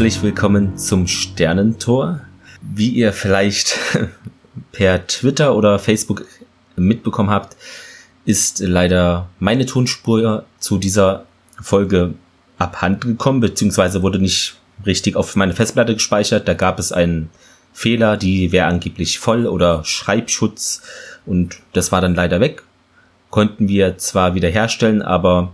herzlich willkommen zum Sternentor. Wie ihr vielleicht per Twitter oder Facebook mitbekommen habt, ist leider meine Tonspur zu dieser Folge abhanden gekommen, beziehungsweise wurde nicht richtig auf meine Festplatte gespeichert. Da gab es einen Fehler, die wäre angeblich voll oder Schreibschutz und das war dann leider weg. Konnten wir zwar wieder herstellen, aber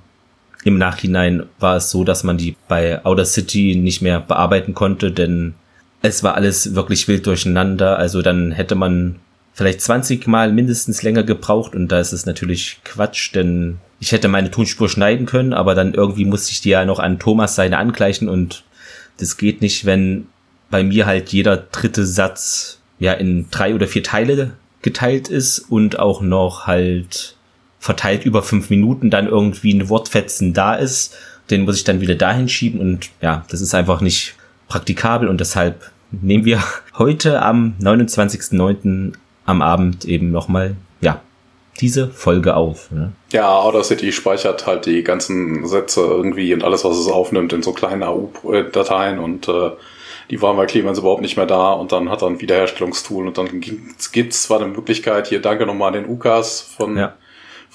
im Nachhinein war es so, dass man die bei Outer City nicht mehr bearbeiten konnte, denn es war alles wirklich wild durcheinander. Also dann hätte man vielleicht 20 Mal mindestens länger gebraucht und da ist es natürlich Quatsch, denn ich hätte meine Tonspur schneiden können, aber dann irgendwie musste ich die ja noch an Thomas seine angleichen und das geht nicht, wenn bei mir halt jeder dritte Satz ja in drei oder vier Teile geteilt ist und auch noch halt verteilt über fünf Minuten dann irgendwie ein Wortfetzen da ist. Den muss ich dann wieder dahin schieben und ja, das ist einfach nicht praktikabel und deshalb nehmen wir heute am 29.09. am Abend eben nochmal, ja, diese Folge auf. Ne? Ja, Audacity speichert halt die ganzen Sätze irgendwie und alles, was es aufnimmt, in so kleinen AU-Dateien und äh, die waren bei Clemens überhaupt nicht mehr da und dann hat er ein Wiederherstellungstool und dann gibt es zwar eine Möglichkeit, hier danke nochmal an den Ukas von ja.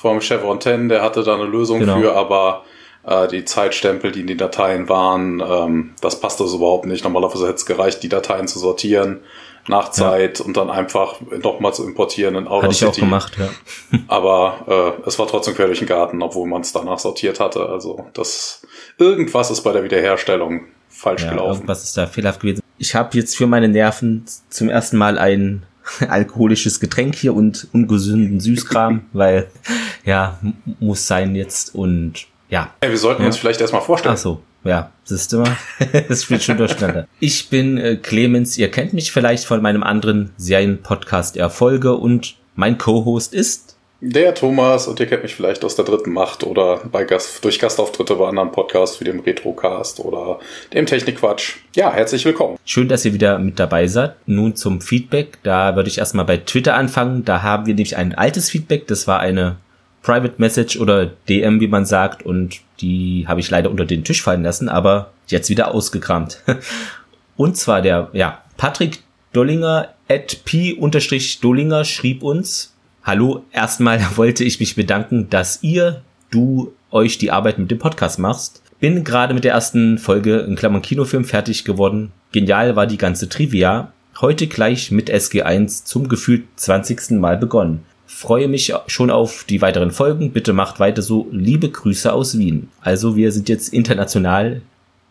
Vom Chevron 10, der hatte da eine Lösung genau. für, aber äh, die Zeitstempel, die in den Dateien waren, ähm, das passte so überhaupt nicht. Normalerweise hätte es gereicht, die Dateien zu sortieren nach Zeit ja. und dann einfach nochmal zu importieren in Audacity. Hatte ich auch gemacht, ja. Aber äh, es war trotzdem quer durch den Garten, obwohl man es danach sortiert hatte. Also das irgendwas ist bei der Wiederherstellung falsch ja, gelaufen. Irgendwas ist da fehlerhaft gewesen. Ich habe jetzt für meine Nerven zum ersten Mal ein alkoholisches Getränk hier und ungesunden Süßkram, weil ja, muss sein jetzt und ja. Hey, wir sollten ja. uns vielleicht erstmal vorstellen. Ach so, ja, siehst du mal, das wird schon durcheinander. Ich bin äh, Clemens, ihr kennt mich vielleicht von meinem anderen Serienpodcast Erfolge und mein Co-Host ist der Thomas und ihr kennt mich vielleicht aus der dritten Macht oder bei Gast, durch Gastauftritte bei anderen Podcasts wie dem Retrocast oder dem Technikquatsch. Ja, herzlich willkommen. Schön, dass ihr wieder mit dabei seid. Nun zum Feedback. Da würde ich erstmal bei Twitter anfangen. Da haben wir nämlich ein altes Feedback. Das war eine Private Message oder DM, wie man sagt. Und die habe ich leider unter den Tisch fallen lassen, aber jetzt wieder ausgekramt. Und zwar der, ja, Patrick Dollinger at p-dollinger schrieb uns, Hallo, erstmal wollte ich mich bedanken, dass ihr, du, euch die Arbeit mit dem Podcast machst. Bin gerade mit der ersten Folge in Klammern Kinofilm fertig geworden. Genial war die ganze Trivia. Heute gleich mit SG1 zum gefühlt 20. Mal begonnen. Freue mich schon auf die weiteren Folgen. Bitte macht weiter so. Liebe Grüße aus Wien. Also wir sind jetzt international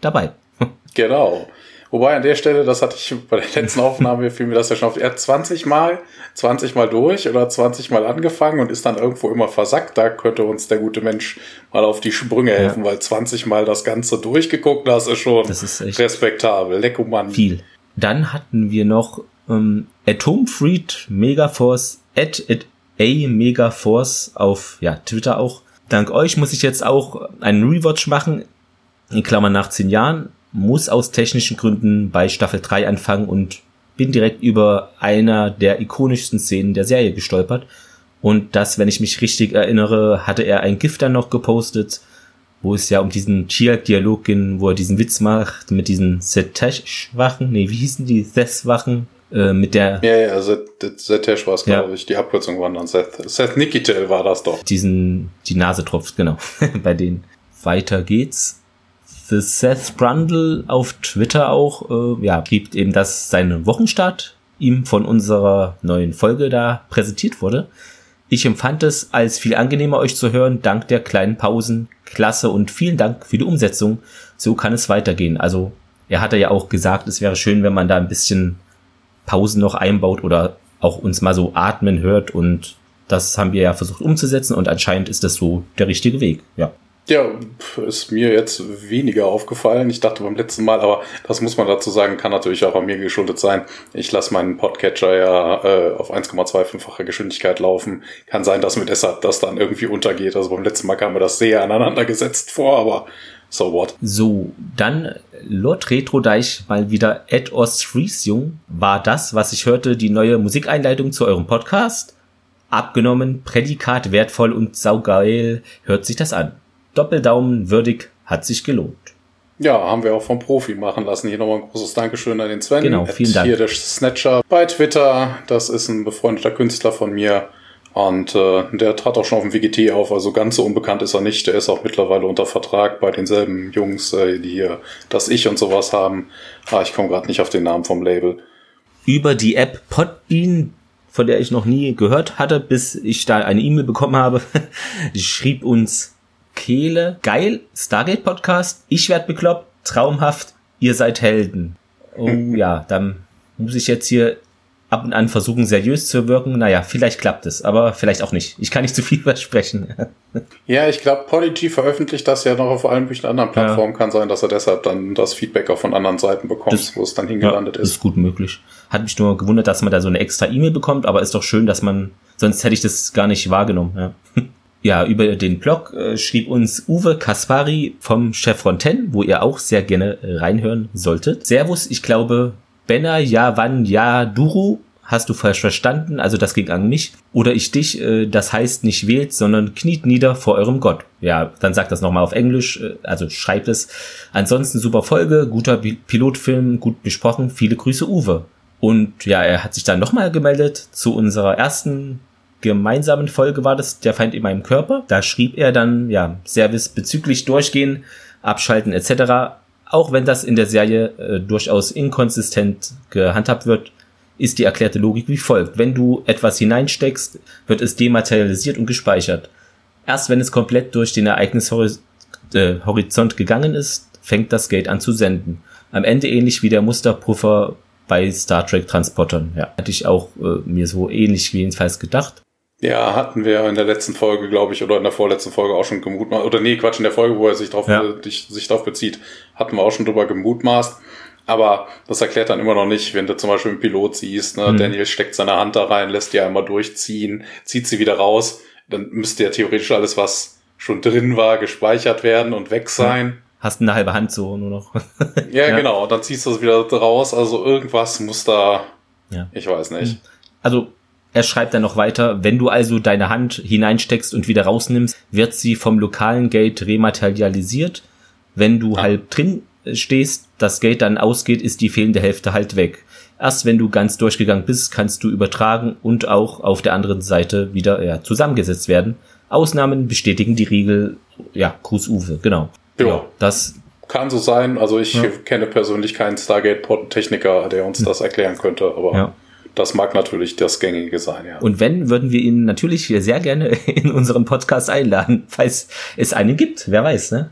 dabei. Genau. Wobei an der Stelle, das hatte ich bei der letzten Aufnahme, fiel mir das ja schon auf, er hat 20 Mal, 20 Mal durch oder 20 Mal angefangen und ist dann irgendwo immer versackt. Da könnte uns der gute Mensch mal auf die Sprünge helfen, ja. weil 20 Mal das Ganze durchgeguckt, das ist schon das ist echt respektabel. Lecko Mann. Viel. Dann hatten wir noch ähm, Atomfreed Megaforce at, at A Megaforce auf ja, Twitter auch. Dank euch muss ich jetzt auch einen Rewatch machen, in Klammern nach 10 Jahren muss aus technischen Gründen bei Staffel 3 anfangen und bin direkt über einer der ikonischsten Szenen der Serie gestolpert. Und das, wenn ich mich richtig erinnere, hatte er ein Gift dann noch gepostet, wo es ja um diesen Chiak-Dialog ging, wo er diesen Witz macht mit diesen Setesh-Wachen, nee, wie hießen die? Seth-Wachen, äh, mit der... Ja, ja, Setesh war es, glaube ja. ich, die Abkürzung war dann Seth. Seth Nikitel war das doch. Diesen, die Nase tropft, genau, bei denen. Weiter geht's. The Seth Brundle auf Twitter auch, äh, ja, gibt eben, dass sein Wochenstart ihm von unserer neuen Folge da präsentiert wurde. Ich empfand es als viel angenehmer, euch zu hören, dank der kleinen Pausen. Klasse und vielen Dank für die Umsetzung. So kann es weitergehen. Also, er hatte ja auch gesagt, es wäre schön, wenn man da ein bisschen Pausen noch einbaut oder auch uns mal so atmen hört und das haben wir ja versucht umzusetzen und anscheinend ist das so der richtige Weg. Ja. Ja, ist mir jetzt weniger aufgefallen. Ich dachte beim letzten Mal, aber das muss man dazu sagen, kann natürlich auch an mir geschuldet sein. Ich lasse meinen Podcatcher ja äh, auf 1,25-facher Geschwindigkeit laufen. Kann sein, dass mir deshalb das dann irgendwie untergeht. Also beim letzten Mal kam mir das sehr aneinander gesetzt vor, aber so what. So, dann Lord Retrodeich mal wieder Ed Ostfriesjung. War das, was ich hörte, die neue Musikeinleitung zu eurem Podcast? Abgenommen, Prädikat wertvoll und saugeil hört sich das an. Doppeldaumen würdig hat sich gelohnt. Ja, haben wir auch vom Profi machen lassen. Hier nochmal ein großes Dankeschön an den Sven. Genau, vielen Dank. Hier der Snatcher bei Twitter. Das ist ein befreundeter Künstler von mir. Und äh, der trat auch schon auf dem WGT auf, also ganz so unbekannt ist er nicht. Der ist auch mittlerweile unter Vertrag bei denselben Jungs, äh, die hier das Ich und sowas haben. Ah, ich komme gerade nicht auf den Namen vom Label. Über die App Podbean, von der ich noch nie gehört hatte, bis ich da eine E-Mail bekommen habe, schrieb uns Kehle, geil, Stargate Podcast, ich werd bekloppt, traumhaft, ihr seid Helden. Oh ja, dann muss ich jetzt hier ab und an versuchen, seriös zu wirken. Naja, vielleicht klappt es, aber vielleicht auch nicht. Ich kann nicht zu viel versprechen. ja, ich glaube, Polyg veröffentlicht das ja noch auf allen möglichen anderen Plattformen. Ja. Kann sein, dass er deshalb dann das Feedback auch von anderen Seiten bekommt, wo es dann hingelandet ja, ist. Ist gut möglich. Hat mich nur gewundert, dass man da so eine extra E-Mail bekommt, aber ist doch schön, dass man, sonst hätte ich das gar nicht wahrgenommen. Ja. Ja, über den Blog äh, schrieb uns Uwe Kaspari vom Chef Fontaine, wo ihr auch sehr gerne reinhören solltet. Servus, ich glaube, Benna Yavan Yaduru hast du falsch verstanden, also das ging an mich. Oder ich dich, äh, das heißt nicht wählt, sondern kniet nieder vor eurem Gott. Ja, dann sagt das nochmal auf Englisch, äh, also schreibt es. Ansonsten super Folge, guter Pilotfilm, gut besprochen, viele Grüße Uwe. Und ja, er hat sich dann nochmal gemeldet zu unserer ersten gemeinsamen Folge war das, der Feind in meinem Körper. Da schrieb er dann, ja, Service bezüglich Durchgehen, Abschalten etc. Auch wenn das in der Serie äh, durchaus inkonsistent gehandhabt wird, ist die erklärte Logik wie folgt. Wenn du etwas hineinsteckst, wird es dematerialisiert und gespeichert. Erst wenn es komplett durch den Ereignishorizont äh, gegangen ist, fängt das Gate an zu senden. Am Ende ähnlich wie der Musterpuffer bei Star Trek Transportern. Ja, hatte ich auch äh, mir so ähnlich jedenfalls gedacht. Ja, hatten wir in der letzten Folge, glaube ich, oder in der vorletzten Folge auch schon gemutmaßt. Oder nee, Quatsch, in der Folge, wo er sich drauf, ja. äh, sich drauf bezieht, hatten wir auch schon drüber gemutmaßt. Aber das erklärt dann immer noch nicht, wenn du zum Beispiel einen Pilot siehst, ne, mhm. Daniel steckt seine Hand da rein, lässt die einmal durchziehen, zieht sie wieder raus, dann müsste ja theoretisch alles, was schon drin war, gespeichert werden und weg sein. Hast eine halbe Hand so nur noch. ja, ja, genau, dann ziehst du es wieder raus, also irgendwas muss da, ja. ich weiß nicht. Also er schreibt dann noch weiter, wenn du also deine Hand hineinsteckst und wieder rausnimmst, wird sie vom lokalen Gate rematerialisiert. Wenn du ah. halb drin stehst, das Gate dann ausgeht, ist die fehlende Hälfte halt weg. Erst wenn du ganz durchgegangen bist, kannst du übertragen und auch auf der anderen Seite wieder ja, zusammengesetzt werden. Ausnahmen bestätigen die Riegel, ja, Gruß Uwe, genau. Ja, ja das kann so sein. Also ich ja. kenne persönlich keinen Stargate-Techniker, der uns hm. das erklären könnte, aber ja. Das mag natürlich das Gängige sein, ja. Und wenn, würden wir ihn natürlich sehr gerne in unseren Podcast einladen, falls es einen gibt. Wer weiß, ne?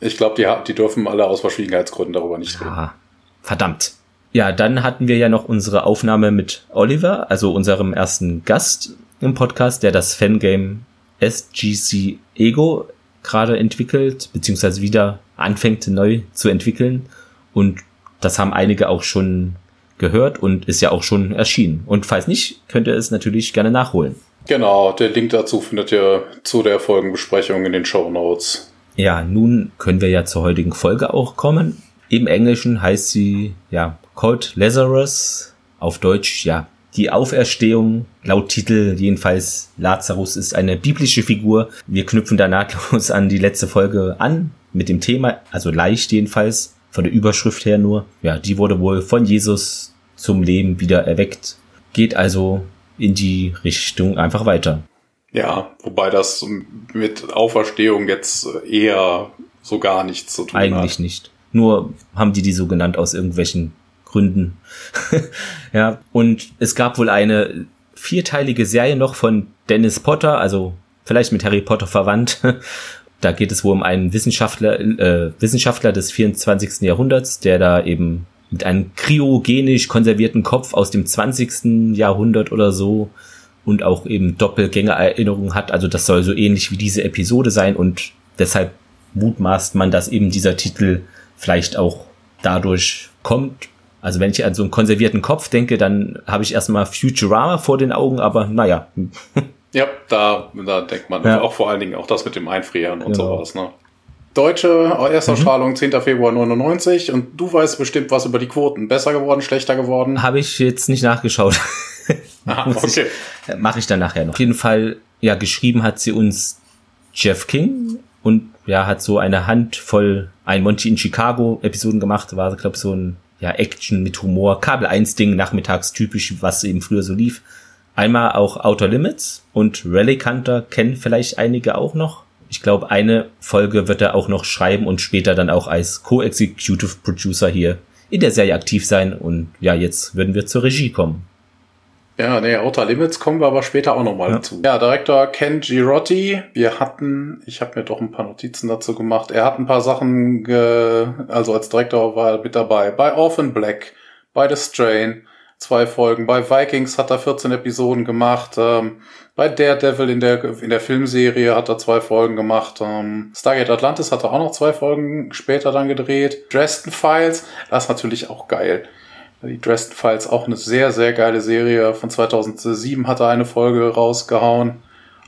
ich glaube, die, die dürfen alle aus Verschwiegenheitsgründen darüber nicht reden. Ah, verdammt. Ja, dann hatten wir ja noch unsere Aufnahme mit Oliver, also unserem ersten Gast im Podcast, der das Fangame SGC Ego gerade entwickelt, beziehungsweise wieder anfängt neu zu entwickeln. Und das haben einige auch schon gehört und ist ja auch schon erschienen. Und falls nicht, könnt ihr es natürlich gerne nachholen. Genau, der Link dazu findet ihr zu der Folgenbesprechung in den Show Notes. Ja, nun können wir ja zur heutigen Folge auch kommen. Im Englischen heißt sie ja Cold Lazarus, auf Deutsch ja die Auferstehung, laut Titel jedenfalls Lazarus ist eine biblische Figur. Wir knüpfen da nahtlos an die letzte Folge an mit dem Thema, also leicht jedenfalls von der Überschrift her nur. Ja, die wurde wohl von Jesus zum Leben wieder erweckt. Geht also in die Richtung einfach weiter. Ja, wobei das mit Auferstehung jetzt eher so gar nichts zu tun Eigentlich hat. Eigentlich nicht. Nur haben die die so genannt aus irgendwelchen Gründen. ja, und es gab wohl eine vierteilige Serie noch von Dennis Potter, also vielleicht mit Harry Potter verwandt, Da geht es wohl um einen Wissenschaftler, äh, Wissenschaftler des 24. Jahrhunderts, der da eben mit einem kryogenisch konservierten Kopf aus dem 20. Jahrhundert oder so und auch eben Doppelgängererinnerungen hat. Also das soll so ähnlich wie diese Episode sein und deshalb mutmaßt man, dass eben dieser Titel vielleicht auch dadurch kommt. Also wenn ich an so einen konservierten Kopf denke, dann habe ich erstmal Futurama vor den Augen, aber naja. Ja, da, da denkt man ja. auch vor allen Dingen auch das mit dem Einfrieren und genau. sowas. Ne? Deutsche Erstausstrahlung mhm. 10. Februar 99 und du weißt bestimmt was über die Quoten. Besser geworden, schlechter geworden? Habe ich jetzt nicht nachgeschaut. ah, okay. Mache ich dann nachher noch. Auf jeden Fall, ja, geschrieben hat sie uns Jeff King und ja, hat so eine Handvoll ein Monty in Chicago Episoden gemacht, war, glaube ich, so ein ja, Action mit Humor, Kabel 1 Ding, nachmittags typisch, was eben früher so lief. Einmal auch Outer Limits und Relic Hunter kennen vielleicht einige auch noch. Ich glaube, eine Folge wird er auch noch schreiben und später dann auch als Co-Executive Producer hier in der Serie aktiv sein. Und ja, jetzt würden wir zur Regie kommen. Ja, nee, Outer Limits kommen wir aber später auch nochmal ja. zu. Ja, Direktor Ken Girotti. Wir hatten, ich habe mir doch ein paar Notizen dazu gemacht. Er hat ein paar Sachen, ge, also als Direktor war er mit dabei. Bei Orphan Black, bei The Strain, zwei Folgen. Bei Vikings hat er 14 Episoden gemacht. Ähm, bei Daredevil in der, in der Filmserie hat er zwei Folgen gemacht. Ähm, Stargate Atlantis hat er auch noch zwei Folgen später dann gedreht. Dresden Files, das ist natürlich auch geil. Die Dresden Files auch eine sehr, sehr geile Serie. Von 2007 hat er eine Folge rausgehauen.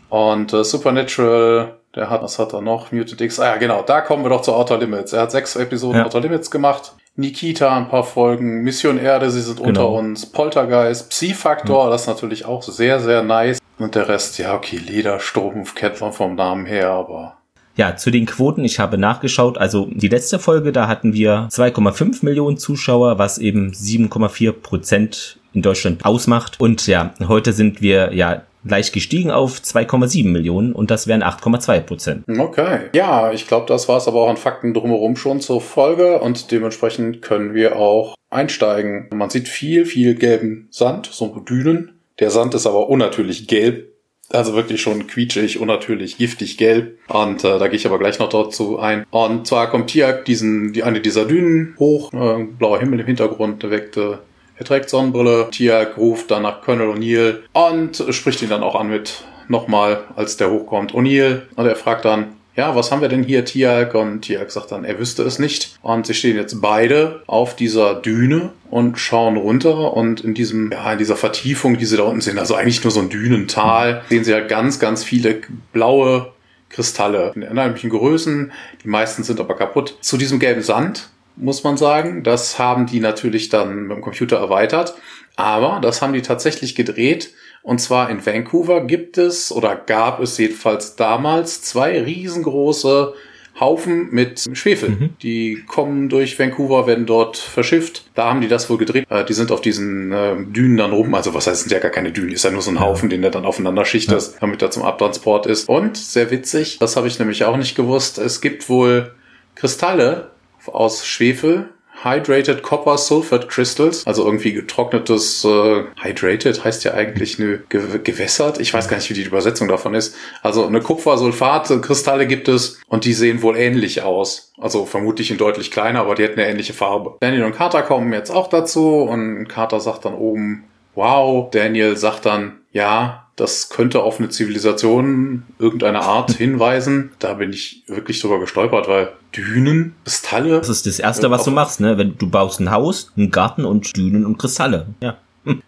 Und äh, Supernatural, der hat, was hat er noch? Muted X. Ah ja, genau, da kommen wir doch zu Outer Limits. Er hat sechs Episoden ja. Outer Limits gemacht. Nikita ein paar Folgen, Mission Erde, sie sind genau. unter uns, Poltergeist, Psi-Faktor, mhm. das ist natürlich auch sehr, sehr nice. Und der Rest, ja, okay, Lederstrumpf kennt man vom Namen her, aber ja, zu den Quoten, ich habe nachgeschaut, also die letzte Folge, da hatten wir 2,5 Millionen Zuschauer, was eben 7,4 Prozent in Deutschland ausmacht. Und ja, heute sind wir ja leicht gestiegen auf 2,7 Millionen und das wären 8,2 Prozent. Okay. Ja, ich glaube, das war es aber auch an Fakten drumherum schon zur Folge und dementsprechend können wir auch einsteigen. Man sieht viel, viel gelben Sand, so Dünen. Der Sand ist aber unnatürlich gelb. Also wirklich schon quietschig, unnatürlich, giftig gelb. Und äh, da gehe ich aber gleich noch dazu ein. Und zwar kommt Tiak diesen, die eine dieser Dünen hoch, äh, blauer Himmel im Hintergrund, der weckte er trägt Sonnenbrille. Tiak ruft dann nach Colonel O'Neill und spricht ihn dann auch an mit nochmal, als der hochkommt, O'Neill. Und er fragt dann, ja, was haben wir denn hier, Tiag? Und Tiag sagt dann, er wüsste es nicht. Und sie stehen jetzt beide auf dieser Düne und schauen runter und in diesem, ja, in dieser Vertiefung, die sie da unten sehen, also eigentlich nur so ein Dünental, sehen sie halt ganz, ganz viele blaue Kristalle in unheimlichen Größen. Die meisten sind aber kaputt. Zu diesem gelben Sand muss man sagen. Das haben die natürlich dann mit dem Computer erweitert. Aber das haben die tatsächlich gedreht und zwar in Vancouver gibt es oder gab es jedenfalls damals zwei riesengroße Haufen mit Schwefel. Mhm. Die kommen durch Vancouver, werden dort verschifft. Da haben die das wohl gedreht. Äh, die sind auf diesen äh, Dünen dann rum. Also was heißt, sind ja gar keine Dünen. Ist ja nur so ein Haufen, den der dann aufeinander schichtet, ja. damit er zum Abtransport ist. Und sehr witzig, das habe ich nämlich auch nicht gewusst. Es gibt wohl Kristalle aus Schwefel, Hydrated Copper Sulfate Crystals, also irgendwie getrocknetes, äh, hydrated heißt ja eigentlich eine ge gewässert. Ich weiß gar nicht, wie die Übersetzung davon ist. Also eine Kupfersulfat-Kristalle gibt es und die sehen wohl ähnlich aus. Also vermutlich in deutlich kleiner, aber die hätten eine ähnliche Farbe. Daniel und Carter kommen jetzt auch dazu und Carter sagt dann oben, wow. Daniel sagt dann, ja, das könnte auf eine Zivilisation irgendeiner Art hinweisen. Da bin ich wirklich drüber gestolpert, weil Dünen, Kristalle. Das ist das Erste, was du machst, ne? Wenn du baust ein Haus, einen Garten und Dünen und Kristalle. Ja.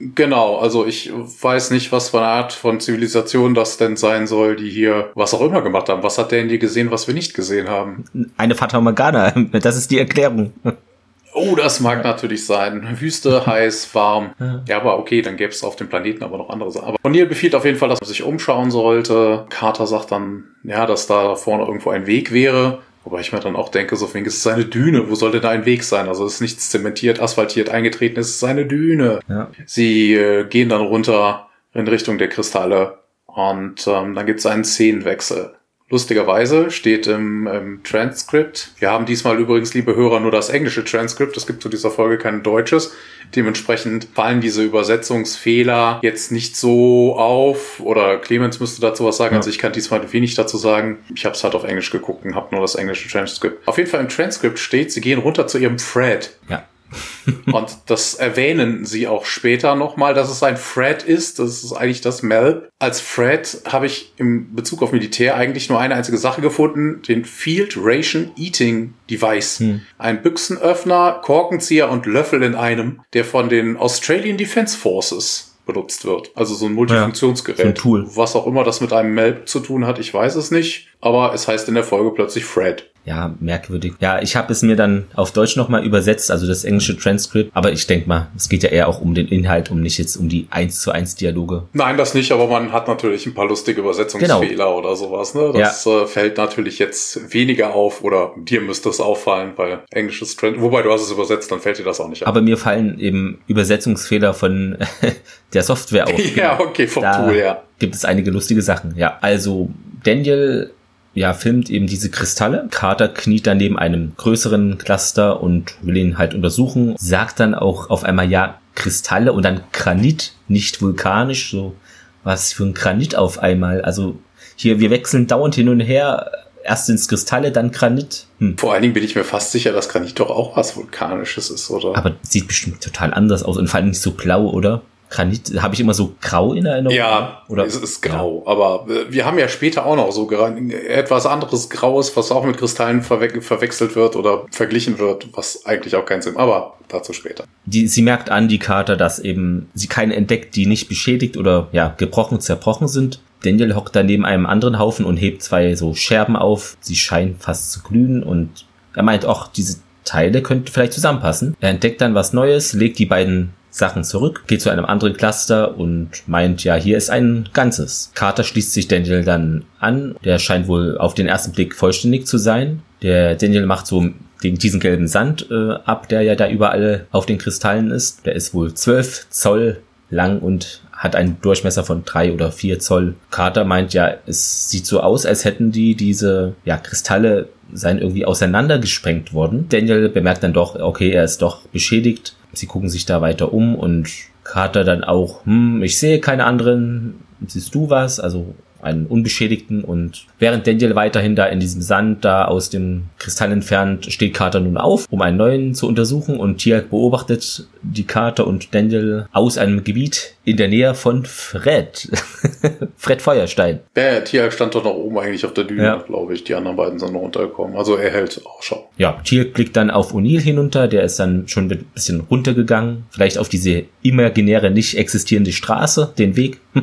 Genau, also ich weiß nicht, was für eine Art von Zivilisation das denn sein soll, die hier was auch immer gemacht haben. Was hat der in dir gesehen, was wir nicht gesehen haben? Eine Fata Morgana, das ist die Erklärung. Oh, das mag natürlich sein. Wüste, heiß, warm. Ja, aber okay, dann gäbe es auf dem Planeten aber noch andere Sachen. Aber O'Neill befiehlt auf jeden Fall, dass man sich umschauen sollte. Carter sagt dann, ja, dass da vorne irgendwo ein Weg wäre. Wobei ich mir dann auch denke, so wegen, es ist eine Düne. Wo soll denn da ein Weg sein? Also es ist nichts zementiert, asphaltiert, eingetreten, es ist eine Düne. Ja. Sie äh, gehen dann runter in Richtung der Kristalle und ähm, dann gibt es einen Szenenwechsel. Lustigerweise steht im, im Transkript, wir haben diesmal übrigens, liebe Hörer, nur das englische Transkript, es gibt zu dieser Folge kein deutsches. Dementsprechend fallen diese Übersetzungsfehler jetzt nicht so auf. Oder Clemens müsste dazu was sagen. Ja. Also ich kann diesmal wenig dazu sagen. Ich habe es halt auf Englisch geguckt und habe nur das englische Transkript. Auf jeden Fall im Transkript steht, sie gehen runter zu ihrem Fred. Ja. und das erwähnen sie auch später nochmal, dass es ein Fred ist. Das ist eigentlich das Melb. Als Fred habe ich im Bezug auf Militär eigentlich nur eine einzige Sache gefunden, den Field Ration Eating Device. Hm. Ein Büchsenöffner, Korkenzieher und Löffel in einem, der von den Australian Defense Forces benutzt wird. Also so ein Multifunktionsgerät. Ja, so ein Tool. Was auch immer das mit einem Melb zu tun hat, ich weiß es nicht. Aber es heißt in der Folge plötzlich Fred. ja, merkwürdig. Ja, ich habe es mir dann auf Deutsch nochmal übersetzt, also das englische Transkript, aber ich denke mal, es geht ja eher auch um den Inhalt, um nicht jetzt um die 1 zu 1 Dialoge. Nein, das nicht, aber man hat natürlich ein paar lustige Übersetzungsfehler genau. oder sowas. Ne? Das ja. äh, fällt natürlich jetzt weniger auf oder dir müsste es auffallen, weil englisches Trans, wobei du hast es übersetzt, dann fällt dir das auch nicht auf. Aber mir fallen eben Übersetzungsfehler von der Software auf. ja, okay, vom da Tool, ja. Gibt es einige lustige Sachen, ja. Also Daniel ja, filmt eben diese Kristalle. Carter kniet dann neben einem größeren Cluster und will ihn halt untersuchen. Sagt dann auch auf einmal, ja, Kristalle und dann Granit, nicht vulkanisch. So, was für ein Granit auf einmal. Also hier, wir wechseln dauernd hin und her. Erst ins Kristalle, dann Granit. Hm. Vor allen Dingen bin ich mir fast sicher, dass Granit doch auch was Vulkanisches ist, oder? Aber sieht bestimmt total anders aus und vor allem nicht so blau, oder? Granit, habe ich immer so grau in Erinnerung? Ja, oder? es ist grau. Ja. Aber wir haben ja später auch noch so etwas anderes Graues, was auch mit Kristallen verwe verwechselt wird oder verglichen wird, was eigentlich auch keinen Sinn. Aber dazu später. Die, sie merkt an, die Kater, dass eben sie keine entdeckt, die nicht beschädigt oder ja gebrochen, zerbrochen sind. Daniel hockt da neben einem anderen Haufen und hebt zwei so Scherben auf. Sie scheinen fast zu glühen und er meint auch, diese Teile könnten vielleicht zusammenpassen. Er entdeckt dann was Neues, legt die beiden Sachen zurück, geht zu einem anderen Cluster und meint, ja, hier ist ein Ganzes. Carter schließt sich Daniel dann an. Der scheint wohl auf den ersten Blick vollständig zu sein. Der Daniel macht so gegen diesen gelben Sand äh, ab, der ja da überall auf den Kristallen ist. Der ist wohl zwölf Zoll lang und hat einen Durchmesser von drei oder vier Zoll. Carter meint ja, es sieht so aus, als hätten die diese ja, Kristalle seien irgendwie auseinandergesprengt worden. Daniel bemerkt dann doch, okay, er ist doch beschädigt Sie gucken sich da weiter um und Carter dann auch, hm, ich sehe keine anderen, siehst du was? Also einen unbeschädigten und während Daniel weiterhin da in diesem Sand da aus dem Kristall entfernt, steht Carter nun auf, um einen neuen zu untersuchen und Tiag beobachtet die Carter und Daniel aus einem Gebiet in der Nähe von Fred. Fred Feuerstein. Ja, Tiag stand doch noch oben eigentlich auf der Düne, ja. glaube ich. Die anderen beiden sind noch runtergekommen. Also er hält Ausschau. Ja, Tiag blickt dann auf O'Neill hinunter, der ist dann schon ein bisschen runtergegangen, vielleicht auf diese imaginäre, nicht existierende Straße, den Weg.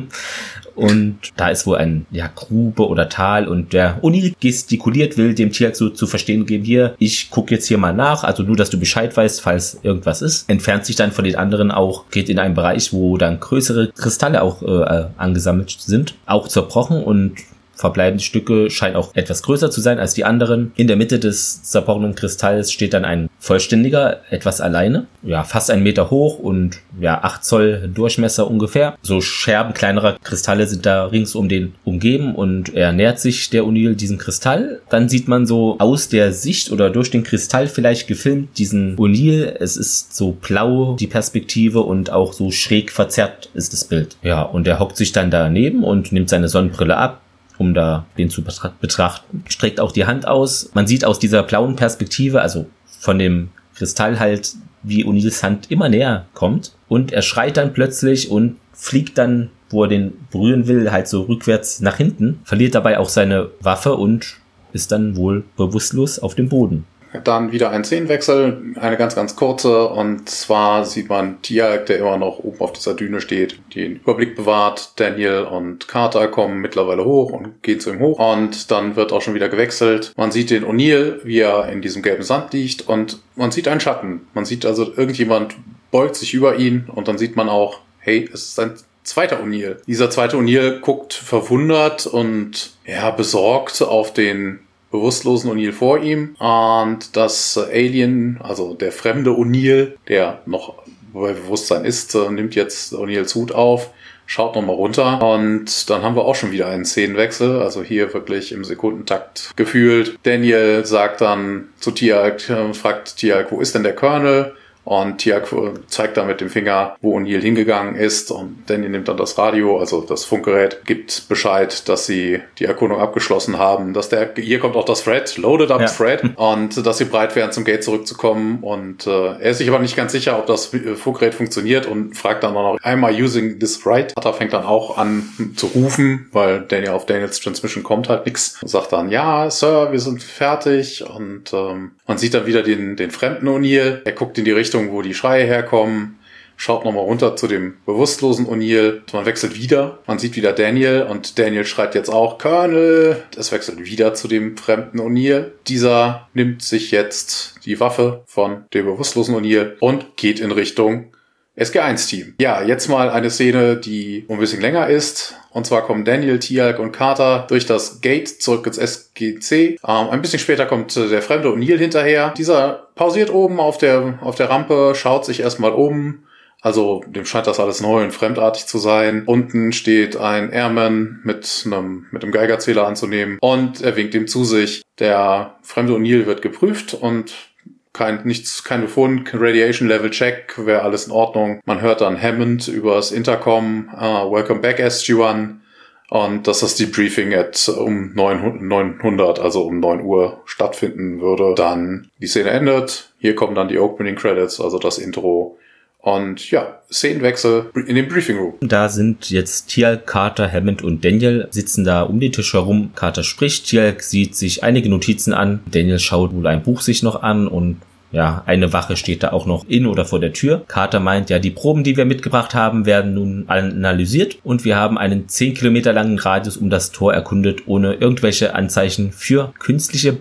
Und da ist wohl ein ja, Grube oder Tal und der O'Neill gestikuliert, will dem Tier so zu verstehen geben, hier, ich gucke jetzt hier mal nach, also nur, dass du Bescheid weißt, falls irgendwas ist. Entfernt sich dann von den anderen auch, geht in einen Bereich, wo dann größere Kristalle auch äh, angesammelt sind, auch zerbrochen und verbleibende Stücke scheinen auch etwas größer zu sein als die anderen. In der Mitte des zerbrochenen Kristalls steht dann ein vollständiger, etwas alleine. Ja, fast ein Meter hoch und ja, acht Zoll Durchmesser ungefähr. So Scherben kleinerer Kristalle sind da rings um den umgeben und er nähert sich der O'Neill diesem Kristall. Dann sieht man so aus der Sicht oder durch den Kristall vielleicht gefilmt diesen O'Neill. Es ist so blau, die Perspektive und auch so schräg verzerrt ist das Bild. Ja, und er hockt sich dann daneben und nimmt seine Sonnenbrille ab um da den zu betrachten. Streckt auch die Hand aus. Man sieht aus dieser blauen Perspektive, also von dem Kristall halt, wie O'Neills Hand immer näher kommt. Und er schreit dann plötzlich und fliegt dann, wo er den berühren will, halt so rückwärts nach hinten, verliert dabei auch seine Waffe und ist dann wohl bewusstlos auf dem Boden. Dann wieder ein Szenenwechsel, eine ganz, ganz kurze. Und zwar sieht man Tiag, der immer noch oben auf dieser Düne steht, den Überblick bewahrt. Daniel und Carter kommen mittlerweile hoch und gehen zu ihm hoch. Und dann wird auch schon wieder gewechselt. Man sieht den O'Neill, wie er in diesem gelben Sand liegt. Und man sieht einen Schatten. Man sieht also, irgendjemand beugt sich über ihn. Und dann sieht man auch, hey, es ist ein zweiter O'Neill. Dieser zweite O'Neill guckt verwundert und ja, besorgt auf den bewusstlosen O'Neill vor ihm und das Alien, also der fremde O'Neill, der noch bei Bewusstsein ist, äh, nimmt jetzt O'Neills Hut auf, schaut nochmal runter und dann haben wir auch schon wieder einen Szenenwechsel, also hier wirklich im Sekundentakt gefühlt. Daniel sagt dann zu Tiag, äh, fragt Tiag, wo ist denn der Colonel? Und Tiak zeigt da mit dem Finger, wo O'Neill hingegangen ist. Und Danny nimmt dann das Radio, also das Funkgerät, gibt Bescheid, dass sie die Erkundung abgeschlossen haben. Dass der, hier kommt auch das Thread, loaded up ja. Thread. Und dass sie bereit wären, zum Gate zurückzukommen. Und äh, er ist sich aber nicht ganz sicher, ob das Funkgerät funktioniert und fragt dann noch, am I using this right? Hatter fängt dann auch an zu rufen, weil Daniel auf Daniels Transmission kommt halt nichts. Und sagt dann, ja, Sir, wir sind fertig. Und ähm, man sieht dann wieder den, den fremden O'Neill. Er guckt in die Richtung, Richtung, wo die Schreie herkommen. schaut nochmal runter zu dem bewusstlosen O'Neill. Man wechselt wieder. Man sieht wieder Daniel und Daniel schreit jetzt auch Colonel. Es wechselt wieder zu dem fremden O'Neill. Dieser nimmt sich jetzt die Waffe von dem bewusstlosen O'Neill und geht in Richtung SG1-Team. Ja, jetzt mal eine Szene, die ein bisschen länger ist. Und zwar kommen Daniel, Tialk und Carter durch das Gate zurück ins SGC. Ähm, ein bisschen später kommt der Fremde O'Neill hinterher. Dieser pausiert oben auf der, auf der Rampe, schaut sich erstmal um. Also dem scheint das alles neu und fremdartig zu sein. Unten steht ein Airman mit einem, mit einem Geigerzähler anzunehmen und er winkt ihm zu sich. Der fremde O'Neill wird geprüft und kein, nichts, kein Befund, Radiation Level Check, wäre alles in Ordnung. Man hört dann Hammond übers Intercom, uh, Welcome back SG-1. Und dass das Debriefing at um 900, also um 9 Uhr stattfinden würde. Dann die Szene endet. Hier kommen dann die Opening Credits, also das Intro. Und ja, Szenenwechsel in dem Briefing Room. Da sind jetzt Tial, Carter, Hammond und Daniel sitzen da um den Tisch herum. Carter spricht, Tial sieht sich einige Notizen an. Daniel schaut wohl ein Buch sich noch an und ja, eine Wache steht da auch noch in oder vor der Tür. Carter meint, ja, die Proben, die wir mitgebracht haben, werden nun analysiert und wir haben einen 10 Kilometer langen Radius um das Tor erkundet, ohne irgendwelche Anzeichen für künstliche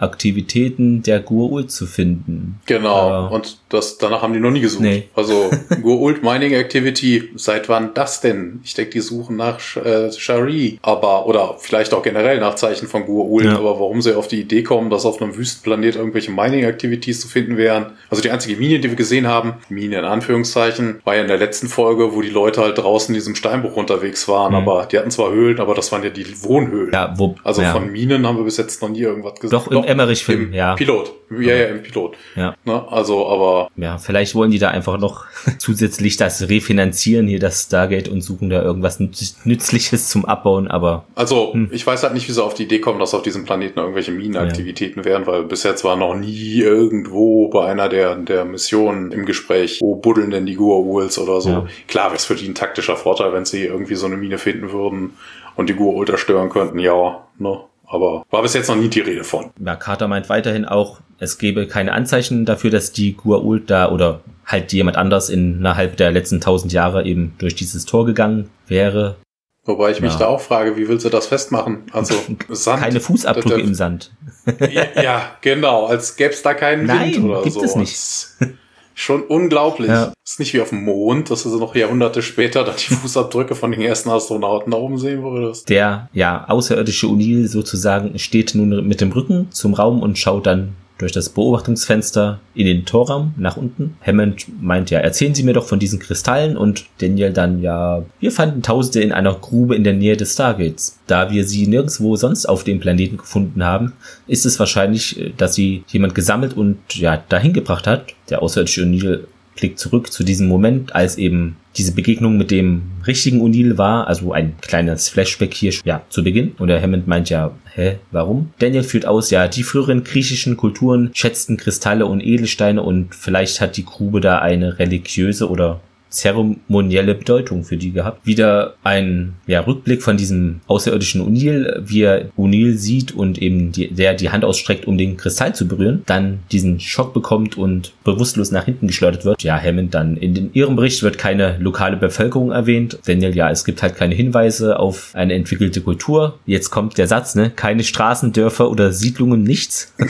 Bergbauaktivitäten der Gua'uld zu finden. Genau, äh, und das, danach haben die noch nie gesucht. Nee. Also Gua'uld Mining Activity, seit wann das denn? Ich denke, die suchen nach äh, Shari, aber oder vielleicht auch generell nach Zeichen von Gua'uld, ja. aber warum sie auf die Idee kommen, dass auf einem Wüstenplanet irgendwelche Mining Activities zu finden wären. Also die einzige Mine, die wir gesehen haben, Mine in Anführungszeichen, war ja in der letzten Folge, wo die Leute halt draußen in diesem Steinbruch unterwegs waren, mhm. aber die hatten zwar Höhlen, aber das waren ja die Wohnhöhlen. Ja, wo, also ja. von Minen haben wir bis jetzt noch nie irgendwas gesehen. Doch, im Emmerich-Film, ja. Pilot. Ja, ja, im Pilot. Ja. Ne? Also, aber. Ja, vielleicht wollen die da einfach noch zusätzlich das refinanzieren, hier das Stargate und suchen da irgendwas Nützliches zum Abbauen, aber. Also, hm. ich weiß halt nicht, wie sie auf die Idee kommen, dass auf diesem Planeten irgendwelche Minenaktivitäten ja. wären, weil bis jetzt war noch nie irgendwo bei einer der, der Missionen im Gespräch, wo buddeln denn die Gua'uls oder so. Ja. Klar, wäre es für die ein taktischer Vorteil, wenn sie irgendwie so eine Mine finden würden und die Gua'uld stören könnten, ja, ne? Aber war bis jetzt noch nie die Rede von. Ja, Carter meint weiterhin auch, es gäbe keine Anzeichen dafür, dass die Gua'uld da oder halt jemand anders innerhalb der letzten tausend Jahre eben durch dieses Tor gegangen wäre. Wobei ich mich da auch frage, wie willst du das festmachen? Also Sand. Keine Fußabdrücke im Sand. ja, ja, genau, als gäbe es da keinen Nein, Wind oder gibt so. Es nicht. Schon unglaublich. Ja. Ist nicht wie auf dem Mond, dass du noch Jahrhunderte später dann die Fußabdrücke von den ersten Astronauten da oben sehen würdest. Der, ja, außerirdische O'Neill sozusagen steht nun mit dem Rücken zum Raum und schaut dann durch das Beobachtungsfenster in den Torraum nach unten. Hammond meint ja, erzählen Sie mir doch von diesen Kristallen und Daniel dann ja, wir fanden Tausende in einer Grube in der Nähe des Stargates. Da wir sie nirgendwo sonst auf dem Planeten gefunden haben, ist es wahrscheinlich, äh, dass sie jemand gesammelt und ja, dahin gebracht hat. Der außerirdische O'Neill blickt zurück zu diesem Moment, als eben diese Begegnung mit dem richtigen O'Neill war, also ein kleines Flashback hier, ja, zu Beginn. Und der Hammond meint ja, hä, warum? Daniel führt aus, ja, die früheren griechischen Kulturen schätzten Kristalle und Edelsteine und vielleicht hat die Grube da eine religiöse oder zeremonielle Bedeutung für die gehabt. Wieder ein ja, Rückblick von diesem außerirdischen O'Neill, wie er O'Neill sieht und eben die, der die Hand ausstreckt, um den Kristall zu berühren, dann diesen Schock bekommt und bewusstlos nach hinten geschleudert wird. Ja, Hammond dann in den, ihrem Bericht wird keine lokale Bevölkerung erwähnt. Daniel, ja, es gibt halt keine Hinweise auf eine entwickelte Kultur. Jetzt kommt der Satz, ne? Keine Straßen, Dörfer oder Siedlungen, nichts.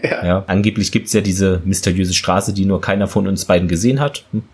Ja. ja. Angeblich gibt's ja diese mysteriöse Straße, die nur keiner von uns beiden gesehen hat. Hm.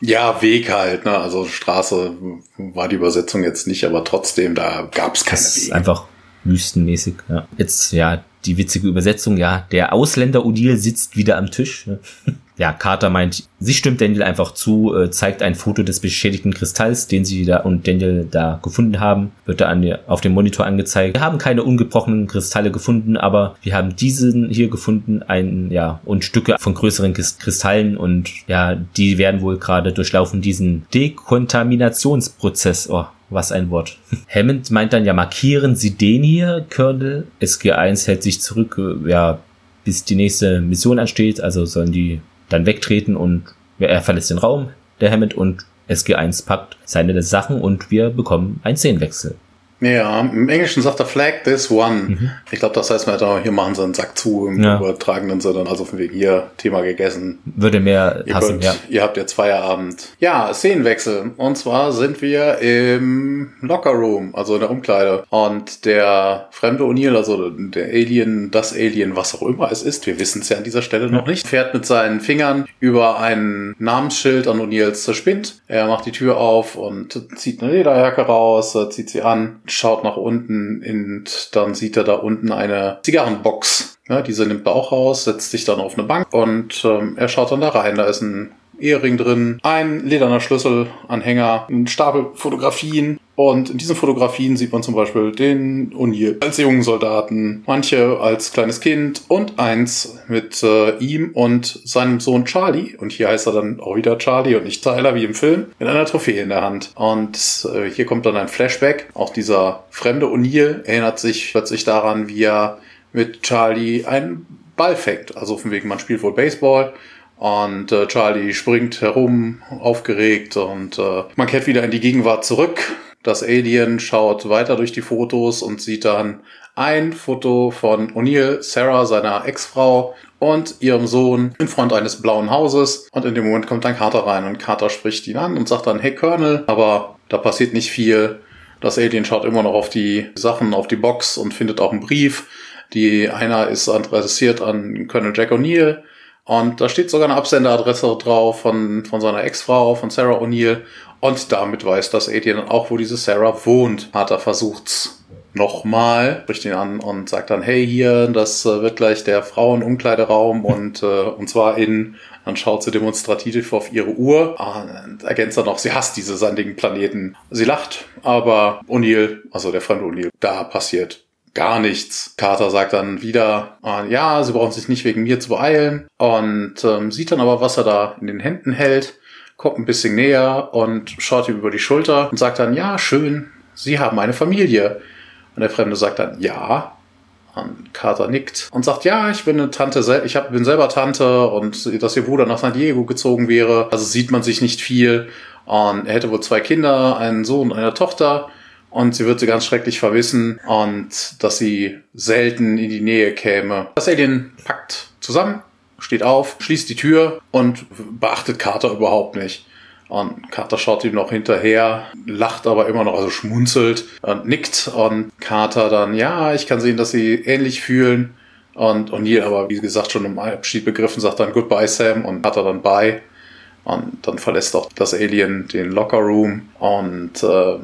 Ja, Weg halt, ne? Also Straße war die Übersetzung jetzt nicht, aber trotzdem, da gab's keine das Wege. Einfach wüstenmäßig, ja. Jetzt, ja, die witzige Übersetzung, ja, der Ausländer Odile sitzt wieder am Tisch. Ne? ja, Carter meint, sie stimmt Daniel einfach zu, äh, zeigt ein Foto des beschädigten Kristalls, den sie da und Daniel da gefunden haben, wird da an, auf dem Monitor angezeigt. Wir haben keine ungebrochenen Kristalle gefunden, aber wir haben diesen hier gefunden, ein, ja, und Stücke von größeren Kristallen und ja, die werden wohl gerade durchlaufen diesen Dekontaminationsprozess. Oh, was ein Wort. Hammond meint dann ja, markieren Sie den hier, Colonel. SG1 hält sich zurück, äh, ja, bis die nächste Mission ansteht, also sollen die dann wegtreten und er verlässt den Raum, der Hammond, und SG1 packt seine Sachen und wir bekommen einen Szenenwechsel. Ja, im Englischen sagt er flag this one. Mhm. Ich glaube, das heißt, wir hier machen sie einen Sack zu im ja. übertragenen Sinne. Also von wegen hier, Thema gegessen. Würde mehr ihr passen, könnt, ja. Ihr habt jetzt Feierabend. Ja, Szenenwechsel. Und zwar sind wir im Locker Room, also in der Umkleide. Und der fremde O'Neill, also der Alien, das Alien, was auch immer es ist, wir wissen es ja an dieser Stelle noch nicht, fährt mit seinen Fingern über ein Namensschild an O'Neills Spind. Er macht die Tür auf und zieht eine Lederjacke raus, zieht sie an schaut nach unten und dann sieht er da unten eine Zigarrenbox. Ja, diese nimmt er auch raus, setzt sich dann auf eine Bank und ähm, er schaut dann da rein. Da ist ein Ehering drin, ein lederner Schlüsselanhänger, ein Stapel Fotografien. Und in diesen Fotografien sieht man zum Beispiel den O'Neill als jungen Soldaten, manche als kleines Kind und eins mit äh, ihm und seinem Sohn Charlie. Und hier heißt er dann auch wieder Charlie und nicht Tyler wie im Film, mit einer Trophäe in der Hand. Und äh, hier kommt dann ein Flashback. Auch dieser fremde O'Neill erinnert sich plötzlich daran, wie er mit Charlie einen Ball fängt. Also von wegen, man spielt wohl Baseball und äh, Charlie springt herum, aufgeregt und äh, man kehrt wieder in die Gegenwart zurück. Das Alien schaut weiter durch die Fotos und sieht dann ein Foto von O'Neill, Sarah, seiner Ex-Frau und ihrem Sohn in Front eines blauen Hauses. Und in dem Moment kommt dann Carter rein und Carter spricht ihn an und sagt dann, hey Colonel, aber da passiert nicht viel. Das Alien schaut immer noch auf die Sachen, auf die Box und findet auch einen Brief. Die einer ist adressiert an Colonel Jack O'Neill und da steht sogar eine Absenderadresse drauf von, von seiner Ex-Frau, von Sarah O'Neill. Und damit weiß das Alien dann auch, wo diese Sarah wohnt. Hat er versucht's nochmal, spricht ihn an und sagt dann, hey hier, das äh, wird gleich der Frauenumkleideraum und, äh, und zwar in, dann schaut sie demonstrativ auf ihre Uhr und ergänzt dann noch, sie hasst diese sandigen Planeten. Sie lacht, aber O'Neill, also der fremde O'Neill, da passiert gar nichts. Carter sagt dann wieder, äh, ja, sie brauchen sich nicht wegen mir zu beeilen und ähm, sieht dann aber, was er da in den Händen hält, kommt ein bisschen näher und schaut ihm über die Schulter und sagt dann, ja, schön, Sie haben eine Familie. Und der Fremde sagt dann, ja. Und Carter nickt und sagt, ja, ich bin eine Tante, ich hab, bin selber Tante und dass ihr Bruder nach San Diego gezogen wäre. Also sieht man sich nicht viel. Und er hätte wohl zwei Kinder, einen Sohn und eine Tochter und sie würde ganz schrecklich verwissen und dass sie selten in die Nähe käme. Das Alien packt zusammen, steht auf, schließt die Tür und beachtet Carter überhaupt nicht. Und Carter schaut ihm noch hinterher, lacht aber immer noch, also schmunzelt und nickt. Und Carter dann, ja, ich kann sehen, dass sie ähnlich fühlen. Und O'Neill aber, wie gesagt, schon im Abschied begriffen, sagt dann Goodbye Sam und Carter dann Bye. Und dann verlässt auch das Alien den Locker Room und äh,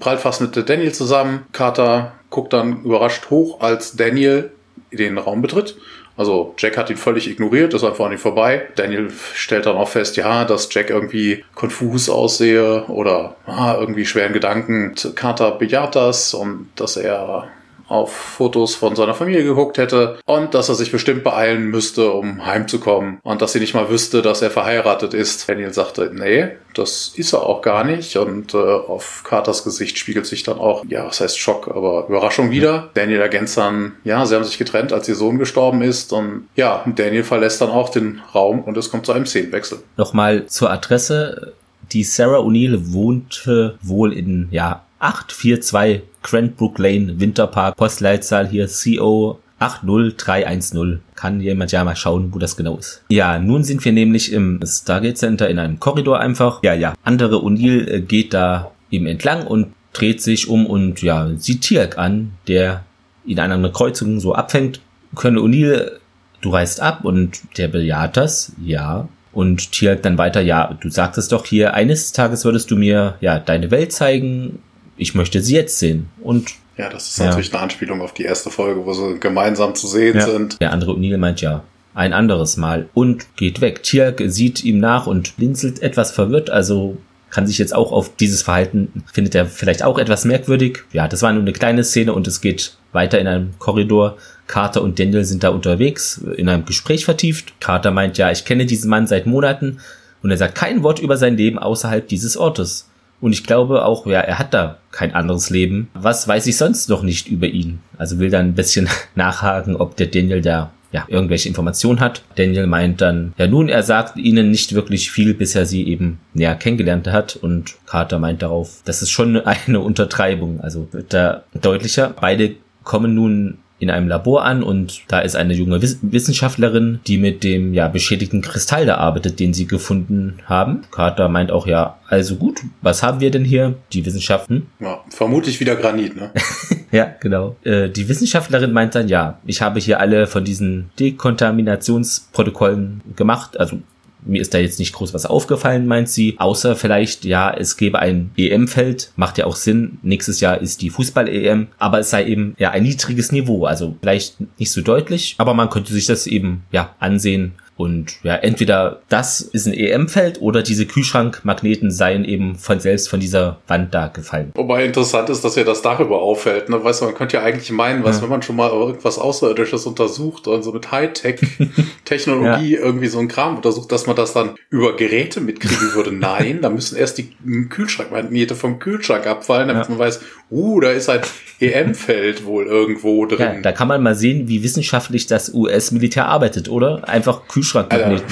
prallt fast mit Daniel zusammen. Carter guckt dann überrascht hoch, als Daniel den Raum betritt. Also Jack hat ihn völlig ignoriert, ist einfach an ihm vorbei. Daniel stellt dann auch fest, ja, dass Jack irgendwie konfus aussehe oder ah, irgendwie schweren Gedanken. Carter bejaht das und dass er auf Fotos von seiner Familie geguckt hätte und dass er sich bestimmt beeilen müsste, um heimzukommen und dass sie nicht mal wüsste, dass er verheiratet ist. Daniel sagte, nee, das ist er auch gar nicht und äh, auf Carters Gesicht spiegelt sich dann auch, ja, was heißt Schock, aber Überraschung wieder. Daniel ergänzt dann, ja, sie haben sich getrennt, als ihr Sohn gestorben ist und ja, Daniel verlässt dann auch den Raum und es kommt zu einem Szenenwechsel. Nochmal zur Adresse. Die Sarah O'Neill wohnte wohl in, ja, 842 Cranbrook Lane, Winterpark, Postleitzahl hier CO 80310. Kann jemand ja mal schauen, wo das genau ist. Ja, nun sind wir nämlich im Stargate Center in einem Korridor einfach. Ja, ja. Andere O'Neill äh, geht da eben entlang und dreht sich um und ja, sieht Tiak an, der an einer Kreuzung so abfängt. Können O'Neill, du reist ab und der bejaht das, ja. Und Tiak dann weiter, ja, du sagtest doch hier, eines Tages würdest du mir ja deine Welt zeigen ich möchte sie jetzt sehen. Und ja, das ist ja. natürlich eine Anspielung auf die erste Folge, wo sie gemeinsam zu sehen ja. sind. Der andere O'Neill meint ja, ein anderes Mal und geht weg. Tirk sieht ihm nach und blinzelt etwas verwirrt, also kann sich jetzt auch auf dieses Verhalten, findet er vielleicht auch etwas merkwürdig. Ja, das war nur eine kleine Szene und es geht weiter in einem Korridor. Carter und Daniel sind da unterwegs, in einem Gespräch vertieft. Carter meint, ja, ich kenne diesen Mann seit Monaten und er sagt kein Wort über sein Leben außerhalb dieses Ortes. Und ich glaube auch, ja, er hat da kein anderes Leben. Was weiß ich sonst noch nicht über ihn? Also will dann ein bisschen nachhaken, ob der Daniel da ja, irgendwelche Informationen hat. Daniel meint dann, ja nun, er sagt ihnen nicht wirklich viel, bis er sie eben näher kennengelernt hat und Carter meint darauf, das ist schon eine Untertreibung, also wird da deutlicher. Beide kommen nun in einem Labor an und da ist eine junge Wissenschaftlerin, die mit dem ja beschädigten Kristall da arbeitet, den sie gefunden haben. Carter meint auch ja, also gut, was haben wir denn hier? Die Wissenschaften. Ja, vermutlich wieder Granit, ne? ja, genau. Äh, die Wissenschaftlerin meint dann ja, ich habe hier alle von diesen Dekontaminationsprotokollen gemacht, also mir ist da jetzt nicht groß was aufgefallen, meint sie. Außer vielleicht, ja, es gäbe ein EM-Feld. Macht ja auch Sinn. Nächstes Jahr ist die Fußball-EM. Aber es sei eben ja ein niedriges Niveau. Also vielleicht nicht so deutlich. Aber man könnte sich das eben ja ansehen und ja, entweder das ist ein EM-Feld oder diese Kühlschrankmagneten seien eben von selbst von dieser Wand da gefallen. Wobei interessant ist, dass ihr das darüber auffällt. Ne? Weißt du, man könnte ja eigentlich meinen, was, ja. wenn man schon mal irgendwas Außerirdisches untersucht und so mit Hightech-Technologie ja. irgendwie so ein Kram untersucht, dass man das dann über Geräte mitkriegen würde. Nein, da müssen erst die Kühlschrankmagnete vom Kühlschrank abfallen, damit ja. man weiß, uh, da ist ein EM-Feld wohl irgendwo drin. Ja, da kann man mal sehen, wie wissenschaftlich das US-Militär arbeitet, oder? Einfach Kühlschrank Kühlschrankmagneten.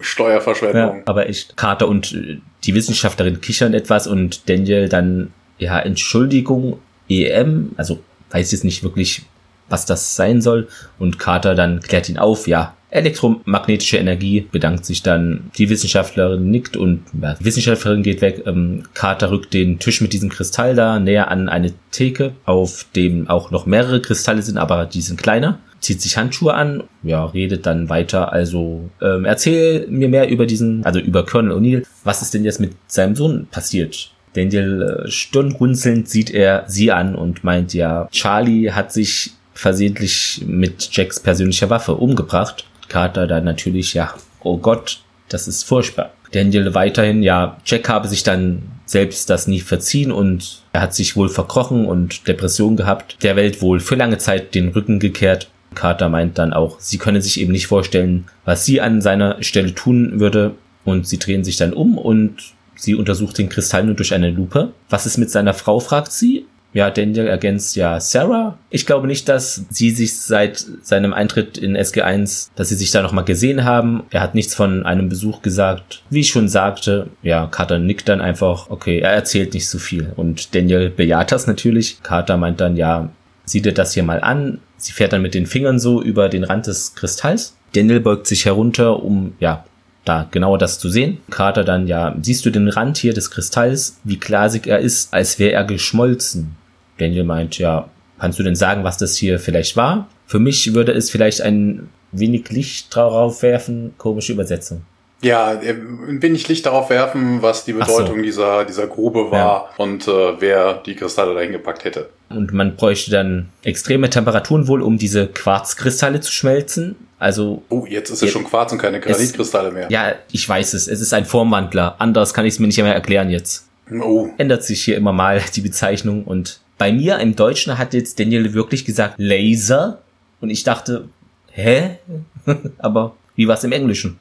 Steuerverschwendung. Ja, aber echt. Carter und äh, die Wissenschaftlerin kichern etwas und Daniel dann, ja, Entschuldigung, EM, also weiß jetzt nicht wirklich, was das sein soll. Und Carter dann klärt ihn auf, ja, elektromagnetische Energie, bedankt sich dann, die Wissenschaftlerin nickt und ja, die Wissenschaftlerin geht weg. Ähm, Carter rückt den Tisch mit diesem Kristall da näher an eine Theke, auf dem auch noch mehrere Kristalle sind, aber die sind kleiner zieht sich Handschuhe an, ja, redet dann weiter. Also ähm, erzähl mir mehr über diesen, also über Colonel O'Neill. Was ist denn jetzt mit seinem Sohn passiert? Daniel äh, stirnrunzelnd sieht er sie an und meint ja, Charlie hat sich versehentlich mit Jacks persönlicher Waffe umgebracht. Carter dann natürlich, ja, oh Gott, das ist furchtbar. Daniel weiterhin, ja, Jack habe sich dann selbst das nie verziehen und er hat sich wohl verkrochen und Depression gehabt, der Welt wohl für lange Zeit den Rücken gekehrt Carter meint dann auch, sie könne sich eben nicht vorstellen, was sie an seiner Stelle tun würde. Und sie drehen sich dann um und sie untersucht den Kristall nur durch eine Lupe. Was ist mit seiner Frau, fragt sie. Ja, Daniel ergänzt ja Sarah. Ich glaube nicht, dass sie sich seit seinem Eintritt in SG1, dass sie sich da nochmal gesehen haben. Er hat nichts von einem Besuch gesagt. Wie ich schon sagte, ja, Carter nickt dann einfach, okay, er erzählt nicht so viel. Und Daniel bejaht das natürlich. Carter meint dann, ja, sieh dir das hier mal an. Sie fährt dann mit den Fingern so über den Rand des Kristalls. Daniel beugt sich herunter, um, ja, da genauer das zu sehen. Carter dann, ja, siehst du den Rand hier des Kristalls, wie glasig er ist, als wäre er geschmolzen. Daniel meint, ja, kannst du denn sagen, was das hier vielleicht war? Für mich würde es vielleicht ein wenig Licht darauf werfen, komische Übersetzung. Ja, ein wenig Licht darauf werfen, was die Bedeutung so. dieser, dieser Grube war ja. und äh, wer die Kristalle dahin gepackt hätte. Und man bräuchte dann extreme Temperaturen wohl, um diese Quarzkristalle zu schmelzen. Also. Oh, jetzt ist es schon Quarz und keine Granitkristalle mehr. Ja, ich weiß es. Es ist ein Formwandler. Anders kann ich es mir nicht mehr erklären jetzt. Oh. Ändert sich hier immer mal die Bezeichnung. Und bei mir im Deutschen hat jetzt Daniel wirklich gesagt Laser. Und ich dachte, hä? Aber wie war es im Englischen?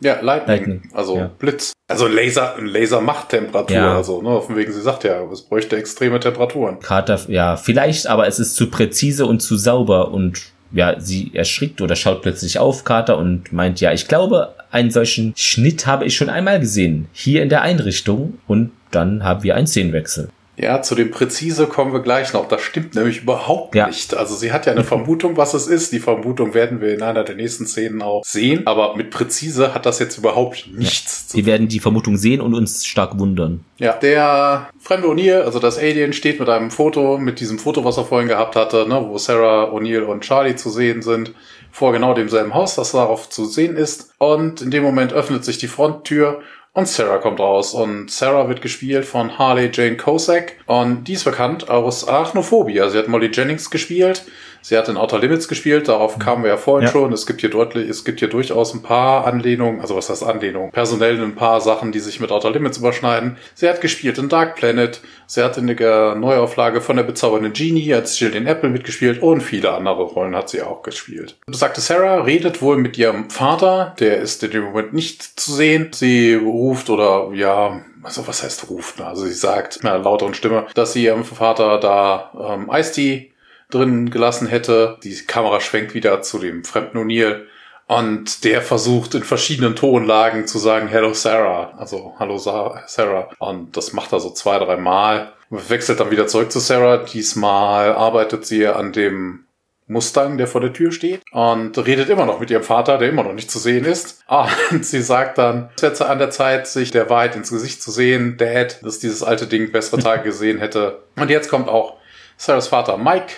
Ja, Lightning. Lightning. Also ja. Blitz. Also Laser, Laser macht Temperatur. Ja. Also, ne, von wegen, sie sagt ja, es bräuchte extreme Temperaturen. Carter, ja, vielleicht, aber es ist zu präzise und zu sauber und ja, sie erschrickt oder schaut plötzlich auf Carter und meint, ja, ich glaube, einen solchen Schnitt habe ich schon einmal gesehen. Hier in der Einrichtung und dann haben wir einen Szenenwechsel. Ja, zu dem Präzise kommen wir gleich noch. Das stimmt nämlich überhaupt ja. nicht. Also sie hat ja eine Vermutung, was es ist. Die Vermutung werden wir in einer der nächsten Szenen auch sehen. Aber mit Präzise hat das jetzt überhaupt nichts ja. zu tun. Wir werden die Vermutung sehen und uns stark wundern. Ja, der fremde O'Neill, also das Alien, steht mit einem Foto, mit diesem Foto, was er vorhin gehabt hatte, ne, wo Sarah, O'Neill und Charlie zu sehen sind, vor genau demselben Haus, das darauf zu sehen ist. Und in dem Moment öffnet sich die Fronttür und Sarah kommt raus. Und Sarah wird gespielt von Harley Jane Kosak. Und die ist bekannt aus Arachnophobia. Sie hat Molly Jennings gespielt. Sie hat in Outer Limits gespielt, darauf mhm. kamen wir ja vorhin ja. schon. Es gibt hier deutlich, es gibt hier durchaus ein paar Anlehnungen, also was heißt Anlehnungen? Personell ein paar Sachen, die sich mit Outer Limits überschneiden. Sie hat gespielt in Dark Planet, sie hat in der Neuauflage von der bezaubernden Genie als Jill den Apple mitgespielt und viele andere Rollen hat sie auch gespielt. Sagte Sarah, redet wohl mit ihrem Vater, der ist in dem Moment nicht zu sehen. Sie ruft oder ja, also was heißt ruft? Also sie sagt mit einer lauteren Stimme, dass sie ihrem Vater da ähm, Eistee drin gelassen hätte. Die Kamera schwenkt wieder zu dem fremden O'Neill. Und der versucht in verschiedenen Tonlagen zu sagen, Hello Sarah. Also, Hallo Sarah. Und das macht er so zwei, drei Mal. Wechselt dann wieder zurück zu Sarah. Diesmal arbeitet sie an dem Mustang, der vor der Tür steht und redet immer noch mit ihrem Vater, der immer noch nicht zu sehen ist. Und sie sagt dann, es wäre an der Zeit, sich der Wahrheit ins Gesicht zu sehen, Dad, dass dieses alte Ding bessere Tage gesehen hätte. Und jetzt kommt auch Sarahs Vater Mike,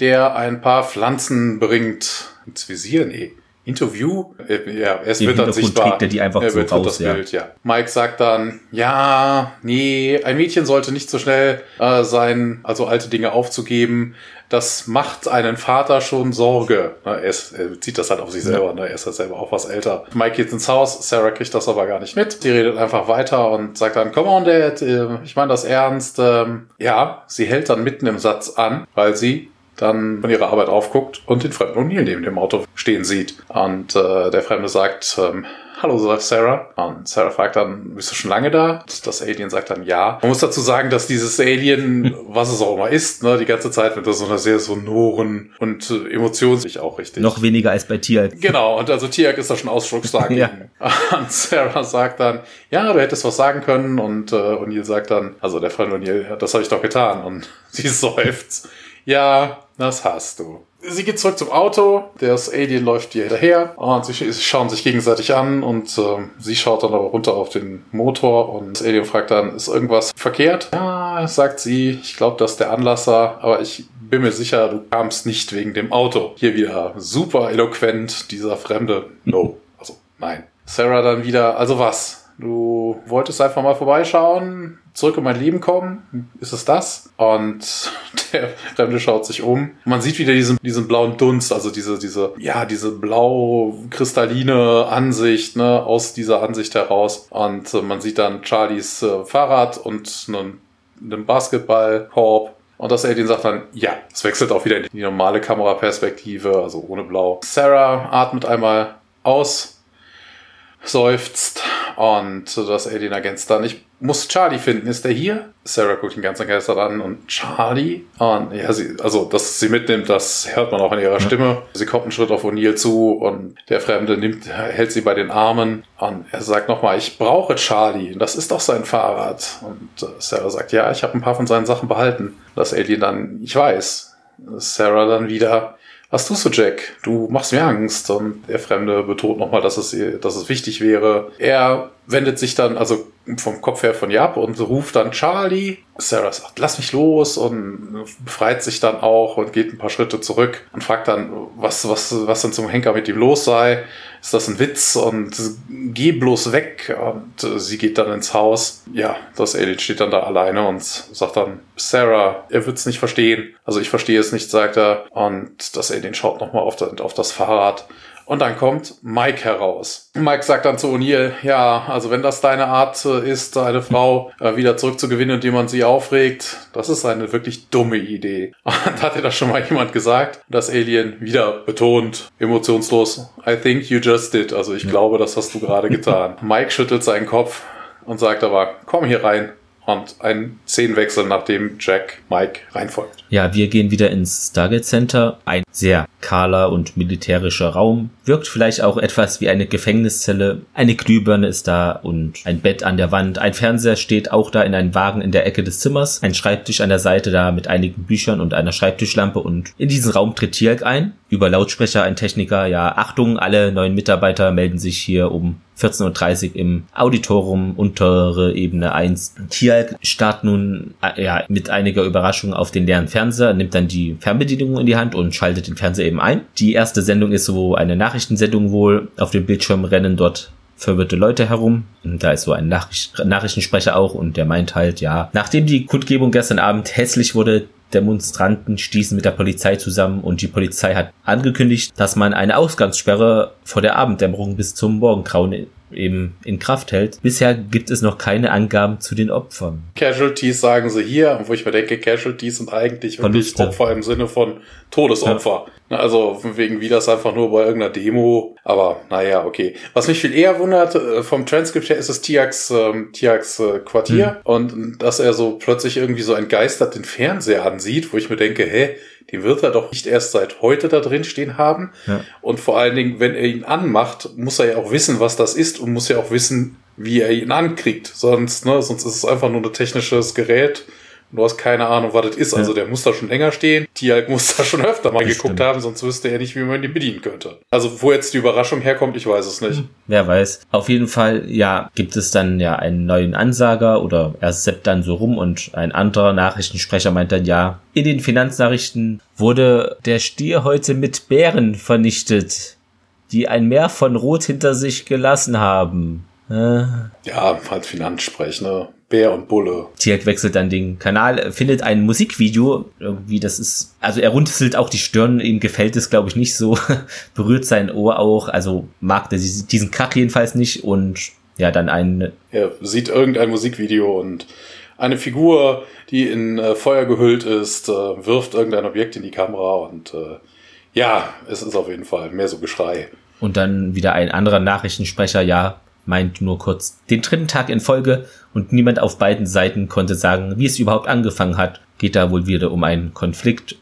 der ein paar Pflanzen bringt ins Visier, nee, Interview, äh, ja, es wird dann sichtbar. Trägt er die einfach er so raus, das ja. Bild, ja. Mike sagt dann, ja, nee, ein Mädchen sollte nicht so schnell äh, sein, also alte Dinge aufzugeben. Das macht einen Vater schon Sorge. Er, ist, er zieht das halt auf sich selber, ne? er ist ja selber auch was älter. Mike geht ins Haus, Sarah kriegt das aber gar nicht mit. Sie redet einfach weiter und sagt dann, come on, Dad, äh, ich meine das ernst. Ähm, ja, sie hält dann mitten im Satz an, weil sie dann von ihrer Arbeit aufguckt und den fremden O'Neill neben dem Auto stehen sieht. Und äh, der Fremde sagt, ähm, Hallo, sagt Sarah. Und Sarah fragt dann, bist du schon lange da? Das Alien sagt dann ja. Man muss dazu sagen, dass dieses Alien, was es auch immer ist, ne, die ganze Zeit mit so einer sehr sonoren und äh, Emotionen sich auch richtig. Noch weniger als bei Tiak. Genau, und also Tiak ist da schon ausdrucksstark. ja. Und Sarah sagt dann, ja, du hättest was sagen können. Und äh, O'Neill sagt dann, also der Freund O'Neill, das habe ich doch getan. Und sie seufzt. Ja, das hast du. Sie geht zurück zum Auto, das Alien läuft ihr hinterher und sie schauen sich gegenseitig an und äh, sie schaut dann aber runter auf den Motor und das Alien fragt dann, ist irgendwas verkehrt? Ja, sagt sie, ich glaube, das ist der Anlasser, aber ich bin mir sicher, du kamst nicht wegen dem Auto. Hier wieder super eloquent, dieser Fremde. No, also nein. Sarah dann wieder, also was? Du wolltest einfach mal vorbeischauen, zurück in mein Leben kommen. Ist es das? Und der Fremde schaut sich um. Man sieht wieder diesen, diesen blauen Dunst, also diese, diese, ja, diese blau-kristalline Ansicht, ne, aus dieser Ansicht heraus. Und äh, man sieht dann Charlies äh, Fahrrad und einen, einen Basketballkorb. Und das Alien sagt dann, ja, es wechselt auch wieder in die normale Kameraperspektive, also ohne Blau. Sarah atmet einmal aus, seufzt und das Alien ergänzt dann, ich muss Charlie finden, ist der hier? Sarah guckt ihn ganz entgeistert an und Charlie? Und ja, sie, also, dass sie mitnimmt, das hört man auch in ihrer Stimme. Sie kommt einen Schritt auf O'Neill zu und der Fremde nimmt, hält sie bei den Armen und er sagt nochmal, ich brauche Charlie, das ist doch sein Fahrrad. Und äh, Sarah sagt, ja, ich habe ein paar von seinen Sachen behalten. Das Alien dann, ich weiß. Sarah dann wieder, was tust du, Jack? Du machst mir Angst. Und der Fremde betont nochmal, dass es, dass es wichtig wäre. Er wendet sich dann, also vom Kopf her von Jab und ruft dann Charlie. Sarah sagt, lass mich los und befreit sich dann auch und geht ein paar Schritte zurück und fragt dann, was, was, was denn zum Henker mit ihm los sei. Ist das ein Witz? Und geh bloß weg. Und sie geht dann ins Haus. Ja, das Alien steht dann da alleine und sagt dann, Sarah, er wird's nicht verstehen. Also ich verstehe es nicht, sagt er. Und das Alien schaut nochmal auf, auf das Fahrrad und dann kommt Mike heraus. Mike sagt dann zu O'Neill, ja, also wenn das deine Art äh, ist, eine Frau äh, wieder zurückzugewinnen, indem man sie aufregt, das ist eine wirklich dumme Idee. Und hat dir das schon mal jemand gesagt? Das Alien wieder betont, emotionslos, I think you just did. Also ich glaube, das hast du gerade getan. Mike schüttelt seinen Kopf und sagt aber, komm hier rein und ein Szenenwechsel, nachdem Jack Mike reinfolgt. Ja, wir gehen wieder ins Stargate Center. Ein sehr kahler und militärischer Raum. Wirkt vielleicht auch etwas wie eine Gefängniszelle. Eine Glühbirne ist da und ein Bett an der Wand. Ein Fernseher steht auch da in einem Wagen in der Ecke des Zimmers. Ein Schreibtisch an der Seite da mit einigen Büchern und einer Schreibtischlampe und in diesen Raum tritt Tielk ein. Über Lautsprecher ein Techniker, ja, Achtung, alle neuen Mitarbeiter melden sich hier um 14.30 Uhr im Auditorium untere Ebene 1. Tialk starrt nun äh, ja, mit einiger Überraschung auf den leeren Fernseher, nimmt dann die Fernbedienung in die Hand und schaltet den Fernseher eben ein. Die erste Sendung ist so eine Nachrichtensendung wohl. Auf dem Bildschirm rennen dort verwirrte Leute herum. Und da ist so ein Nachricht Nachrichtensprecher auch und der meint halt, ja, nachdem die Kundgebung gestern Abend hässlich wurde, Demonstranten stießen mit der Polizei zusammen und die Polizei hat angekündigt, dass man eine Ausgangssperre vor der Abenddämmerung bis zum Morgengrauen eben in Kraft hält. Bisher gibt es noch keine Angaben zu den Opfern. Casualties sagen sie hier, wo ich mir denke, Casualties sind eigentlich wirklich Opfer im Sinne von Todesopfer. Ja. Also wegen wie das einfach nur bei irgendeiner Demo. Aber naja, okay. Was mich viel eher wundert, äh, vom Transkript her ist es Tiax, ähm, äh, Quartier. Mhm. Und dass er so plötzlich irgendwie so entgeistert den Fernseher ansieht, wo ich mir denke, hä, den wird er doch nicht erst seit heute da drin stehen haben. Ja. Und vor allen Dingen, wenn er ihn anmacht, muss er ja auch wissen, was das ist und muss ja auch wissen, wie er ihn ankriegt. Sonst, ne, sonst ist es einfach nur ein technisches Gerät Du hast keine Ahnung, was das ist. Also der muss da schon länger stehen. Tialk muss da schon öfter mal das geguckt stimmt. haben, sonst wüsste er nicht, wie man ihn bedienen könnte. Also wo jetzt die Überraschung herkommt, ich weiß es nicht. Hm, wer weiß. Auf jeden Fall, ja, gibt es dann ja einen neuen Ansager oder er seppt dann so rum und ein anderer Nachrichtensprecher meint dann, ja, in den Finanznachrichten wurde der Stier heute mit Bären vernichtet, die ein Meer von Rot hinter sich gelassen haben. Äh. Ja, halt Finanzsprech, ne? Bär und Bulle. Tierk wechselt dann den Kanal, findet ein Musikvideo, irgendwie das ist, also er runzelt auch die Stirn, ihm gefällt es glaube ich nicht so, berührt sein Ohr auch, also mag er diesen Kack jedenfalls nicht. Und ja, dann ein... Er sieht irgendein Musikvideo und eine Figur, die in äh, Feuer gehüllt ist, äh, wirft irgendein Objekt in die Kamera und äh, ja, es ist auf jeden Fall mehr so Geschrei. Und dann wieder ein anderer Nachrichtensprecher, ja, meint nur kurz den dritten Tag in Folge und niemand auf beiden Seiten konnte sagen, wie es überhaupt angefangen hat. Geht da wohl wieder um einen Konflikt.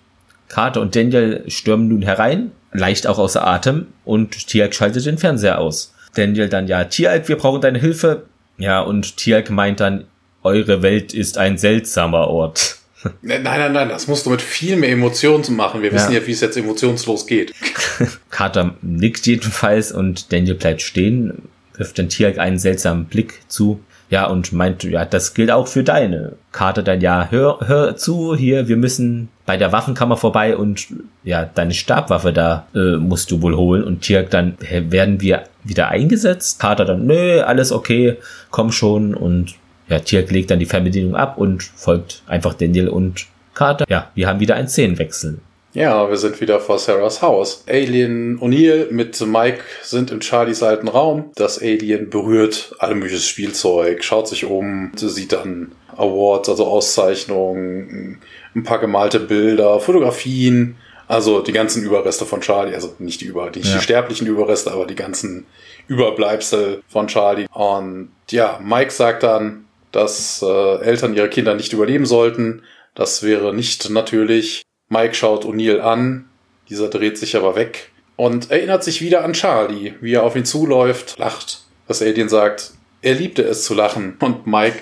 Carter und Daniel stürmen nun herein, leicht auch außer Atem und Tialk schaltet den Fernseher aus. Daniel dann, ja, Tialk, wir brauchen deine Hilfe. Ja, und Tialk meint dann, eure Welt ist ein seltsamer Ort. Nein, nein, nein, das musst du mit viel mehr Emotionen machen. Wir ja. wissen ja, wie es jetzt emotionslos geht. Carter nickt jedenfalls und Daniel bleibt stehen, wirft den Tier einen seltsamen Blick zu. Ja, und meint, ja, das gilt auch für deine Karte dann, ja, hör, hör zu, hier, wir müssen bei der Waffenkammer vorbei und ja, deine Stabwaffe da äh, musst du wohl holen. Und Tirk dann, werden wir wieder eingesetzt? Kater dann, nö, alles okay, komm schon. Und ja, Tirk legt dann die Fernbedienung ab und folgt einfach Daniel und Kater. Ja, wir haben wieder einen Szenenwechsel. Ja, wir sind wieder vor Sarahs Haus. Alien O'Neill mit Mike sind in Charlies alten Raum. Das Alien berührt alle mögliches Spielzeug, schaut sich um, sieht dann Awards, also Auszeichnungen, ein paar gemalte Bilder, Fotografien, also die ganzen Überreste von Charlie, also nicht die über, nicht ja. die sterblichen Überreste, aber die ganzen Überbleibsel von Charlie. Und ja, Mike sagt dann, dass äh, Eltern ihre Kinder nicht überleben sollten. Das wäre nicht natürlich. Mike schaut O'Neill an, dieser dreht sich aber weg und erinnert sich wieder an Charlie, wie er auf ihn zuläuft, lacht. Das Alien sagt, er liebte es zu lachen und Mike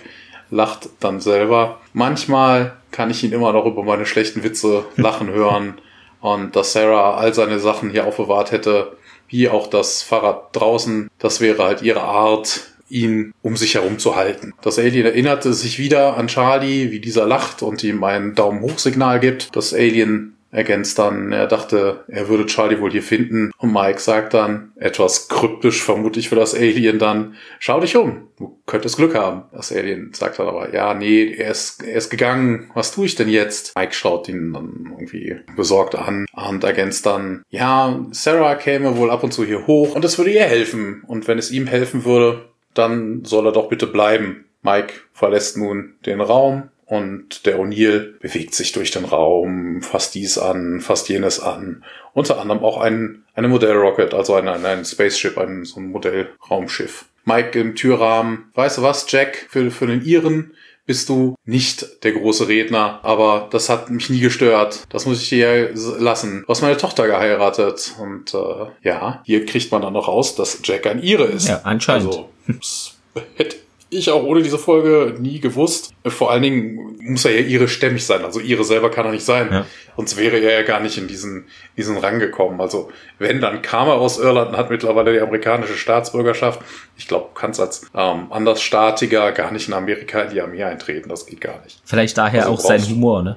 lacht dann selber. Manchmal kann ich ihn immer noch über meine schlechten Witze lachen hören und dass Sarah all seine Sachen hier aufbewahrt hätte, wie auch das Fahrrad draußen, das wäre halt ihre Art, ihn um sich herum zu halten. Das Alien erinnerte sich wieder an Charlie, wie dieser lacht und ihm ein Daumen hoch Signal gibt. Das Alien ergänzt dann, er dachte, er würde Charlie wohl hier finden. Und Mike sagt dann, etwas kryptisch vermutlich für das Alien dann, schau dich um, du könntest Glück haben. Das Alien sagt dann aber, ja, nee, er ist, er ist gegangen, was tue ich denn jetzt? Mike schaut ihn dann irgendwie besorgt an und ergänzt dann, ja, Sarah käme wohl ab und zu hier hoch und es würde ihr helfen. Und wenn es ihm helfen würde, dann soll er doch bitte bleiben. Mike verlässt nun den Raum und der O'Neill bewegt sich durch den Raum, fasst dies an, fasst jenes an. Unter anderem auch ein, eine Modellrocket, also ein, ein, ein Spaceship, ein, so ein Modellraumschiff. Mike im Türrahmen, weißt du was, Jack, für, für den Iren bist du nicht der große Redner, aber das hat mich nie gestört. Das muss ich dir lassen. Du hast meine Tochter geheiratet und äh, ja, hier kriegt man dann noch raus, dass Jack ein Ire ist. Ja, anscheinend. Also, hätte ich auch ohne diese Folge nie gewusst. Vor allen Dingen muss er ja ihre stämmig sein. Also ihre selber kann er nicht sein. Ja. Sonst wäre er ja gar nicht in diesen, diesen Rang gekommen. Also wenn, dann kam er aus Irland und hat mittlerweile die amerikanische Staatsbürgerschaft. Ich glaube, du kannst als ähm, Andersstaatiger gar nicht in Amerika in die Armee eintreten. Das geht gar nicht. Vielleicht daher also auch sein Humor, ne?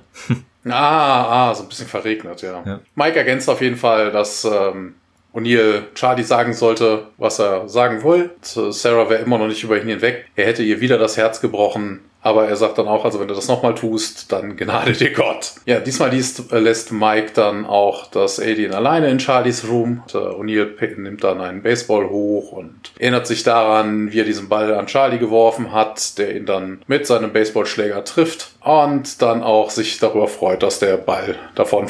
ah, ah, so ein bisschen verregnet, ja. ja. Mike ergänzt auf jeden Fall, dass ähm, O'Neill Charlie sagen sollte, was er sagen wollte. Sarah wäre immer noch nicht über ihn hinweg. Er hätte ihr wieder das Herz gebrochen. Aber er sagt dann auch, also wenn du das nochmal tust, dann gnade dir Gott. Ja, diesmal liest, äh, lässt Mike dann auch das Alien alleine in Charlies Room. O'Neill nimmt dann einen Baseball hoch und erinnert sich daran, wie er diesen Ball an Charlie geworfen hat, der ihn dann mit seinem Baseballschläger trifft und dann auch sich darüber freut, dass der Ball davon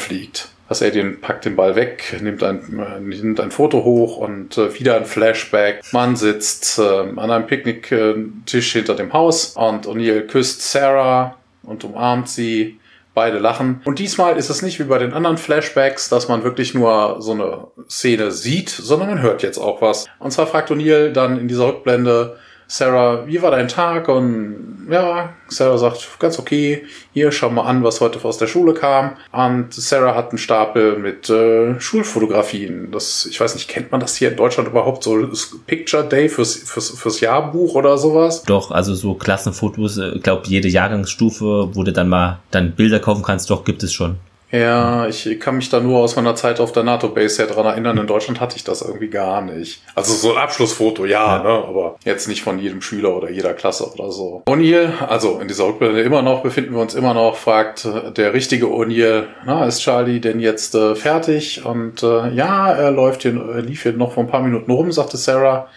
fliegt. Das Alien packt den Ball weg, nimmt ein, äh, nimmt ein Foto hoch und äh, wieder ein Flashback. Man sitzt äh, an einem Picknicktisch hinter dem Haus und O'Neill küsst Sarah und umarmt sie. Beide lachen. Und diesmal ist es nicht wie bei den anderen Flashbacks, dass man wirklich nur so eine Szene sieht, sondern man hört jetzt auch was. Und zwar fragt O'Neill dann in dieser Rückblende, Sarah, wie war dein Tag? Und ja, Sarah sagt, ganz okay. Hier, schau mal an, was heute aus der Schule kam. Und Sarah hat einen Stapel mit äh, Schulfotografien. Das, ich weiß nicht, kennt man das hier in Deutschland überhaupt? So Picture Day fürs, fürs, fürs Jahrbuch oder sowas? Doch, also so Klassenfotos, ich äh, glaube, jede Jahrgangsstufe, wo du dann mal dann Bilder kaufen kannst, doch, gibt es schon. Ja, ich kann mich da nur aus meiner Zeit auf der NATO-Base ja dran erinnern. In Deutschland hatte ich das irgendwie gar nicht. Also so ein Abschlussfoto, ja, ja. ne, aber jetzt nicht von jedem Schüler oder jeder Klasse oder so. O'Neill, also in dieser Rückblende immer noch, befinden wir uns immer noch, fragt äh, der richtige O'Neill, na, ist Charlie denn jetzt äh, fertig? Und äh, ja, er läuft hier, er lief hier noch vor ein paar Minuten rum, sagte Sarah.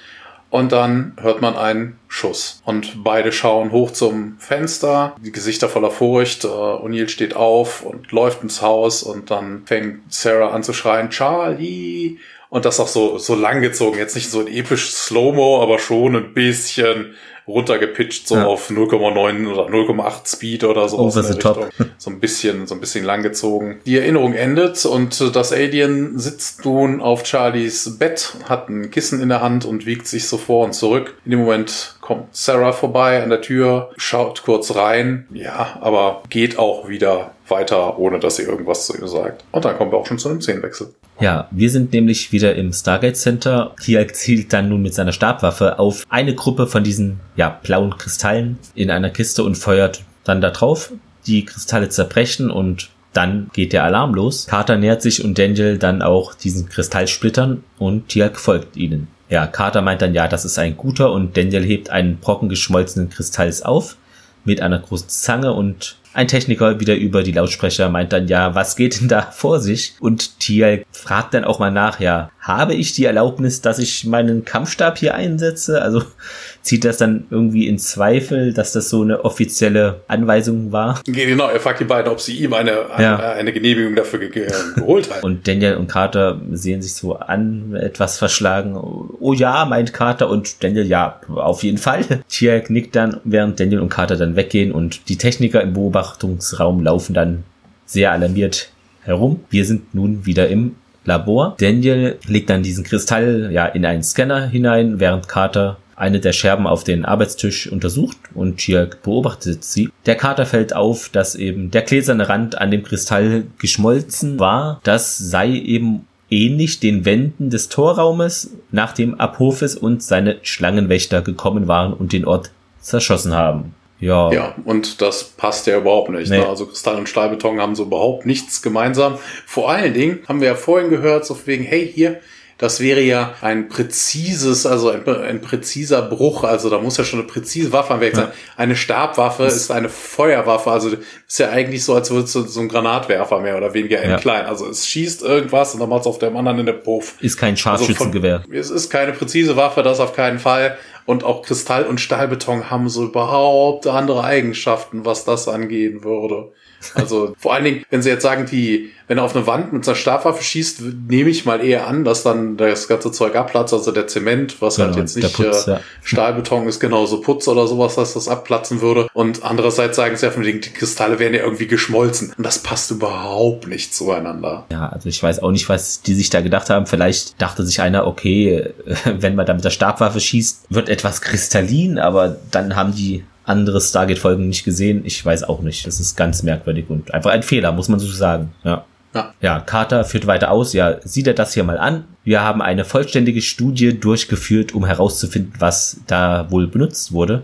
Und dann hört man einen Schuss. Und beide schauen hoch zum Fenster, die Gesichter voller Furcht. Uh, O'Neill steht auf und läuft ins Haus und dann fängt Sarah an zu schreien, Charlie! Und das auch so, so langgezogen. Jetzt nicht so ein episch Slow-Mo, aber schon ein bisschen runtergepitcht, so ja. auf 0,9 oder 0,8 Speed oder so. Over the top. So ein bisschen, so ein bisschen langgezogen. Die Erinnerung endet und das Alien sitzt nun auf Charlies Bett, hat ein Kissen in der Hand und wiegt sich so vor und zurück. In dem Moment kommt Sarah vorbei an der Tür, schaut kurz rein, ja, aber geht auch wieder weiter, ohne dass sie irgendwas zu ihr sagt. Und dann kommen wir auch schon zu einem Szenenwechsel. Ja, wir sind nämlich wieder im Stargate Center. Hier zielt dann nun mit seiner Stabwaffe auf eine Gruppe von diesen ja, blauen Kristallen in einer Kiste und feuert dann da drauf. Die Kristalle zerbrechen und dann geht der Alarm los. Carter nähert sich und Daniel dann auch diesen Kristallsplittern und Tiak folgt ihnen. Ja, Carter meint dann, ja, das ist ein guter und Daniel hebt einen Brocken geschmolzenen Kristalls auf mit einer großen Zange und ein Techniker wieder über die Lautsprecher meint dann, ja, was geht denn da vor sich? Und Tiel fragt dann auch mal nach, ja, habe ich die Erlaubnis, dass ich meinen Kampfstab hier einsetze? Also zieht das dann irgendwie in Zweifel, dass das so eine offizielle Anweisung war. Genau, er fragt die beiden, ob sie ihm eine, ja. eine Genehmigung dafür ge geholt haben. und Daniel und Carter sehen sich so an, etwas verschlagen. Oh ja, meint Carter und Daniel, ja, auf jeden Fall. Tia nickt dann, während Daniel und Carter dann weggehen und die Techniker im Beobachtungsraum laufen dann sehr alarmiert herum. Wir sind nun wieder im Labor. Daniel legt dann diesen Kristall ja in einen Scanner hinein, während Carter eine der Scherben auf den Arbeitstisch untersucht und hier beobachtet sie. Der Kater fällt auf, dass eben der gläserne Rand an dem Kristall geschmolzen war. Das sei eben ähnlich den Wänden des Torraumes, nachdem Apophis und seine Schlangenwächter gekommen waren und den Ort zerschossen haben. Ja. Ja, und das passt ja überhaupt nicht. Nee. Ne? Also Kristall und Stahlbeton haben so überhaupt nichts gemeinsam. Vor allen Dingen haben wir ja vorhin gehört, so wegen, hey, hier, das wäre ja ein präzises, also ein, ein präziser Bruch. Also da muss ja schon eine präzise Waffe am Werk sein. Ja. Eine Stabwaffe das ist eine Feuerwaffe. Also ist ja eigentlich so, als würde es so, so ein Granatwerfer mehr oder weniger in ja. klein. Also es schießt irgendwas und dann macht es auf dem anderen in der Puff. Ist kein Scharfschützengewehr. Also es ist keine präzise Waffe, das auf keinen Fall. Und auch Kristall und Stahlbeton haben so überhaupt andere Eigenschaften, was das angehen würde. Also vor allen Dingen, wenn sie jetzt sagen, die, wenn er auf eine Wand mit einer Stabwaffe schießt, nehme ich mal eher an, dass dann das ganze Zeug abplatzt, also der Zement, was halt genau, halt jetzt nicht Putz, äh, ja. Stahlbeton ist, genauso Putz oder sowas, dass das abplatzen würde. Und andererseits sagen sie ja von wegen, die Kristalle wären ja irgendwie geschmolzen. Und das passt überhaupt nicht zueinander. Ja, also ich weiß auch nicht, was die sich da gedacht haben. Vielleicht dachte sich einer, okay, wenn man da mit der Stabwaffe schießt, wird etwas kristallin, aber dann haben die andere Stargate-Folgen nicht gesehen. Ich weiß auch nicht. Das ist ganz merkwürdig und einfach ein Fehler, muss man so sagen. Ja. Ja. ja, Carter führt weiter aus. Ja, sieht er das hier mal an. Wir haben eine vollständige Studie durchgeführt, um herauszufinden, was da wohl benutzt wurde.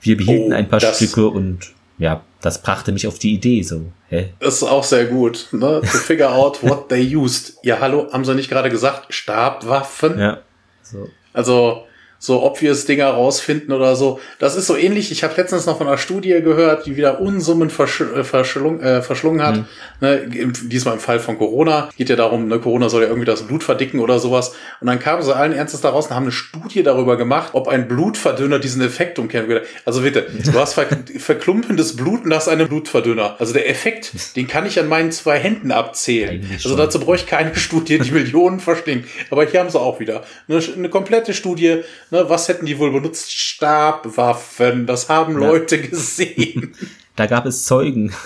Wir behielten oh, ein paar Stücke und ja, das brachte mich auf die Idee so. Hä? Das ist auch sehr gut, ne? To figure out what they used. Ja, hallo, haben sie nicht gerade gesagt, Stabwaffen? Ja. So. Also, so obvious Dinger rausfinden oder so. Das ist so ähnlich. Ich habe letztens noch von einer Studie gehört, die wieder Unsummen versch äh, verschlung, äh, verschlungen hat. Mhm. Ne, im, diesmal im Fall von Corona. Geht ja darum, ne, Corona soll ja irgendwie das Blut verdicken oder sowas. Und dann kamen sie allen Ernstes da raus und haben eine Studie darüber gemacht, ob ein Blutverdünner diesen Effekt umkehren Also bitte, du hast ver verklumpendes Blut und hast einen Blutverdünner. Also der Effekt, den kann ich an meinen zwei Händen abzählen. Also dazu brauche ich keine Studie, die Millionen verstehen. Aber hier haben sie auch wieder eine, eine komplette Studie Ne, was hätten die wohl benutzt? Stabwaffen. Das haben ja. Leute gesehen. Da gab es Zeugen.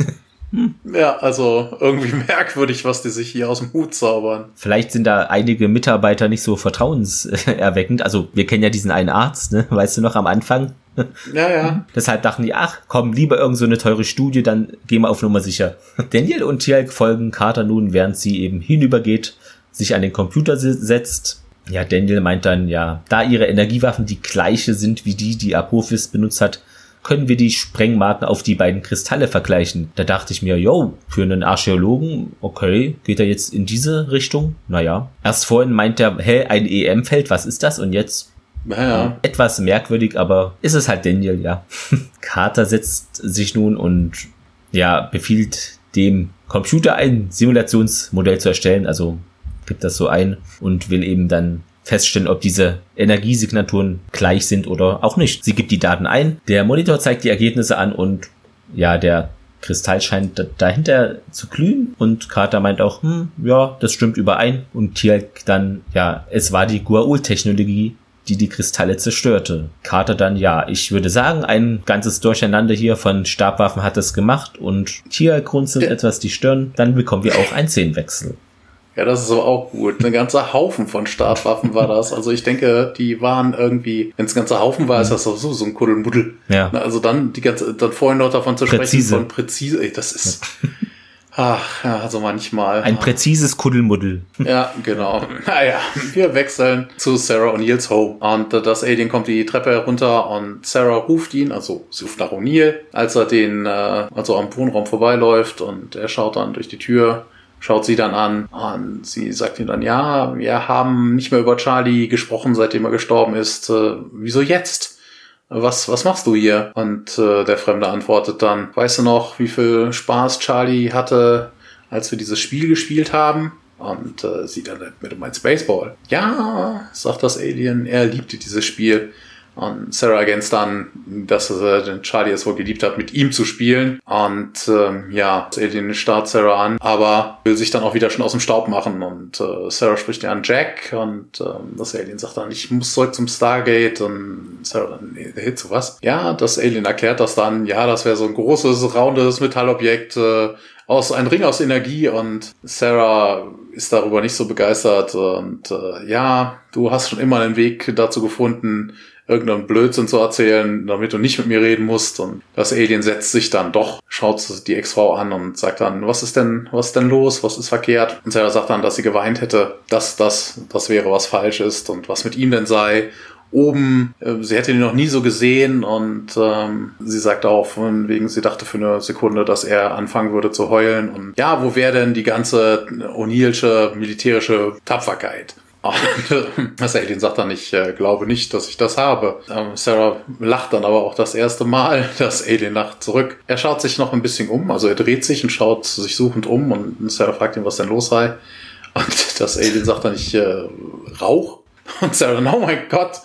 Ja, also irgendwie merkwürdig, was die sich hier aus dem Hut zaubern. Vielleicht sind da einige Mitarbeiter nicht so vertrauenserweckend. Also wir kennen ja diesen einen Arzt, ne? weißt du noch am Anfang? Ja, ja. Deshalb dachten die, ach, komm, lieber irgend so eine teure Studie, dann gehen wir auf Nummer sicher. Daniel und Tialk folgen Carter nun, während sie eben hinübergeht, sich an den Computer setzt. Ja, Daniel meint dann, ja, da ihre Energiewaffen die gleiche sind wie die, die Apophis benutzt hat, können wir die Sprengmarken auf die beiden Kristalle vergleichen. Da dachte ich mir, yo, für einen Archäologen, okay, geht er jetzt in diese Richtung? Naja. Erst vorhin meint er, hä, ein EM-Feld, was ist das? Und jetzt naja. Etwas merkwürdig, aber ist es halt Daniel, ja. Carter setzt sich nun und ja, befiehlt dem Computer ein Simulationsmodell zu erstellen, also gibt das so ein und will eben dann feststellen, ob diese Energiesignaturen gleich sind oder auch nicht. Sie gibt die Daten ein, der Monitor zeigt die Ergebnisse an und ja, der Kristall scheint dahinter zu glühen und Carter meint auch, hm, ja, das stimmt überein und Tialk dann, ja, es war die Guaul-Technologie, die die Kristalle zerstörte. Carter dann, ja, ich würde sagen, ein ganzes Durcheinander hier von Stabwaffen hat es gemacht und Tialk runzelt etwas die Stirn, dann bekommen wir auch einen Szenenwechsel. Ja, das ist so auch gut. Ein ganzer Haufen von Startwaffen war das. Also ich denke, die waren irgendwie, wenn es ein ganzer Haufen war, ist das sowieso so ein Kuddelmuddel. Ja. Also dann die ganze, dann vorhin noch davon zu präzise. sprechen, von präzise, ey, das ist. Ach, ja, also manchmal. Ein präzises Kuddelmuddel. Ja, genau. Naja, wir wechseln zu Sarah O'Neills Home. Und das Alien kommt die Treppe herunter und Sarah ruft ihn, also sie ruft nach O'Neill, als er den, äh, also am Wohnraum vorbeiläuft und er schaut dann durch die Tür schaut sie dann an und sie sagt ihm dann, ja, wir haben nicht mehr über Charlie gesprochen, seitdem er gestorben ist. Äh, wieso jetzt? Was, was machst du hier? Und äh, der Fremde antwortet dann, weißt du noch, wie viel Spaß Charlie hatte, als wir dieses Spiel gespielt haben? Und äh, sie dann mit, du meinst Baseball. Ja, sagt das Alien, er liebte dieses Spiel. Und Sarah ergänzt dann, dass äh, Charlie es wohl geliebt hat, mit ihm zu spielen. Und ähm, ja, Alien starrt Sarah an, aber will sich dann auch wieder schon aus dem Staub machen. Und äh, Sarah spricht ja an Jack und ähm, das Alien sagt dann, ich muss zurück zum Stargate. Und Sarah dann, nee, hey, zu was? Ja, das Alien erklärt das dann, ja, das wäre so ein großes, raundes Metallobjekt, äh, aus ein Ring aus Energie und Sarah ist darüber nicht so begeistert und äh, ja, du hast schon immer einen Weg dazu gefunden, irgendeinen Blödsinn zu erzählen, damit du nicht mit mir reden musst. Und das Alien setzt sich dann doch, schaut die Ex-Frau an und sagt dann, was ist denn, was ist denn los? Was ist verkehrt? Und Sarah sagt dann, dass sie geweint hätte, dass das, das wäre, was falsch ist und was mit ihm denn sei oben, äh, sie hätte ihn noch nie so gesehen und ähm, sie sagte auch von wegen, sie dachte für eine Sekunde, dass er anfangen würde zu heulen und ja, wo wäre denn die ganze O'Neillsche militärische Tapferkeit? Und das Alien sagt dann, ich äh, glaube nicht, dass ich das habe. Ähm, Sarah lacht dann aber auch das erste Mal. Das Alien lacht zurück. Er schaut sich noch ein bisschen um, also er dreht sich und schaut sich suchend um und Sarah fragt ihn, was denn los sei. Und das Alien sagt dann, ich äh, rauch. Und Sarah dann, oh mein Gott.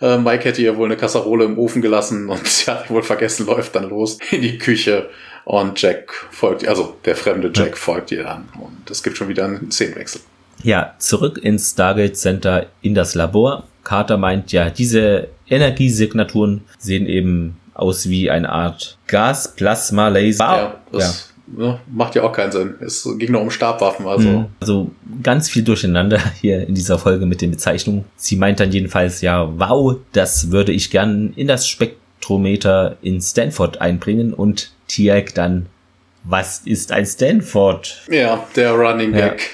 Äh, Mike hätte ihr wohl eine Kasserole im Ofen gelassen und sie hat wohl vergessen, läuft dann los in die Küche und Jack folgt, also der fremde Jack ja. folgt ihr dann. Und es gibt schon wieder einen Szenenwechsel. Ja, zurück ins Stargate Center in das Labor. Carter meint, ja, diese Energiesignaturen sehen eben aus wie eine Art Gas-Plasma-Laser. Ja, das ja. macht ja auch keinen Sinn. Es ging nur um Stabwaffen, also. Mhm. Also ganz viel durcheinander hier in dieser Folge mit den Bezeichnungen. Sie meint dann jedenfalls, ja, wow, das würde ich gern in das Spektrometer in Stanford einbringen und Tiag dann, was ist ein Stanford? Ja, der Running Gag. Ja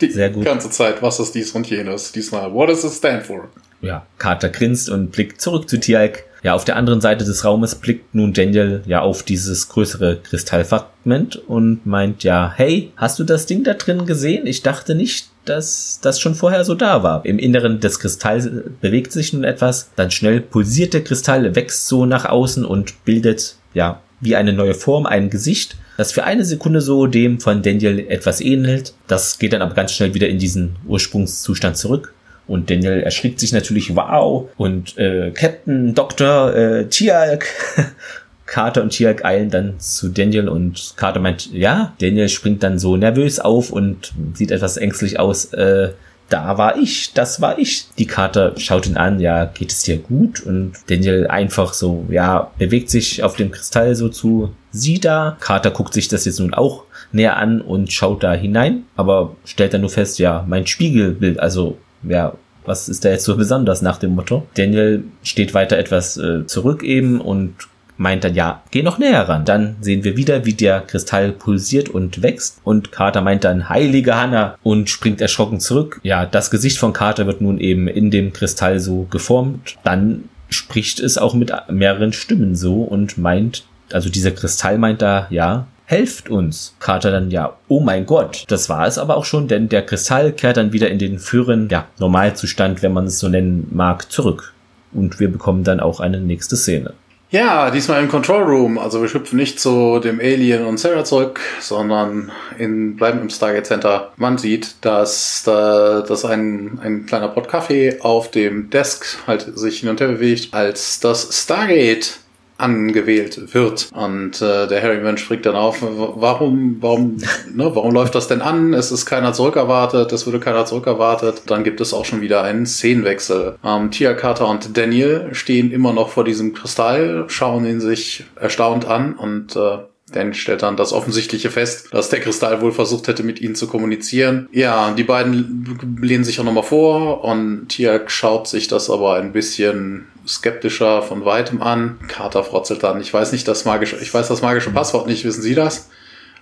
die Sehr gut. ganze Zeit, was ist dies und jenes. Diesmal, what does it stand for? Ja, Carter grinst und blickt zurück zu Tialk. Ja, auf der anderen Seite des Raumes blickt nun Daniel ja auf dieses größere Kristallfragment und meint ja, hey, hast du das Ding da drin gesehen? Ich dachte nicht, dass das schon vorher so da war. Im Inneren des Kristalls bewegt sich nun etwas, dann schnell pulsiert der Kristall, wächst so nach außen und bildet ja wie eine neue Form, ein Gesicht, das für eine Sekunde so dem von Daniel etwas ähnelt. Das geht dann aber ganz schnell wieder in diesen Ursprungszustand zurück. Und Daniel erschrickt sich natürlich, wow. Und äh, Captain, Dr. Äh, Tialk, Carter und Tialk eilen dann zu Daniel und Carter meint, ja, Daniel springt dann so nervös auf und sieht etwas ängstlich aus. Äh, da war ich, das war ich. Die Kater schaut ihn an, ja, geht es dir gut? Und Daniel einfach so, ja, bewegt sich auf dem Kristall so zu sie da. Kater guckt sich das jetzt nun auch näher an und schaut da hinein, aber stellt dann nur fest, ja, mein Spiegelbild, also, ja, was ist da jetzt so besonders nach dem Motto? Daniel steht weiter etwas äh, zurück eben und meint dann, ja, geh noch näher ran. Dann sehen wir wieder, wie der Kristall pulsiert und wächst. Und Carter meint dann, heilige Hanna, und springt erschrocken zurück. Ja, das Gesicht von Carter wird nun eben in dem Kristall so geformt. Dann spricht es auch mit mehreren Stimmen so und meint, also dieser Kristall meint da, ja, helft uns. Carter dann, ja, oh mein Gott. Das war es aber auch schon, denn der Kristall kehrt dann wieder in den früheren, ja, Normalzustand, wenn man es so nennen mag, zurück. Und wir bekommen dann auch eine nächste Szene. Ja, diesmal im Control Room. Also wir schüpfen nicht zu dem Alien und Sarah zurück, sondern in, bleiben im Stargate Center. Man sieht, dass, da, dass ein, ein kleiner Pot Kaffee auf dem Desk halt sich hin und her bewegt, als das Stargate angewählt wird. Und äh, der Harryman springt dann auf, warum, warum, ne, warum läuft das denn an? Es ist keiner zurückerwartet, es wurde keiner zurückerwartet. Dann gibt es auch schon wieder einen Szenenwechsel. Ähm, Tia Carter und Daniel stehen immer noch vor diesem Kristall, schauen ihn sich erstaunt an und äh, Dan stellt dann das Offensichtliche fest, dass der Kristall wohl versucht hätte, mit ihnen zu kommunizieren. Ja, die beiden lehnen sich auch nochmal vor und Tiak schaut sich das aber ein bisschen skeptischer von weitem an. Carter frotzelt dann, ich weiß nicht das magische, ich weiß das magische Passwort nicht, wissen Sie das?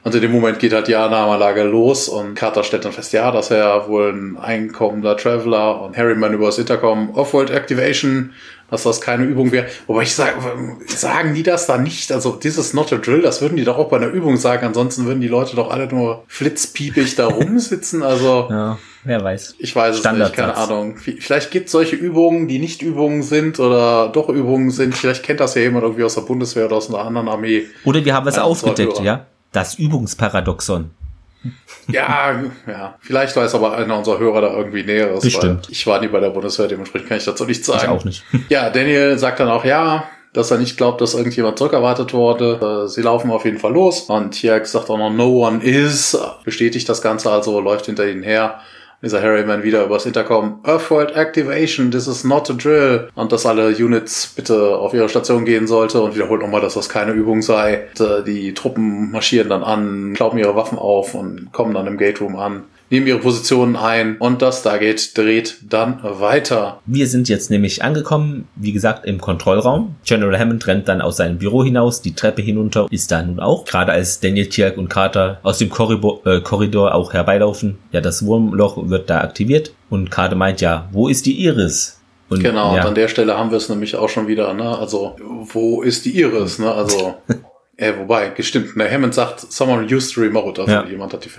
Und in dem Moment geht halt die Annahmelage los und Carter stellt dann fest, ja, dass er wohl ein einkommender Traveler und Harryman über das Intercom Off-World Activation, dass das keine Übung wäre. Wobei ich sage, sagen die das da nicht? Also dieses Not a Drill, das würden die doch auch bei einer Übung sagen. Ansonsten würden die Leute doch alle nur flitzpiepig da rumsitzen. Also ja, wer weiß. Ich weiß es nicht, keine Ahnung. Vielleicht gibt es solche Übungen, die nicht Übungen sind oder doch Übungen sind. Vielleicht kennt das ja jemand irgendwie aus der Bundeswehr oder aus einer anderen Armee. Oder wir haben es aufgedeckt, ja? Das Übungsparadoxon. Ja, ja. Vielleicht weiß aber einer unserer Hörer da irgendwie Näheres. Bestimmt. Ich war nie bei der Bundeswehr, dementsprechend kann ich dazu nichts sagen. Ich auch nicht. Ja, Daniel sagt dann auch, ja, dass er nicht glaubt, dass irgendjemand zurückerwartet wurde. Äh, sie laufen auf jeden Fall los. Und Tiak sagt auch noch, no one is. Bestätigt das Ganze also, läuft hinter ihnen her dieser Harryman wieder übers Intercom. Earthworld Activation, this is not a drill. Und dass alle Units bitte auf ihre Station gehen sollte und wiederholt nochmal, dass das keine Übung sei. Die Truppen marschieren dann an, klauben ihre Waffen auf und kommen dann im Gate Room an nehmen ihre Positionen ein und das Stargate dreht dann weiter. Wir sind jetzt nämlich angekommen, wie gesagt, im Kontrollraum. General Hammond rennt dann aus seinem Büro hinaus, die Treppe hinunter ist da nun auch. Gerade als Daniel Tiag und Carter aus dem Korridor, äh, Korridor auch herbeilaufen. Ja, das Wurmloch wird da aktiviert und Carter meint ja, wo ist die Iris? Und, genau, ja. und an der Stelle haben wir es nämlich auch schon wieder, ne? Also, wo ist die Iris, ne? Also, Äh, wobei, gestimmt. Ne, Hammond sagt, someone used to remote. Also ja. jemand hat die.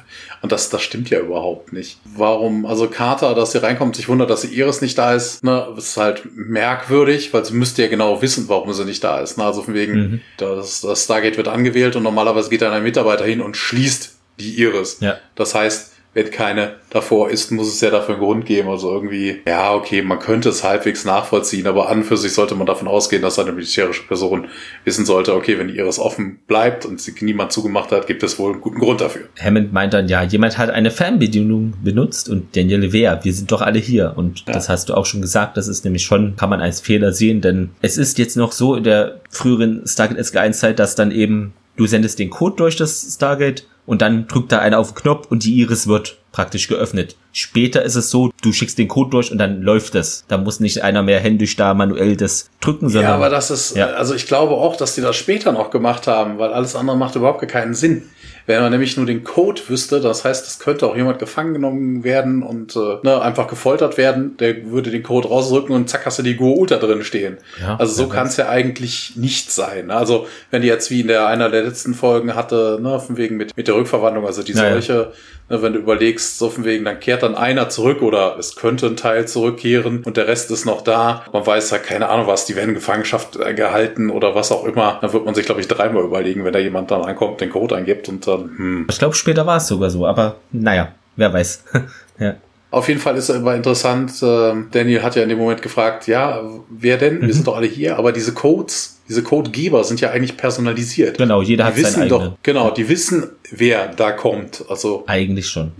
Und das, das stimmt ja überhaupt nicht. Warum, also Carter, dass sie reinkommt, sich wundert, dass sie Iris nicht da ist, ne, ist halt merkwürdig, weil sie müsste ja genau wissen, warum sie nicht da ist. Ne? Also von wegen, mhm. das, das Stargate wird angewählt und normalerweise geht dann ein Mitarbeiter hin und schließt die Iris. Ja. Das heißt, wenn keine davor ist, muss es ja dafür einen Grund geben. Also irgendwie, ja, okay, man könnte es halbwegs nachvollziehen, aber an für sich sollte man davon ausgehen, dass eine militärische Person wissen sollte, okay, wenn die Iris offen bleibt und sie niemand zugemacht hat, gibt es wohl einen guten Grund dafür. Hammond meint dann, ja, jemand hat eine Fernbedienung benutzt und Daniel, wer? Wir sind doch alle hier. Und ja. das hast du auch schon gesagt, das ist nämlich schon, kann man als Fehler sehen, denn es ist jetzt noch so in der früheren Stargate SG1 Zeit, dass dann eben du sendest den Code durch das Stargate und dann drückt da einer auf den Knopf und die Iris wird praktisch geöffnet. Später ist es so, du schickst den Code durch und dann läuft es. Da muss nicht einer mehr händisch da manuell das drücken, sondern. Ja, aber das ist, ja. also ich glaube auch, dass die das später noch gemacht haben, weil alles andere macht überhaupt keinen Sinn. Wenn man nämlich nur den Code wüsste, das heißt, es könnte auch jemand gefangen genommen werden und äh, ne, einfach gefoltert werden, der würde den Code rausrücken und zack hast du die Go Ultra drin stehen. Ja, also so kann es ja eigentlich nicht sein. Also wenn die jetzt wie in der einer der letzten Folgen hatte, ne, von wegen mit, mit der Rückverwandlung, also die ja, Seuche, Ne, wenn du überlegst, so von wegen, dann kehrt dann einer zurück oder es könnte ein Teil zurückkehren und der Rest ist noch da. Man weiß ja keine Ahnung was, die werden in Gefangenschaft äh, gehalten oder was auch immer. Dann wird man sich, glaube ich, dreimal überlegen, wenn da jemand dann ankommt, den Code eingibt und dann, hm. Ich glaube, später war es sogar so, aber naja, wer weiß. ja. Auf jeden Fall ist es immer interessant. Äh, Daniel hat ja in dem Moment gefragt, ja, wer denn? Mhm. Wir sind doch alle hier, aber diese Codes, diese Codegeber sind ja eigentlich personalisiert. Genau, jeder die hat wissen seinen doch, Genau, die wissen, wer da kommt. Also eigentlich schon.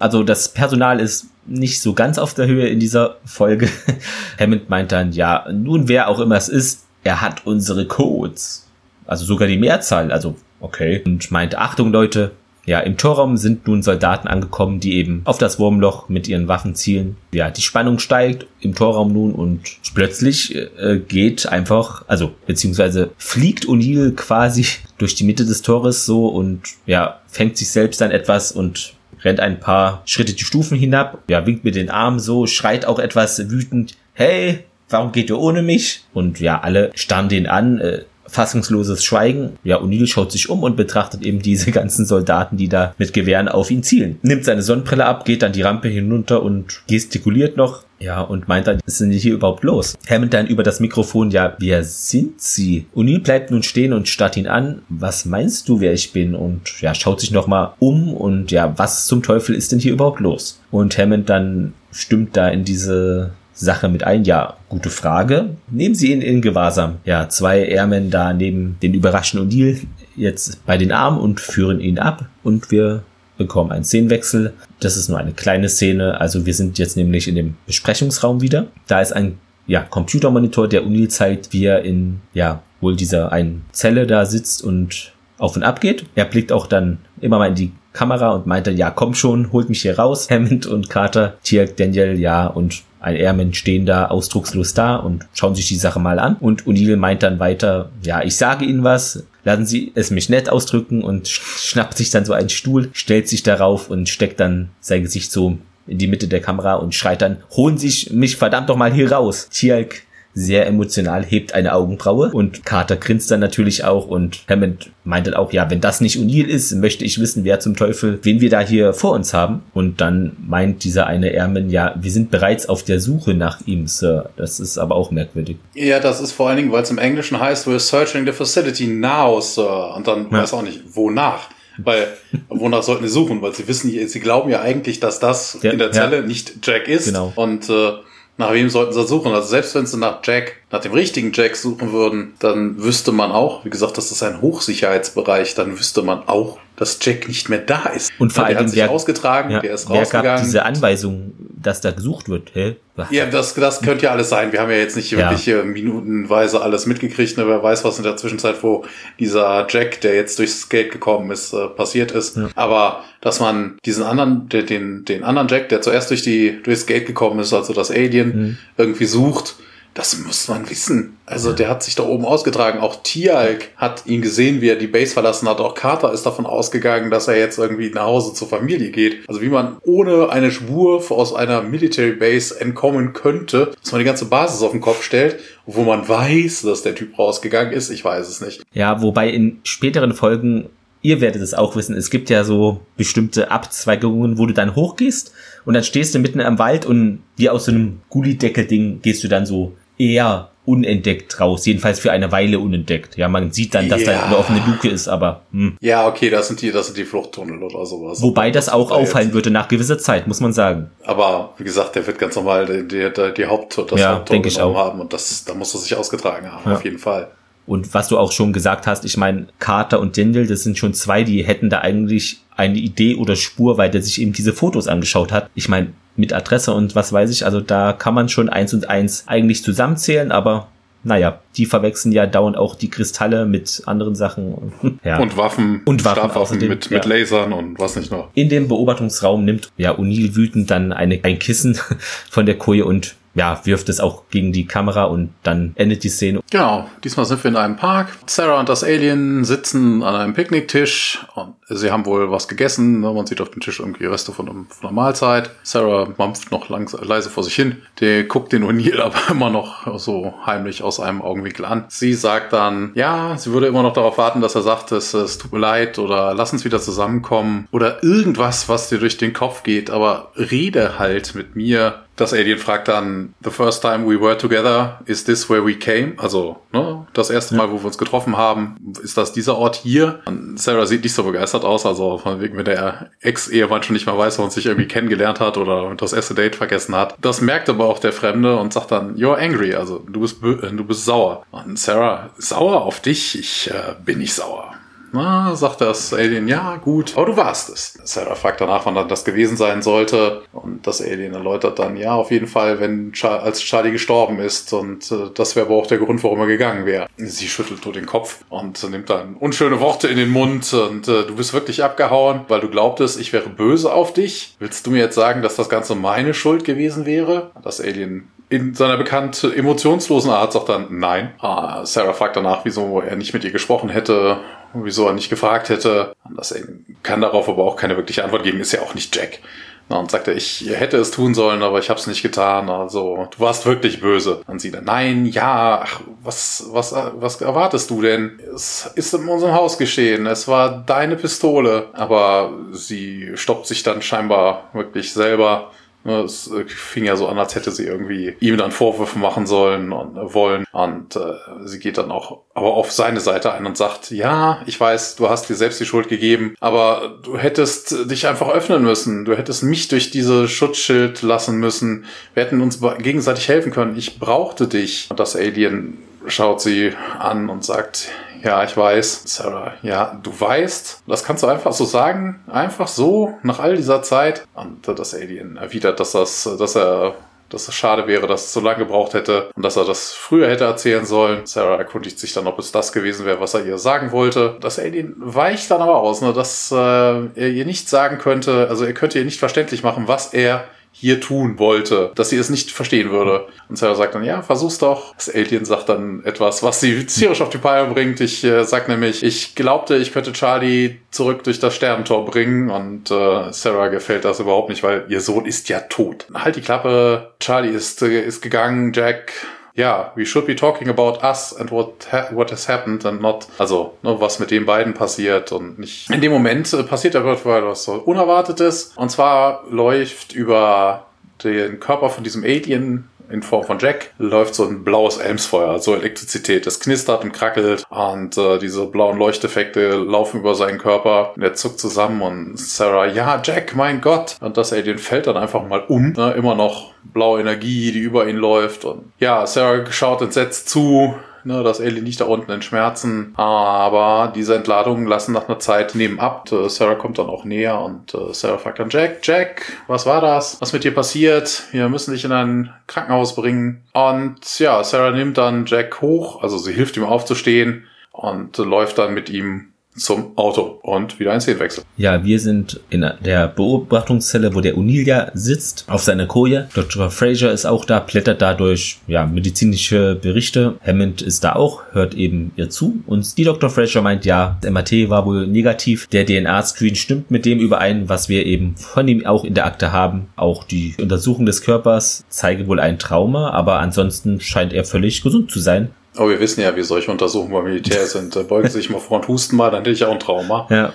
Also das Personal ist nicht so ganz auf der Höhe in dieser Folge. Hammond meint dann, ja, nun wer auch immer es ist, er hat unsere Codes. Also sogar die Mehrzahl, also okay. Und meint, Achtung Leute, ja, im Torraum sind nun Soldaten angekommen, die eben auf das Wurmloch mit ihren Waffen zielen. Ja, die Spannung steigt im Torraum nun und plötzlich äh, geht einfach, also beziehungsweise fliegt O'Neill quasi durch die Mitte des Tores so und ja, fängt sich selbst dann etwas und rennt ein paar Schritte die Stufen hinab, ja, winkt mit den Armen so, schreit auch etwas wütend, hey, warum geht ihr ohne mich? Und ja, alle starren den an, äh, fassungsloses Schweigen. Ja, O'Neill schaut sich um und betrachtet eben diese ganzen Soldaten, die da mit Gewehren auf ihn zielen. Nimmt seine Sonnenbrille ab, geht dann die Rampe hinunter und gestikuliert noch. Ja, und meint dann, was ist denn hier überhaupt los? Hammond dann über das Mikrofon, ja, wer sind Sie? O'Neill bleibt nun stehen und starrt ihn an. Was meinst du, wer ich bin? Und ja, schaut sich nochmal um und ja, was zum Teufel ist denn hier überhaupt los? Und Hammond dann stimmt da in diese Sache mit ein? Ja, gute Frage. Nehmen Sie ihn in Gewahrsam. Ja, zwei Airmen da neben den überraschenden O'Neill jetzt bei den Armen und führen ihn ab und wir bekommen einen Szenenwechsel. Das ist nur eine kleine Szene. Also wir sind jetzt nämlich in dem Besprechungsraum wieder. Da ist ein ja, Computermonitor, der O'Neill zeigt, wie er in ja wohl dieser einen Zelle da sitzt und auf und ab geht. Er blickt auch dann immer mal in die Kamera und meinte, ja, komm schon, holt mich hier raus. Hammond und Carter, Tiak, Daniel, ja, und ein Airman stehen da ausdruckslos da und schauen sich die Sache mal an. Und O'Neill meint dann weiter, ja, ich sage Ihnen was, lassen Sie es mich nett ausdrücken und schnappt sich dann so einen Stuhl, stellt sich darauf und steckt dann sein Gesicht so in die Mitte der Kamera und schreit dann, holen Sie mich verdammt doch mal hier raus. Tialk sehr emotional, hebt eine Augenbraue und Carter grinst dann natürlich auch und Hammond meint dann auch, ja, wenn das nicht O'Neill ist, möchte ich wissen, wer zum Teufel, wen wir da hier vor uns haben. Und dann meint dieser eine Airman, ja, wir sind bereits auf der Suche nach ihm, Sir. Das ist aber auch merkwürdig. Ja, das ist vor allen Dingen, weil es im Englischen heißt, we're searching the facility now, Sir. Und dann ja. weiß auch nicht, wonach. Weil, wonach sollten sie suchen? Weil sie wissen, sie glauben ja eigentlich, dass das ja, in der Zelle ja. nicht Jack ist. Genau. Und äh, nach wem sollten sie suchen? Also selbst wenn sie nach Jack, nach dem richtigen Jack suchen würden, dann wüsste man auch, wie gesagt, das ist ein Hochsicherheitsbereich, dann wüsste man auch, dass Jack nicht mehr da ist. Und vor allem, der hat sich wer, ausgetragen, ja, der ist wer rausgegangen. gab diese Anweisung, dass da gesucht wird? Hä? Ja, das, das könnte ja alles sein. Wir haben ja jetzt nicht wirklich ja. minutenweise alles mitgekriegt. Ne? Wer weiß, was in der Zwischenzeit, wo dieser Jack, der jetzt durchs Gate gekommen ist, äh, passiert ist. Ja. Aber dass man diesen anderen, den, den anderen Jack, der zuerst durch die, durchs Gate gekommen ist, also das Alien, mhm. irgendwie sucht, das muss man wissen. Also der hat sich da oben ausgetragen. Auch Tialk hat ihn gesehen, wie er die Base verlassen hat. Auch Carter ist davon ausgegangen, dass er jetzt irgendwie nach Hause zur Familie geht. Also wie man ohne eine Spur aus einer Military Base entkommen könnte, dass man die ganze Basis auf den Kopf stellt, wo man weiß, dass der Typ rausgegangen ist. Ich weiß es nicht. Ja, wobei in späteren Folgen ihr werdet es auch wissen, es gibt ja so bestimmte Abzweigungen, wo du dann hochgehst und dann stehst du mitten am Wald und wie aus so einem Gullideckel-Ding gehst du dann so eher unentdeckt raus, jedenfalls für eine Weile unentdeckt. Ja, man sieht dann, dass ja. da eine offene Luke ist, aber hm. ja, okay, das sind die, das sind die Fluchttunnel oder sowas. Wobei das auch auffallen würde nach gewisser Zeit, muss man sagen. Aber wie gesagt, der wird ganz normal die, die, die Haupt, das ja, Haupttor ich auch. haben und das, da muss er sich ausgetragen haben, ja. auf jeden Fall. Und was du auch schon gesagt hast, ich meine, Carter und Dindel, das sind schon zwei, die hätten da eigentlich eine Idee oder Spur, weil der sich eben diese Fotos angeschaut hat. Ich meine, mit Adresse und was weiß ich, also da kann man schon eins und eins eigentlich zusammenzählen, aber naja, die verwechseln ja dauernd auch die Kristalle mit anderen Sachen. ja. Und Waffen, und Waffen Stabwaffen mit, mit ja. Lasern und was nicht noch. In dem Beobachtungsraum nimmt ja O'Neill wütend dann eine, ein Kissen von der Koje und ja, wirft es auch gegen die Kamera und dann endet die Szene. Genau, diesmal sind wir in einem Park. Sarah und das Alien sitzen an einem Picknicktisch und sie haben wohl was gegessen. Ne? Man sieht auf dem Tisch irgendwie Reste von, einem, von einer Mahlzeit. Sarah mampft noch langs leise vor sich hin. Der guckt den O'Neill aber immer noch so heimlich aus einem Augenwinkel an. Sie sagt dann, ja, sie würde immer noch darauf warten, dass er sagt, es, es tut mir leid oder lass uns wieder zusammenkommen oder irgendwas, was dir durch den Kopf geht, aber rede halt mit mir das Alien fragt dann, the first time we were together, is this where we came? Also, ne, das erste Mal, wo wir uns getroffen haben, ist das dieser Ort hier? Und Sarah sieht nicht so begeistert aus, also von wegen, wenn der Ex-Ehemann schon nicht mal weiß, wo man sich irgendwie kennengelernt hat oder das erste Date vergessen hat. Das merkt aber auch der Fremde und sagt dann, you're angry, also du bist, du bist sauer. Und Sarah, sauer auf dich? Ich äh, bin nicht sauer. Na, sagt das Alien, ja, gut, aber du warst es. Sarah fragt danach, wann dann das gewesen sein sollte. Und das Alien erläutert dann, ja, auf jeden Fall, wenn Char als Charlie gestorben ist. Und äh, das wäre aber auch der Grund, warum er gegangen wäre. Sie schüttelt nur den Kopf und nimmt dann unschöne Worte in den Mund. Und äh, du bist wirklich abgehauen, weil du glaubtest, ich wäre böse auf dich. Willst du mir jetzt sagen, dass das Ganze meine Schuld gewesen wäre? Das Alien in seiner bekannt emotionslosen Art sagt dann nein. Ah, Sarah fragt danach, wieso er nicht mit ihr gesprochen hätte, wieso er nicht gefragt hätte. Das kann darauf aber auch keine wirkliche Antwort geben, ist ja auch nicht Jack. Na, und sagte, ich hätte es tun sollen, aber ich habe es nicht getan. Also, du warst wirklich böse. Und sie dann, nein, ja, ach, was, was, was erwartest du denn? Es ist in unserem Haus geschehen. Es war deine Pistole. Aber sie stoppt sich dann scheinbar wirklich selber es äh, fing ja so an, als hätte sie irgendwie ihm dann Vorwürfe machen sollen und äh, wollen. Und äh, sie geht dann auch aber auf seine Seite ein und sagt, ja, ich weiß, du hast dir selbst die Schuld gegeben, aber du hättest dich einfach öffnen müssen. Du hättest mich durch diese Schutzschild lassen müssen. Wir hätten uns gegenseitig helfen können. Ich brauchte dich. Und das Alien schaut sie an und sagt, ja, ich weiß. Sarah, ja, du weißt. Das kannst du einfach so sagen. Einfach so, nach all dieser Zeit. Und das Alien erwidert, dass das, dass er dass es schade wäre, dass es so lange gebraucht hätte und dass er das früher hätte erzählen sollen. Sarah erkundigt sich dann, ob es das gewesen wäre, was er ihr sagen wollte. Das Alien weicht dann aber aus, ne, dass äh, er ihr nicht sagen könnte, also er könnte ihr nicht verständlich machen, was er hier tun wollte, dass sie es nicht verstehen würde. Und Sarah sagt dann, ja, versuch's doch. Das Alien sagt dann etwas, was sie tierisch auf die Palme bringt. Ich äh, sag nämlich, ich glaubte, ich könnte Charlie zurück durch das Sternentor bringen und äh, Sarah gefällt das überhaupt nicht, weil ihr Sohn ist ja tot. Halt die Klappe, Charlie ist, äh, ist gegangen, Jack ja, we should be talking about us and what what has happened and not, also ne, was mit den beiden passiert und nicht. In dem Moment äh, passiert aber was so Unerwartetes und zwar läuft über den Körper von diesem Alien in Form von Jack läuft so ein blaues Elmsfeuer, so Elektrizität. Das knistert und krackelt und äh, diese blauen Leuchteffekte laufen über seinen Körper. Und er zuckt zusammen und Sarah, ja, Jack, mein Gott. Und das Alien fällt dann einfach mal um. Ne? Immer noch blaue Energie, die über ihn läuft. Und ja, Sarah schaut entsetzt zu Ne, das Alien liegt da unten in Schmerzen. Aber diese Entladungen lassen nach einer Zeit nebenab. Äh, Sarah kommt dann auch näher und äh, Sarah fragt dann Jack, Jack, was war das? Was mit dir passiert? Wir müssen dich in ein Krankenhaus bringen. Und ja, Sarah nimmt dann Jack hoch, also sie hilft ihm aufzustehen und läuft dann mit ihm zum Auto und wieder ein Szenenwechsel. Ja, wir sind in der Beobachtungszelle, wo der O'Neill sitzt, auf seiner Koje. Dr. Fraser ist auch da, blättert dadurch ja, medizinische Berichte. Hammond ist da auch, hört eben ihr zu. Und die Dr. Fraser meint, ja, das MRT war wohl negativ. Der DNA-Screen stimmt mit dem überein, was wir eben von ihm auch in der Akte haben. Auch die Untersuchung des Körpers zeige wohl ein Trauma, aber ansonsten scheint er völlig gesund zu sein. Aber wir wissen ja, wie solche Untersuchungen beim Militär sind. Da beugen sich mal vor und husten mal, dann hätte ich auch ein Trauma. Ja.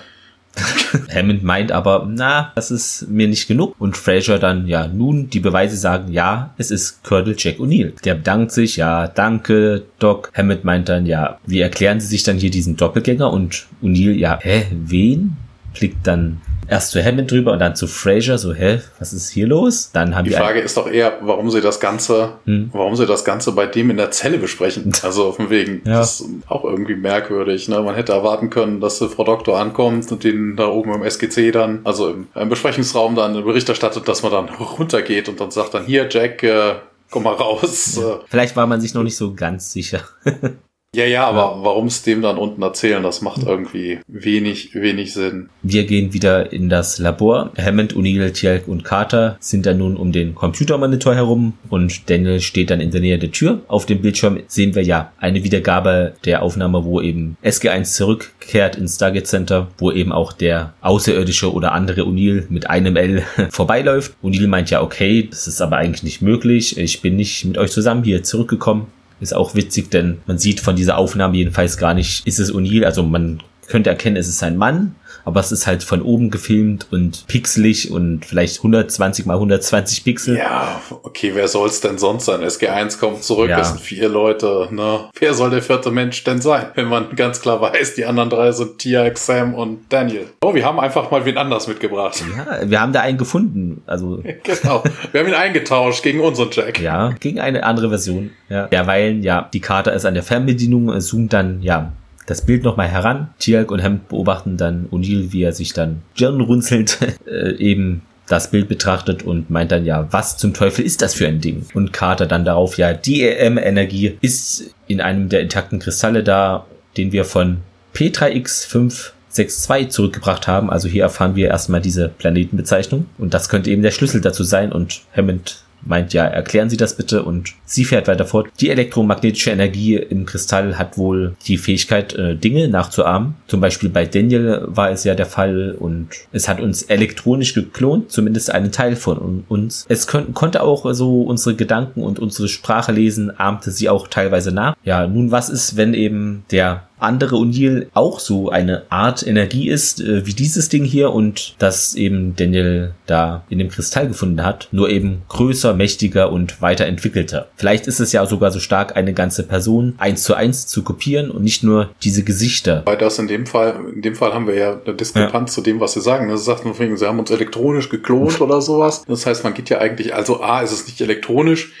Hammond meint aber, na, das ist mir nicht genug. Und Fraser dann, ja, nun, die Beweise sagen, ja, es ist Colonel Jack O'Neill. Der bedankt sich, ja, danke, Doc. Hammond meint dann, ja, wie erklären Sie sich dann hier diesen Doppelgänger? Und O'Neill, ja, hä, wen? Blickt dann erst zu Hammond drüber und dann zu Fraser, so, hä, was ist hier los? Dann haben die Frage ist doch eher, warum sie das Ganze, hm? warum sie das Ganze bei dem in der Zelle besprechen. Also von wegen, ja. das ist auch irgendwie merkwürdig. Ne? Man hätte erwarten können, dass Frau Doktor ankommt und den da oben im SGC dann, also im, im Besprechungsraum dann eine Bericht erstattet, dass man dann runtergeht und dann sagt dann, hier, Jack, äh, komm mal raus. Ja. Vielleicht war man sich noch nicht so ganz sicher. Ja, ja, aber warum es dem dann unten erzählen, das macht irgendwie wenig, wenig Sinn. Wir gehen wieder in das Labor. Hammond, O'Neill, Tjelk und Carter sind dann nun um den Computermonitor herum und Daniel steht dann in der Nähe der Tür. Auf dem Bildschirm sehen wir ja eine Wiedergabe der Aufnahme, wo eben SG1 zurückkehrt ins Stargate Center, wo eben auch der außerirdische oder andere O'Neill mit einem L vorbeiläuft. O'Neill meint ja, okay, das ist aber eigentlich nicht möglich. Ich bin nicht mit euch zusammen hier zurückgekommen. Ist auch witzig, denn man sieht von dieser Aufnahme jedenfalls gar nicht, ist es O'Neill, also man könnte erkennen, es ist ein Mann, aber es ist halt von oben gefilmt und pixelig und vielleicht 120 mal 120 Pixel. Ja, okay, wer soll es denn sonst sein? SG1 kommt zurück, ja. es sind vier Leute, ne? Wer soll der vierte Mensch denn sein? Wenn man ganz klar weiß, die anderen drei sind Tia, Sam und Daniel. Oh, wir haben einfach mal wen anders mitgebracht. Ja, wir haben da einen gefunden, also. genau. Wir haben ihn eingetauscht gegen unseren Jack. Ja, gegen eine andere Version. Ja. Derweilen, ja, die Karte ist an der Fernbedienung, zoomt dann, ja, das Bild nochmal heran. Tialk und Hemd beobachten dann O'Neill, wie er sich dann stirnrunzelnd äh, eben das Bild betrachtet und meint dann ja, was zum Teufel ist das für ein Ding? Und Carter dann darauf, ja, die EM-Energie ist in einem der intakten Kristalle da, den wir von P3X562 zurückgebracht haben. Also hier erfahren wir erstmal diese Planetenbezeichnung und das könnte eben der Schlüssel dazu sein und Hammond meint, ja, erklären Sie das bitte und sie fährt weiter fort. Die elektromagnetische Energie im Kristall hat wohl die Fähigkeit, äh, Dinge nachzuahmen. Zum Beispiel bei Daniel war es ja der Fall und es hat uns elektronisch geklont, zumindest einen Teil von uns. Es kon konnte auch so unsere Gedanken und unsere Sprache lesen, ahmte sie auch teilweise nach. Ja, nun was ist, wenn eben der andere O'Neill auch so eine Art Energie ist, äh, wie dieses Ding hier und das eben Daniel da in dem Kristall gefunden hat, nur eben größer, mächtiger und weiterentwickelter. Vielleicht ist es ja sogar so stark, eine ganze Person eins zu eins zu kopieren und nicht nur diese Gesichter. Weil das in dem Fall, in dem Fall haben wir ja eine Diskrepanz ja. zu dem, was sie sagen. Sie sagt nur, sie haben uns elektronisch geklont oder sowas. Das heißt, man geht ja eigentlich, also A, ist es nicht elektronisch,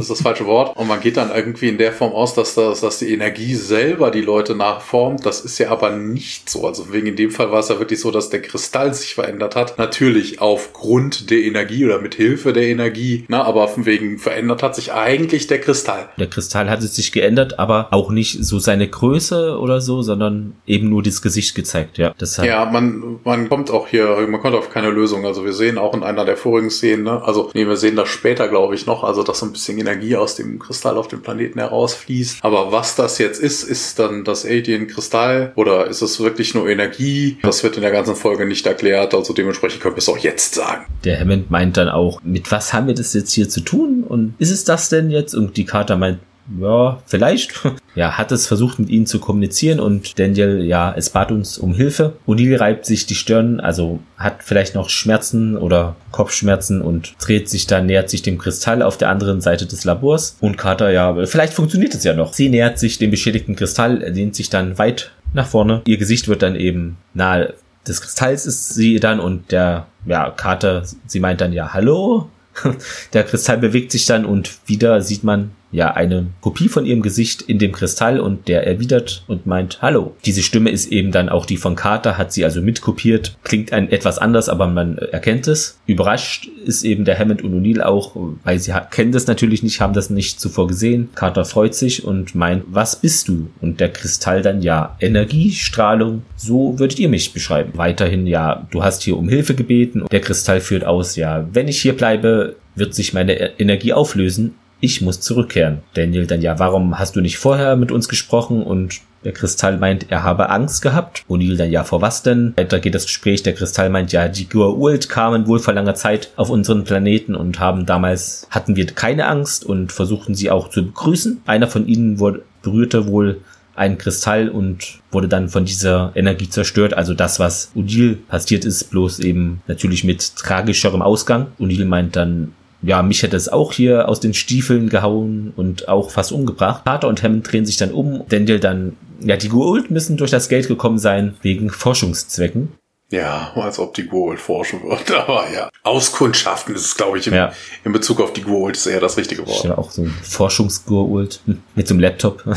ist das falsche Wort, und man geht dann irgendwie in der Form aus, dass das, dass die Energie selber die Leute nach nachformt. Das ist ja aber nicht so. Also wegen in dem Fall war es ja wirklich so, dass der Kristall sich verändert hat. Natürlich aufgrund der Energie oder mit Hilfe der Energie. Na, aber wegen verändert hat sich eigentlich der Kristall. Der Kristall hat sich geändert, aber auch nicht so seine Größe oder so, sondern eben nur das Gesicht gezeigt. Ja, das ja man, man kommt auch hier, man kommt auf keine Lösung. Also wir sehen auch in einer der vorigen Szenen, ne? also nee, wir sehen das später, glaube ich, noch, also dass so ein bisschen Energie aus dem Kristall auf dem Planeten herausfließt. Aber was das jetzt ist, ist dann das Alien Kristall oder ist es wirklich nur Energie? Das wird in der ganzen Folge nicht erklärt, also dementsprechend können wir es auch jetzt sagen. Der Hammond meint dann auch, mit was haben wir das jetzt hier zu tun und ist es das denn jetzt? Und die Carter meint, ja, vielleicht. Ja, hat es versucht mit ihnen zu kommunizieren und Daniel, ja, es bat uns um Hilfe. O'Neill reibt sich die Stirn, also hat vielleicht noch Schmerzen oder Kopfschmerzen und dreht sich dann, nähert sich dem Kristall auf der anderen Seite des Labors. Und Carter, ja, vielleicht funktioniert es ja noch. Sie nähert sich dem beschädigten Kristall, lehnt sich dann weit nach vorne. Ihr Gesicht wird dann eben nahe des Kristalls ist sie dann und der, ja, Carter, sie meint dann ja, hallo? Der Kristall bewegt sich dann und wieder sieht man ja eine Kopie von ihrem Gesicht in dem Kristall und der erwidert und meint Hallo. Diese Stimme ist eben dann auch die von Carter, hat sie also mitkopiert, klingt ein etwas anders, aber man erkennt es. Überrascht ist eben der Hammond und O'Neill auch, weil sie kennen das natürlich nicht, haben das nicht zuvor gesehen. Carter freut sich und meint, was bist du? Und der Kristall dann ja, Energie, Strahlung, so würdet ihr mich beschreiben. Weiterhin ja, du hast hier um Hilfe gebeten. Der Kristall führt aus, ja, wenn ich hier bleibe, wird sich meine Energie auflösen ich muss zurückkehren. Daniel dann, ja, warum hast du nicht vorher mit uns gesprochen? Und der Kristall meint, er habe Angst gehabt. O'Neill dann, ja, vor was denn? Weiter geht das Gespräch. Der Kristall meint, ja, die Goa'uld kamen wohl vor langer Zeit auf unseren Planeten und haben damals, hatten wir keine Angst und versuchten sie auch zu begrüßen. Einer von ihnen wurde, berührte wohl einen Kristall und wurde dann von dieser Energie zerstört. Also das, was Udil passiert ist, bloß eben natürlich mit tragischerem Ausgang. Udil meint dann, ja, mich hätte es auch hier aus den Stiefeln gehauen und auch fast umgebracht. Carter und Hammond drehen sich dann um. Daniel dann, ja, die Goa'uld müssen durch das Geld gekommen sein, wegen Forschungszwecken. Ja, als ob die Goa'uld forschen wird. Aber ja, auskundschaften ist es, glaube ich, im, ja. in Bezug auf die Goa'uld ist eher das richtige Wort. Ja, auch so ein Forschungs-Goa'uld mit so einem Laptop.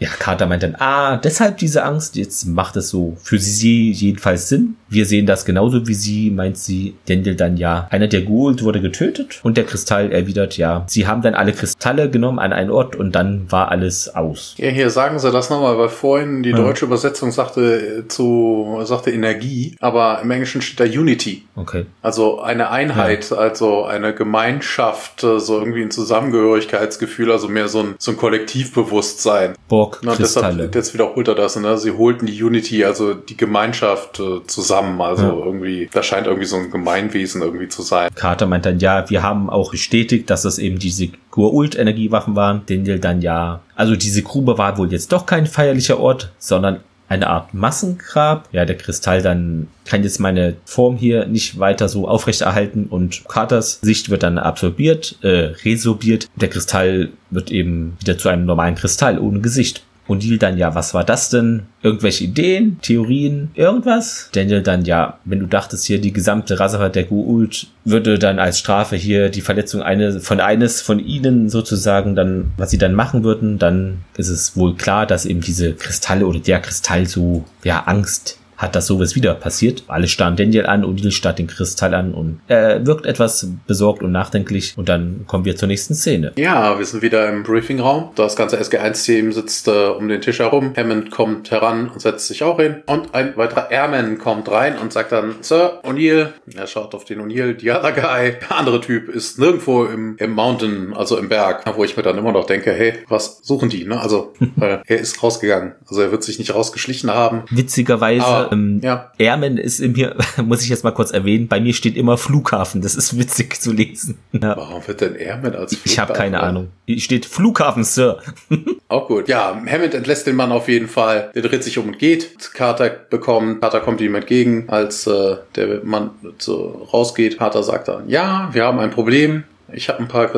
ja, Carter meint dann, ah, deshalb diese Angst, jetzt macht es so für sie jedenfalls Sinn. Wir sehen das genauso wie sie, meint sie. Dendel dann ja, einer der Gould wurde getötet und der Kristall erwidert ja, sie haben dann alle Kristalle genommen an einen Ort und dann war alles aus. Ja, hier sagen sie das nochmal, weil vorhin die deutsche ja. Übersetzung sagte äh, zu, sagte Energie, aber im Englischen steht da Unity. Okay. Also eine Einheit, ja. also eine Gemeinschaft, äh, so irgendwie ein Zusammengehörigkeitsgefühl, also mehr so ein, so ein Kollektivbewusstsein. Borg, Kristalle. Deshalb, jetzt wiederholt er das, ne? Sie holten die Unity, also die Gemeinschaft äh, zusammen. Also ja. irgendwie, das scheint irgendwie so ein Gemeinwesen irgendwie zu sein. Carter meint dann, ja, wir haben auch bestätigt, dass das eben diese Gur-Ult-Energiewaffen waren. Daniel dann, ja, also diese Grube war wohl jetzt doch kein feierlicher Ort, sondern eine Art Massengrab. Ja, der Kristall dann kann jetzt meine Form hier nicht weiter so aufrechterhalten und Carters Sicht wird dann absorbiert, äh, resorbiert. Der Kristall wird eben wieder zu einem normalen Kristall ohne Gesicht. O'Neill dann, ja, was war das denn? Irgendwelche Ideen, Theorien, irgendwas? Daniel dann, ja, wenn du dachtest hier, die gesamte Rasse der Gu'uld würde dann als Strafe hier die Verletzung eine, von eines von ihnen sozusagen dann, was sie dann machen würden, dann ist es wohl klar, dass eben diese Kristalle oder der Kristall so, ja, Angst hat das sowas wieder passiert. Alle starren Daniel an, O'Neill starrt den Kristall an und er wirkt etwas besorgt und nachdenklich. Und dann kommen wir zur nächsten Szene. Ja, wir sind wieder im Briefingraum. Das ganze SG1-Team sitzt äh, um den Tisch herum. Hammond kommt heran und setzt sich auch hin. Und ein weiterer Airman kommt rein und sagt dann, Sir, O'Neill. Er schaut auf den O'Neill, the other guy. Der andere Typ ist nirgendwo im, im Mountain, also im Berg, wo ich mir dann immer noch denke, hey, was suchen die? Ne? Also, äh, er ist rausgegangen. Also er wird sich nicht rausgeschlichen haben. Witzigerweise Aber ähm, ja. Airman ist in mir, muss ich jetzt mal kurz erwähnen, bei mir steht immer Flughafen. Das ist witzig zu lesen. Ja. Warum wird denn Airman als Flughafen? Ich habe keine Ahnung. Steht Flughafen, Sir. Auch gut. Ja, Hammond entlässt den Mann auf jeden Fall. Der dreht sich um und geht. Carter bekommt, Carter kommt ihm entgegen, als äh, der Mann so rausgeht. Carter sagt dann, ja, wir haben ein Problem. Ich habe ein paar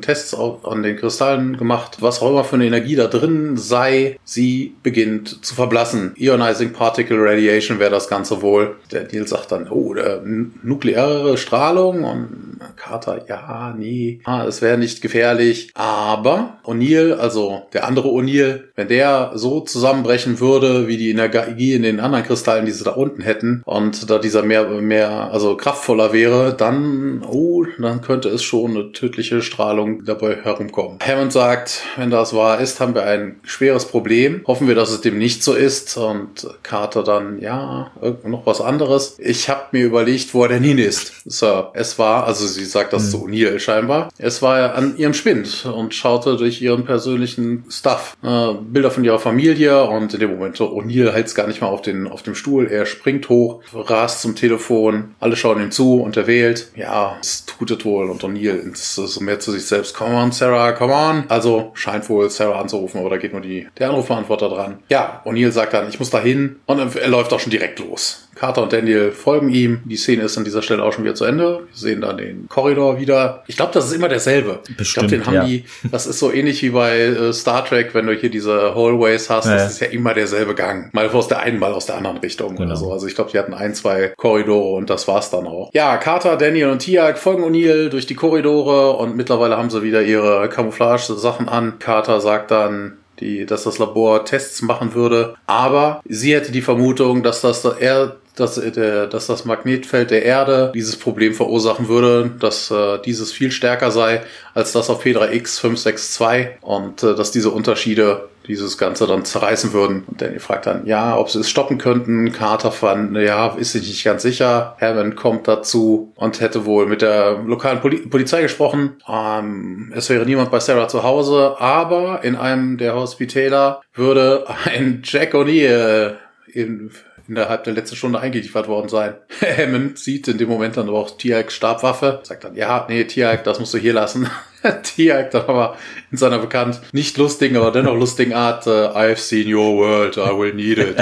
Tests an den Kristallen gemacht. Was auch immer für eine Energie da drin sei, sie beginnt zu verblassen. Ionizing Particle Radiation wäre das Ganze wohl. Der Neil sagt dann, oh, nukleare Strahlung und Carter, ja, nee, ah, es wäre nicht gefährlich. Aber O'Neill, also der andere O'Neill, wenn der so zusammenbrechen würde, wie die Energie in den anderen Kristallen, die sie da unten hätten, und da dieser mehr, mehr, also kraftvoller wäre, dann, oh, dann könnte es schon eine tödliche Strahlung dabei herumkommen. Hammond sagt, wenn das wahr ist, haben wir ein schweres Problem. Hoffen wir, dass es dem nicht so ist. Und Carter dann, ja, noch was anderes. Ich habe mir überlegt, wo er denn hin ist. So, es war, also sie sagt das mhm. zu O'Neill scheinbar, es war an ihrem Spind und schaute durch ihren persönlichen Stuff. Äh, Bilder von ihrer Familie und in dem Moment so, O'Neill hält es gar nicht mal auf, den, auf dem Stuhl. Er springt hoch, rast zum Telefon, alle schauen ihm zu und er wählt. Ja, es tut es wohl und O'Neill so mehr zu sich selbst. Come on, Sarah, come on. Also scheint wohl Sarah anzurufen, aber da geht nur die, der Anrufbeantworter dran. Ja, O'Neill sagt dann, ich muss da hin und er läuft auch schon direkt los. Carter und Daniel folgen ihm. Die Szene ist an dieser Stelle auch schon wieder zu Ende. Wir sehen dann den Korridor wieder. Ich glaube, das ist immer derselbe. Bestimmt, ich glaube, den haben ja. die, das ist so ähnlich wie bei äh, Star Trek, wenn du hier diese Hallways hast, ja. das ist ja immer derselbe Gang. Mal aus der einen, mal aus der anderen Richtung genau. oder so. Also ich glaube, die hatten ein, zwei Korridore und das war's dann auch. Ja, Carter, Daniel und Tiag folgen O'Neill durch die Korridore und mittlerweile haben sie wieder ihre Camouflage-Sachen an. Carter sagt dann, die, dass das Labor Tests machen würde. Aber sie hätte die Vermutung, dass das er dass, der, dass das Magnetfeld der Erde dieses Problem verursachen würde, dass äh, dieses viel stärker sei als das auf Pedra X 562 und äh, dass diese Unterschiede dieses Ganze dann zerreißen würden. Und Danny fragt dann, ja, ob sie es stoppen könnten. Carter fand, ja, ist sich nicht ganz sicher. Hammond kommt dazu und hätte wohl mit der lokalen Poli Polizei gesprochen. Ähm, es wäre niemand bei Sarah zu Hause, aber in einem der Hospitäler würde ein Jack O'Neill in innerhalb der letzten Stunde eingeliefert worden sein. Hammond sieht in dem Moment dann aber auch Tiag Stabwaffe, sagt dann, ja, nee, Tiag, das musst du hier lassen. Tiag dann aber in seiner bekannt nicht lustigen, aber dennoch lustigen Art, uh, I've seen your world, I will need it.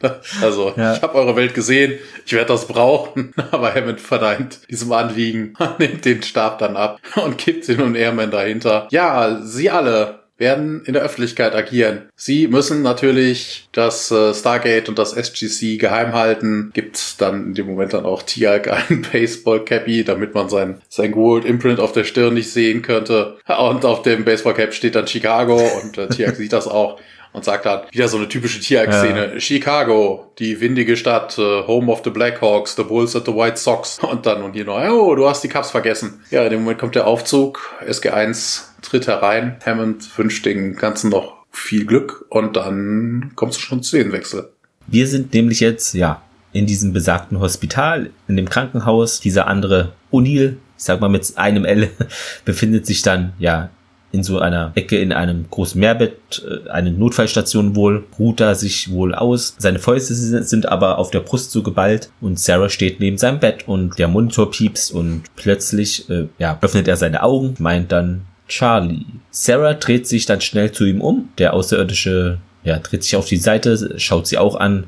also, ja. ich habe eure Welt gesehen, ich werde das brauchen, aber Hammond verneint diesem Anliegen, nimmt den Stab dann ab und kippt den und Airman dahinter. Ja, sie alle werden in der Öffentlichkeit agieren. Sie müssen natürlich das äh, Stargate und das SGC geheim halten. Gibt dann in dem Moment dann auch Tiag ein Baseball-Cappy, damit man sein, sein Gold Imprint auf der Stirn nicht sehen könnte. Und auf dem Baseball-Cap steht dann Chicago und äh, Tiag sieht das auch und sagt dann wieder so eine typische Tiag-Szene. Ja. Chicago, die windige Stadt, uh, Home of the Blackhawks, the Bulls at the White Sox. Und dann und hier noch, oh, du hast die Cups vergessen. Ja, in dem Moment kommt der Aufzug, SG1 tritt herein. Hammond wünscht den Ganzen noch viel Glück und dann kommst du schon zu den Wechsel. Wir sind nämlich jetzt, ja, in diesem besagten Hospital, in dem Krankenhaus. Dieser andere O'Neill, ich sag mal mit einem L, befindet sich dann, ja, in so einer Ecke in einem großen Mehrbett, äh, eine Notfallstation wohl, ruht da sich wohl aus. Seine Fäuste sind aber auf der Brust so geballt und Sarah steht neben seinem Bett und der Monitor piepst und plötzlich, äh, ja, öffnet er seine Augen, meint dann, Charlie. Sarah dreht sich dann schnell zu ihm um. Der Außerirdische ja, dreht sich auf die Seite, schaut sie auch an,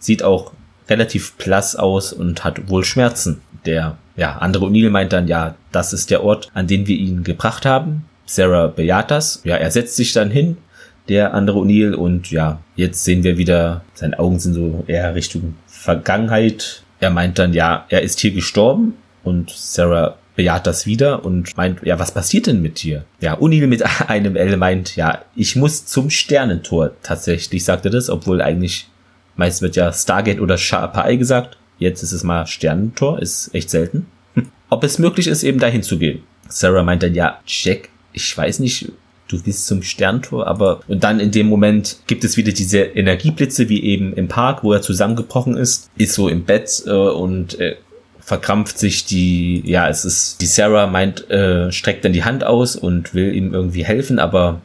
sieht auch relativ blass aus und hat wohl Schmerzen. Der ja, andere O'Neill meint dann, ja, das ist der Ort, an den wir ihn gebracht haben. Sarah bejaht das. Ja, er setzt sich dann hin, der andere O'Neill. Und ja, jetzt sehen wir wieder, seine Augen sind so eher Richtung Vergangenheit. Er meint dann, ja, er ist hier gestorben und Sarah bejaht das wieder und meint, ja, was passiert denn mit dir? Ja, O'Neill mit einem L meint, ja, ich muss zum Sternentor. Tatsächlich sagt er das, obwohl eigentlich meist wird ja Stargate oder Sharper Eye gesagt. Jetzt ist es mal Sternentor, ist echt selten. Hm. Ob es möglich ist, eben dahin zu gehen. Sarah meint dann, ja, Jack, ich weiß nicht, du willst zum Sterntor, aber und dann in dem Moment gibt es wieder diese Energieblitze, wie eben im Park, wo er zusammengebrochen ist, ist so im Bett äh, und äh, verkrampft sich die, ja, es ist, die Sarah meint, äh, streckt dann die Hand aus und will ihm irgendwie helfen, aber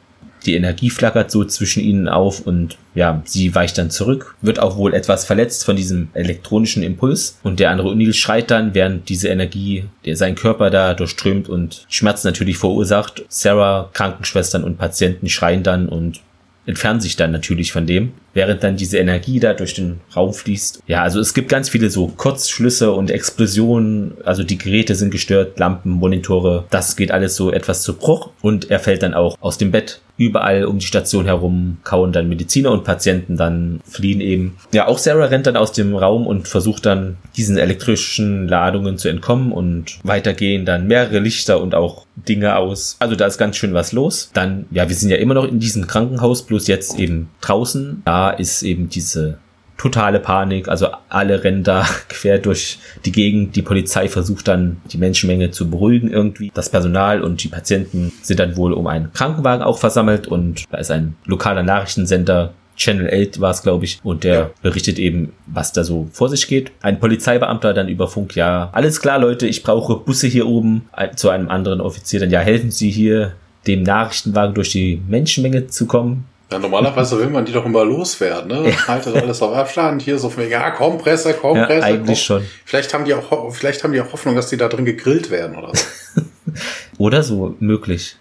die Energie flackert so zwischen ihnen auf und ja, sie weicht dann zurück, wird auch wohl etwas verletzt von diesem elektronischen Impuls und der andere Unil schreit dann, während diese Energie der seinen Körper da durchströmt und Schmerz natürlich verursacht. Sarah, Krankenschwestern und Patienten schreien dann und entfernen sich dann natürlich von dem, während dann diese Energie da durch den Raum fließt. Ja, also es gibt ganz viele so Kurzschlüsse und Explosionen, also die Geräte sind gestört, Lampen, Monitore, das geht alles so etwas zu Bruch und er fällt dann auch aus dem Bett. Überall um die Station herum kauen dann Mediziner und Patienten dann fliehen eben. Ja, auch Sarah rennt dann aus dem Raum und versucht dann diesen elektrischen Ladungen zu entkommen und weitergehen dann mehrere Lichter und auch Dinge aus. Also da ist ganz schön was los. Dann, ja, wir sind ja immer noch in diesem Krankenhaus, bloß jetzt eben draußen. Da ist eben diese totale Panik. Also alle rennen da quer durch die Gegend. Die Polizei versucht dann die Menschenmenge zu beruhigen irgendwie. Das Personal und die Patienten sind dann wohl um einen Krankenwagen auch versammelt und da ist ein lokaler Nachrichtensender Channel 8 war es, glaube ich, und der ja. berichtet eben, was da so vor sich geht. Ein Polizeibeamter dann über Funk, ja, alles klar, Leute, ich brauche Busse hier oben, zu einem anderen Offizier dann, ja, helfen Sie hier, dem Nachrichtenwagen durch die Menschenmenge zu kommen. Ja, normalerweise will man die doch immer loswerden, ne? Ja. Haltet alles auf Abstand, hier so von ja, komm, Presse, komm, ja, Presse. Eigentlich komm. schon. Vielleicht haben die auch, vielleicht haben die auch Hoffnung, dass die da drin gegrillt werden oder so. oder so, möglich.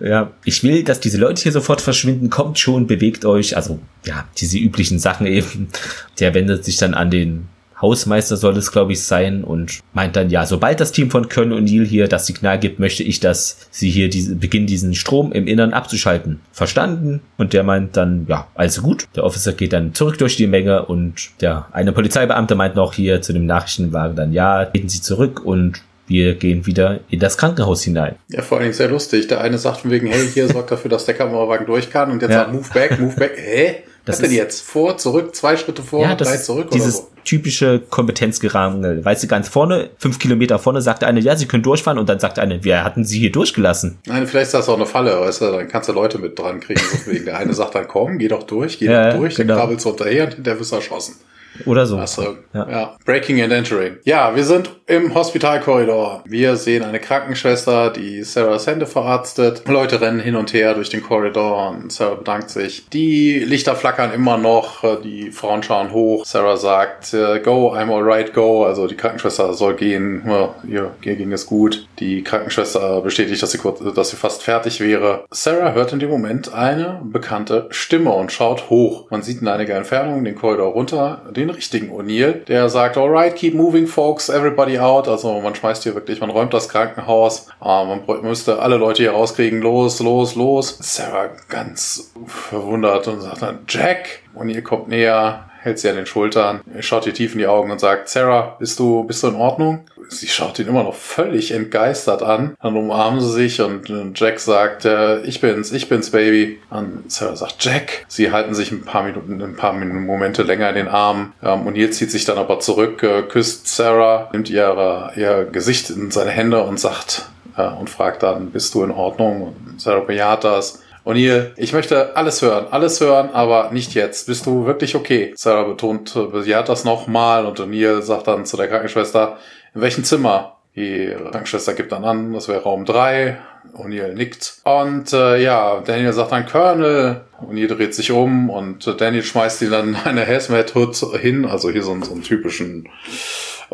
Ja, ich will, dass diese Leute hier sofort verschwinden. Kommt schon, bewegt euch. Also, ja, diese üblichen Sachen eben. Der wendet sich dann an den Hausmeister soll es, glaube ich, sein und meint dann, ja, sobald das Team von Köln und Neil hier das Signal gibt, möchte ich, dass sie hier diese, beginnen, diesen Strom im Innern abzuschalten. Verstanden? Und der meint dann, ja, also gut. Der Officer geht dann zurück durch die Menge und der eine Polizeibeamte meint noch hier zu dem Nachrichtenwagen dann, ja, gehen Sie zurück und wir gehen wieder in das Krankenhaus hinein. Ja, vor allen Dingen sehr lustig. Der eine sagt von wegen, hey, hier sorgt dafür, dass der Kamerawagen durch kann und jetzt ja. sagt, move back, move back. Hä? Das Was denn jetzt? Vor, zurück, zwei Schritte vor, ja, drei zurück dieses oder so? typische Kompetenzgerangel. Weißt du, ganz vorne, fünf Kilometer vorne, sagt eine, ja, sie können durchfahren und dann sagt eine, wir hatten sie hier durchgelassen. Nein, vielleicht ist das auch eine Falle, weißt du, dann kannst du Leute mit dran kriegen. Deswegen der eine sagt dann, komm, geh doch durch, geh ja, doch durch, genau. dann krabbelst du hinterher und hinterher wirst erschossen. Oder so. Achso, ja. ja. Breaking and Entering. Ja, wir sind im Hospitalkorridor. Wir sehen eine Krankenschwester, die Sarahs Hände verarztet. Leute rennen hin und her durch den Korridor und Sarah bedankt sich. Die Lichter flackern immer noch, die Frauen schauen hoch. Sarah sagt, äh, go, I'm alright, go. Also die Krankenschwester soll gehen. Ja, ihr, ihr ging es gut. Die Krankenschwester bestätigt, dass sie, kurz, dass sie fast fertig wäre. Sarah hört in dem Moment eine bekannte Stimme und schaut hoch. Man sieht in einiger Entfernung den Korridor runter den richtigen O'Neill, der sagt, alright, keep moving, folks, everybody out. Also man schmeißt hier wirklich, man räumt das Krankenhaus, äh, man müsste alle Leute hier rauskriegen, los, los, los. Sarah ganz verwundert und sagt dann, Jack! O'Neill kommt näher, hält sie an den Schultern, schaut ihr tief in die Augen und sagt, Sarah, bist du, bist du in Ordnung? Sie schaut ihn immer noch völlig entgeistert an. Dann umarmen sie sich und Jack sagt, äh, ich bin's, ich bin's, Baby. Und Sarah sagt, Jack. Sie halten sich ein paar Minuten, ein paar Momente länger in den Arm. Ähm, und jetzt zieht sich dann aber zurück, äh, küsst Sarah, nimmt ihre, ihr Gesicht in seine Hände und sagt, äh, und fragt dann, bist du in Ordnung? Und Sarah bejaht das. Und hier, ich möchte alles hören, alles hören, aber nicht jetzt. Bist du wirklich okay? Sarah betont, bejaht das nochmal und O'Neill sagt dann zu der Krankenschwester, in welchem Zimmer? Die Krankenschwester gibt dann an, das wäre Raum 3. O'Neill nickt. Und äh, ja, Daniel sagt dann Colonel. O'Neill dreht sich um und Daniel schmeißt ihm dann eine Hazmat-Hood hin, also hier so, so einen typischen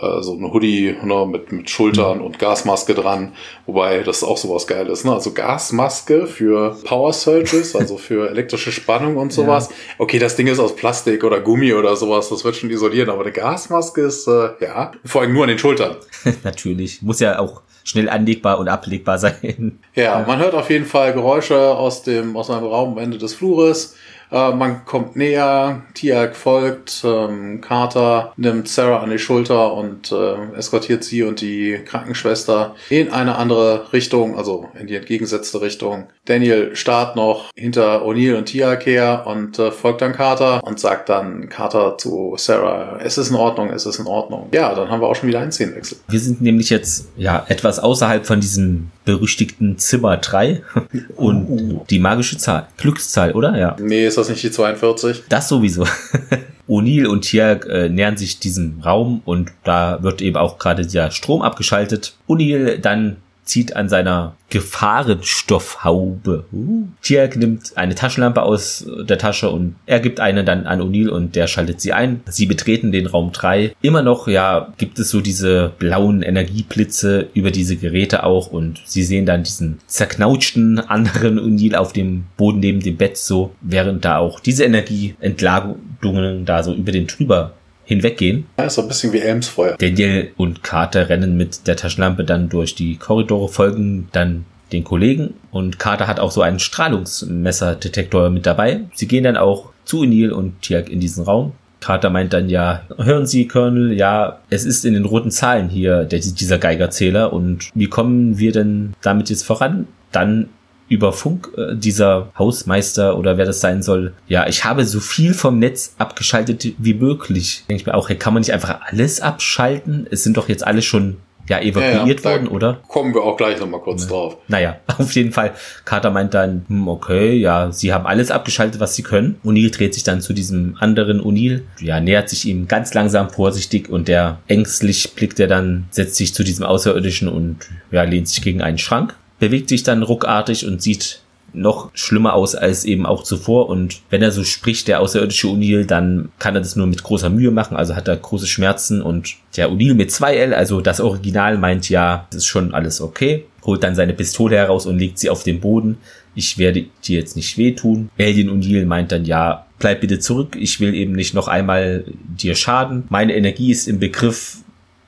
äh, so ein Hoodie ne, mit, mit Schultern mhm. und Gasmaske dran, wobei das auch sowas geil ist. Ne? Also Gasmaske für Power Surges, also für elektrische Spannung und sowas. Ja. Okay, das Ding ist aus Plastik oder Gummi oder sowas, das wird schon isolieren, aber eine Gasmaske ist, äh, ja, vor allem nur an den Schultern. Natürlich, muss ja auch schnell anlegbar und ablegbar sein. Ja, man hört auf jeden Fall Geräusche aus dem aus einem Raum am Ende des Flures. Äh, man kommt näher, Tiag folgt, ähm, Carter nimmt Sarah an die Schulter und äh, eskortiert sie und die Krankenschwester in eine andere Richtung, also in die entgegengesetzte Richtung. Daniel starrt noch hinter O'Neill und Tiag her und äh, folgt dann Carter und sagt dann Carter zu Sarah, es ist in Ordnung, es ist in Ordnung. Ja, dann haben wir auch schon wieder einen Szenenwechsel. Wir sind nämlich jetzt ja etwas außerhalb von diesem berüchtigten Zimmer 3 und uh. die magische Zahl. Glückszahl, oder? Ja. Nee, ist das nicht die 42? Das sowieso. O'Neill und Tiag äh, nähern sich diesem Raum und da wird eben auch gerade der Strom abgeschaltet. O'Neill dann zieht an seiner Gefahrenstoffhaube. Uh. Tiag nimmt eine Taschenlampe aus der Tasche und er gibt eine dann an O'Neill und der schaltet sie ein. Sie betreten den Raum 3. Immer noch, ja, gibt es so diese blauen Energieblitze über diese Geräte auch und sie sehen dann diesen zerknautschten anderen O'Neill auf dem Boden neben dem Bett so, während da auch diese Energieentladungen da so über den drüber hinweggehen. Ja, ist so ein bisschen wie Elmsfeuer. Daniel und Carter rennen mit der Taschenlampe dann durch die Korridore, folgen dann den Kollegen und Carter hat auch so einen Strahlungsmesserdetektor mit dabei. Sie gehen dann auch zu O'Neill und Tiag in diesen Raum. Carter meint dann ja, hören Sie, Colonel, ja, es ist in den roten Zahlen hier der, dieser Geigerzähler und wie kommen wir denn damit jetzt voran? Dann über Funk äh, dieser Hausmeister oder wer das sein soll. Ja, ich habe so viel vom Netz abgeschaltet wie möglich. Denke ich mir auch, hey, kann man nicht einfach alles abschalten? Es sind doch jetzt alle schon ja, evakuiert ja, ja, worden, oder? Kommen wir auch gleich nochmal kurz ja. drauf. Naja, auf jeden Fall. Carter meint dann, hm, okay, ja, sie haben alles abgeschaltet, was sie können. O'Neill dreht sich dann zu diesem anderen O'Neill, ja, nähert sich ihm ganz langsam vorsichtig und der ängstlich blickt er dann, setzt sich zu diesem Außerirdischen und ja, lehnt sich gegen einen Schrank bewegt sich dann ruckartig und sieht noch schlimmer aus als eben auch zuvor. Und wenn er so spricht, der außerirdische O'Neill, dann kann er das nur mit großer Mühe machen. Also hat er große Schmerzen. Und der O'Neill mit 2L, also das Original, meint ja, das ist schon alles okay. Holt dann seine Pistole heraus und legt sie auf den Boden. Ich werde dir jetzt nicht wehtun. Alien O'Neill meint dann ja, bleib bitte zurück. Ich will eben nicht noch einmal dir schaden. Meine Energie ist im Begriff,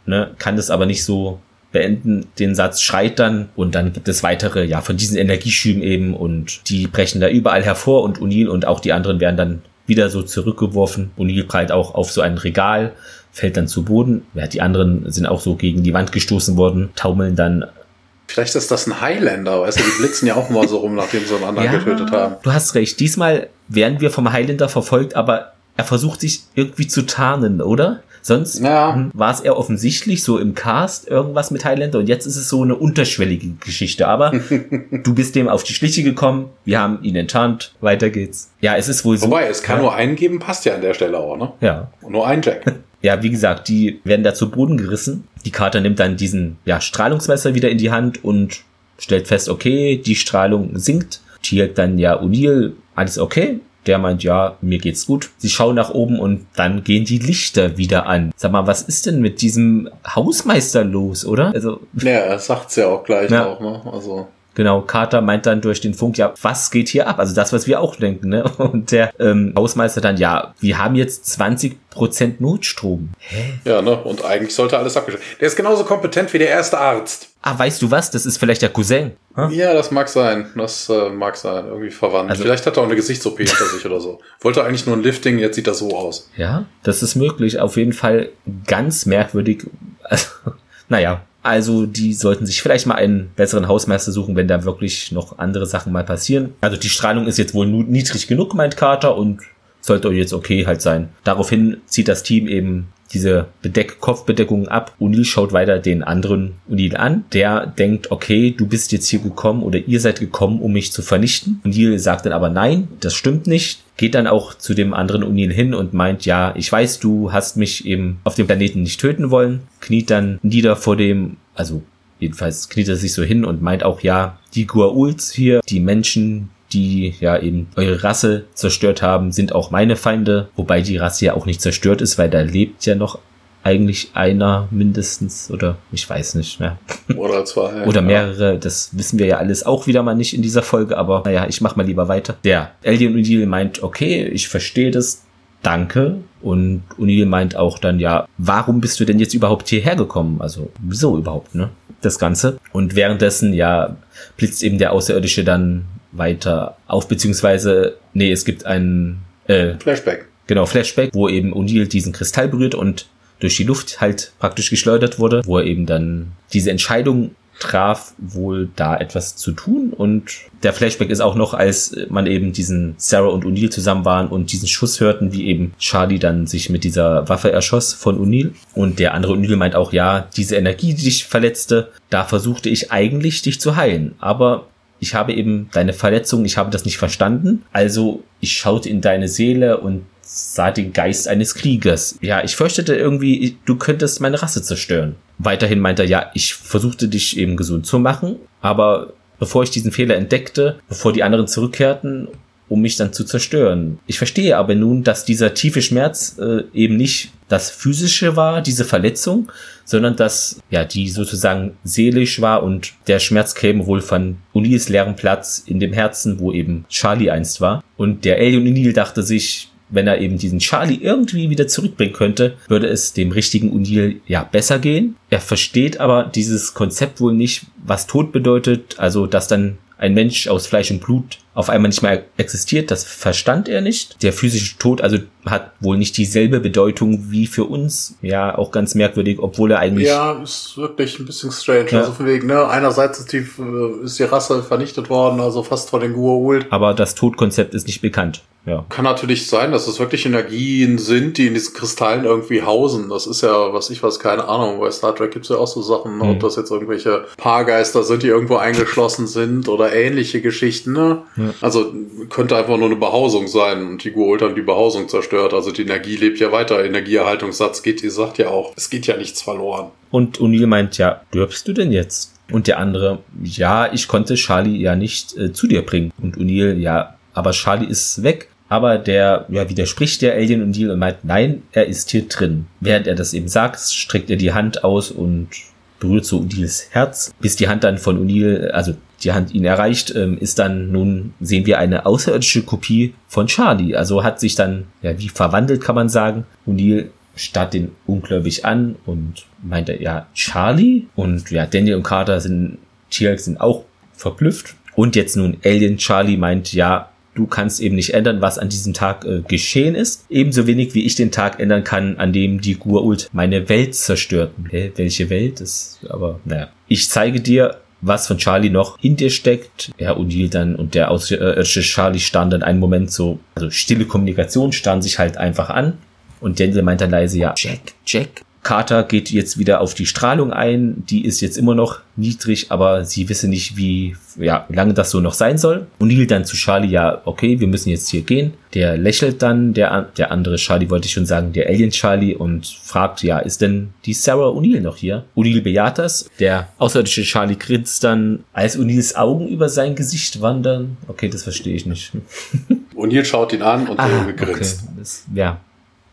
ne, kann das aber nicht so beenden den Satz, schreit dann und dann gibt es weitere, ja, von diesen Energieschüben eben und die brechen da überall hervor und O'Neill und auch die anderen werden dann wieder so zurückgeworfen. O'Neill prallt auch auf so ein Regal, fällt dann zu Boden. Ja, die anderen sind auch so gegen die Wand gestoßen worden, taumeln dann Vielleicht ist das ein Highlander, weißt du, die blitzen ja auch mal so rum, nachdem sie einen anderen ja, getötet haben. Du hast recht. Diesmal werden wir vom Highlander verfolgt, aber er versucht sich irgendwie zu tarnen, oder? Sonst ja. War es eher offensichtlich so im Cast irgendwas mit Highlander und jetzt ist es so eine unterschwellige Geschichte. Aber du bist dem auf die Schliche gekommen, wir haben ihn enttarnt, weiter geht's. Ja, es ist wohl so. Wobei, es kann ja. nur einen geben, passt ja an der Stelle auch, ne? Ja. Und nur ein Jack. Ja, wie gesagt, die werden da zu Boden gerissen. Die Kater nimmt dann diesen ja, Strahlungsmesser wieder in die Hand und stellt fest, okay, die Strahlung sinkt. Tiert dann ja O'Neill, alles okay. Der meint, ja, mir geht's gut. Sie schauen nach oben und dann gehen die Lichter wieder an. Sag mal, was ist denn mit diesem Hausmeister los, oder? Also. Ja, er sagt's ja auch gleich ja. auch, ne? Also. Genau, Carter meint dann durch den Funk, ja, was geht hier ab? Also das, was wir auch denken, ne? Und der ähm, Hausmeister dann, ja, wir haben jetzt 20% Notstrom. Hä? Ja, ne? Und eigentlich sollte alles abgeschaltet. Der ist genauso kompetent wie der erste Arzt. Ah, weißt du was? Das ist vielleicht der Cousin. Hm? Ja, das mag sein. Das äh, mag sein. Irgendwie verwandt. Also, vielleicht hat er auch eine Gesichts-OP hinter sich oder so. Wollte eigentlich nur ein Lifting, jetzt sieht er so aus. Ja, das ist möglich. Auf jeden Fall ganz merkwürdig. Also, naja, also die sollten sich vielleicht mal einen besseren Hausmeister suchen, wenn da wirklich noch andere Sachen mal passieren. Also die Strahlung ist jetzt wohl niedrig genug, meint Carter, und sollte euch jetzt okay halt sein. Daraufhin zieht das Team eben diese Bedeck Kopfbedeckung ab. Unil schaut weiter den anderen Unil an. Der denkt, okay, du bist jetzt hier gekommen oder ihr seid gekommen, um mich zu vernichten. Unil sagt dann aber nein, das stimmt nicht. Geht dann auch zu dem anderen Unil hin und meint, ja, ich weiß, du hast mich eben auf dem Planeten nicht töten wollen. Kniet dann nieder vor dem, also jedenfalls kniet er sich so hin und meint auch, ja, die Guauls hier, die Menschen, die ja eben eure Rasse zerstört haben, sind auch meine Feinde, wobei die Rasse ja auch nicht zerstört ist, weil da lebt ja noch eigentlich einer mindestens oder ich weiß nicht mehr. Oder zwei. oder mehrere, das wissen wir ja alles auch wieder mal nicht in dieser Folge, aber naja, ich mach mal lieber weiter. Der Alien O'Neill meint, okay, ich verstehe das, danke. Und O'Neill meint auch dann, ja, warum bist du denn jetzt überhaupt hierher gekommen? Also, wieso überhaupt, ne? Das Ganze. Und währenddessen, ja, blitzt eben der Außerirdische dann weiter auf, beziehungsweise, nee, es gibt ein äh, Flashback. Genau, Flashback, wo eben O'Neill diesen Kristall berührt und durch die Luft halt praktisch geschleudert wurde, wo er eben dann diese Entscheidung traf, wohl da etwas zu tun. Und der Flashback ist auch noch, als man eben diesen Sarah und O'Neill zusammen waren und diesen Schuss hörten, wie eben Charlie dann sich mit dieser Waffe erschoss von O'Neill. Und der andere O'Neill meint auch, ja, diese Energie, die dich verletzte, da versuchte ich eigentlich, dich zu heilen. Aber ich habe eben deine Verletzung, ich habe das nicht verstanden. Also ich schaute in deine Seele und sah den Geist eines Kriegers. Ja, ich fürchtete irgendwie, du könntest meine Rasse zerstören. Weiterhin meinte er, ja, ich versuchte dich eben gesund zu machen, aber bevor ich diesen Fehler entdeckte, bevor die anderen zurückkehrten, um mich dann zu zerstören. Ich verstehe aber nun, dass dieser tiefe Schmerz äh, eben nicht das physische war, diese Verletzung, sondern dass ja die sozusagen seelisch war und der Schmerz käme wohl von Unis leeren Platz in dem Herzen, wo eben Charlie einst war. Und der Alien O'Neill dachte sich, wenn er eben diesen Charlie irgendwie wieder zurückbringen könnte, würde es dem richtigen O'Neill ja besser gehen. Er versteht aber dieses Konzept wohl nicht, was Tod bedeutet, also dass dann ein Mensch aus Fleisch und Blut auf einmal nicht mehr existiert, das verstand er nicht. Der physische Tod also hat wohl nicht dieselbe Bedeutung wie für uns. Ja, auch ganz merkwürdig, obwohl er eigentlich. Ja, ist wirklich ein bisschen strange. Ja. Also von wegen, ne, einerseits ist die, äh, ist die Rasse vernichtet worden, also fast vor den Gua'uld. Aber das Todkonzept ist nicht bekannt. Ja. Kann natürlich sein, dass es wirklich Energien sind, die in diesen Kristallen irgendwie hausen. Das ist ja, was ich weiß, keine Ahnung. Bei Star Trek gibt's ja auch so Sachen, mhm. ob das jetzt irgendwelche Paargeister sind, die irgendwo eingeschlossen sind oder ähnliche Geschichten. Ne? Ja. Also könnte einfach nur eine Behausung sein und die Goult haben die Behausung zerstört. Also die Energie lebt ja weiter. Energieerhaltungssatz geht, ihr sagt ja auch, es geht ja nichts verloren. Und O'Neill meint, ja, dürfst du denn jetzt? Und der andere, ja, ich konnte Charlie ja nicht äh, zu dir bringen. Und O'Neill, ja, aber Charlie ist weg. Aber der ja, widerspricht der Alien und Deal und meint, nein, er ist hier drin. Während er das eben sagt, streckt er die Hand aus und berührt so O'Neills Herz, bis die Hand dann von O'Neill, also die Hand ihn erreicht, ähm, ist dann nun, sehen wir eine außerirdische Kopie von Charlie. Also hat sich dann, ja, wie verwandelt kann man sagen. O'Neill starrt den ungläubig an und meinte, ja, Charlie? Und ja, Daniel und Carter sind, Tielk sind auch verblüfft. Und jetzt nun Alien Charlie meint, ja, Du kannst eben nicht ändern, was an diesem Tag äh, geschehen ist. Ebenso wenig wie ich den Tag ändern kann, an dem die Gurult meine Welt zerstörten. Hä? Welche Welt? ist aber, naja. Ich zeige dir, was von Charlie noch in dir steckt. Ja, O'Neill dann und der außerirdische Charlie standen dann einen Moment so, also stille Kommunikation, standen sich halt einfach an. Und Daniel meint dann leise, ja, Jack, Jack, Carter geht jetzt wieder auf die Strahlung ein. Die ist jetzt immer noch niedrig, aber sie wisse nicht, wie, ja, wie lange das so noch sein soll. Und Neil dann zu Charlie, ja, okay, wir müssen jetzt hier gehen. Der lächelt dann, der, der andere Charlie wollte ich schon sagen, der Alien Charlie und fragt, ja, ist denn die Sarah O'Neill noch hier? O'Neill bejaht das. Der außerirdische Charlie grinst dann, als O'Neills Augen über sein Gesicht wandern. Okay, das verstehe ich nicht. O'Neill schaut ihn an und ah, grinst. Okay. Das, ja,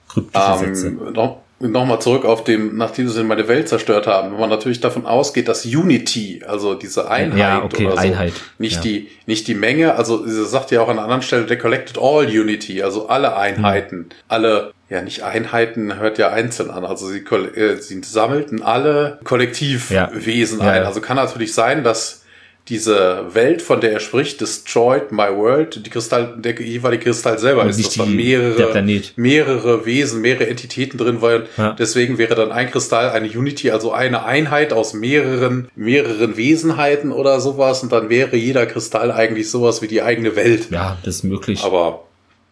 kryptische um, ähm, Sätze. Noch, nochmal zurück auf dem, nachdem sie meine Welt zerstört haben, wenn man natürlich davon ausgeht, dass Unity, also diese Einheit ja, okay, oder so, Einheit. nicht ja. die, nicht die Menge, also sie sagt ja auch an einer anderen Stelle, they collected all Unity, also alle Einheiten, mhm. alle, ja nicht Einheiten hört ja einzeln an, also sie, äh, sie sammelten alle Kollektivwesen ja. ein, also kann natürlich sein, dass diese Welt, von der er spricht, destroyed my world, die Kristall, der jeweilige Kristall selber Und ist, dass da mehrere, mehrere Wesen, mehrere Entitäten drin waren. Ja. Deswegen wäre dann ein Kristall eine Unity, also eine Einheit aus mehreren, mehreren Wesenheiten oder sowas. Und dann wäre jeder Kristall eigentlich sowas wie die eigene Welt. Ja, das ist möglich. Aber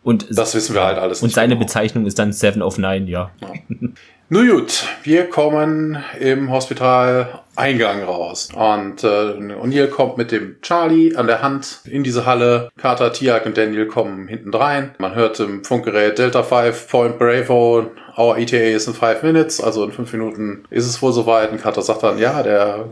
und das wissen wir halt alles. Und seine genau. Bezeichnung ist dann Seven of Nine, ja. ja. Nun gut, wir kommen im Hospital Eingang raus. Und äh, O'Neill kommt mit dem Charlie an der Hand in diese Halle. Carter, Tiag und Daniel kommen hinten rein. Man hört im Funkgerät Delta 5, Point Bravo, our ETA is in five minutes, also in fünf Minuten ist es wohl soweit. Und Carter sagt dann, ja, der,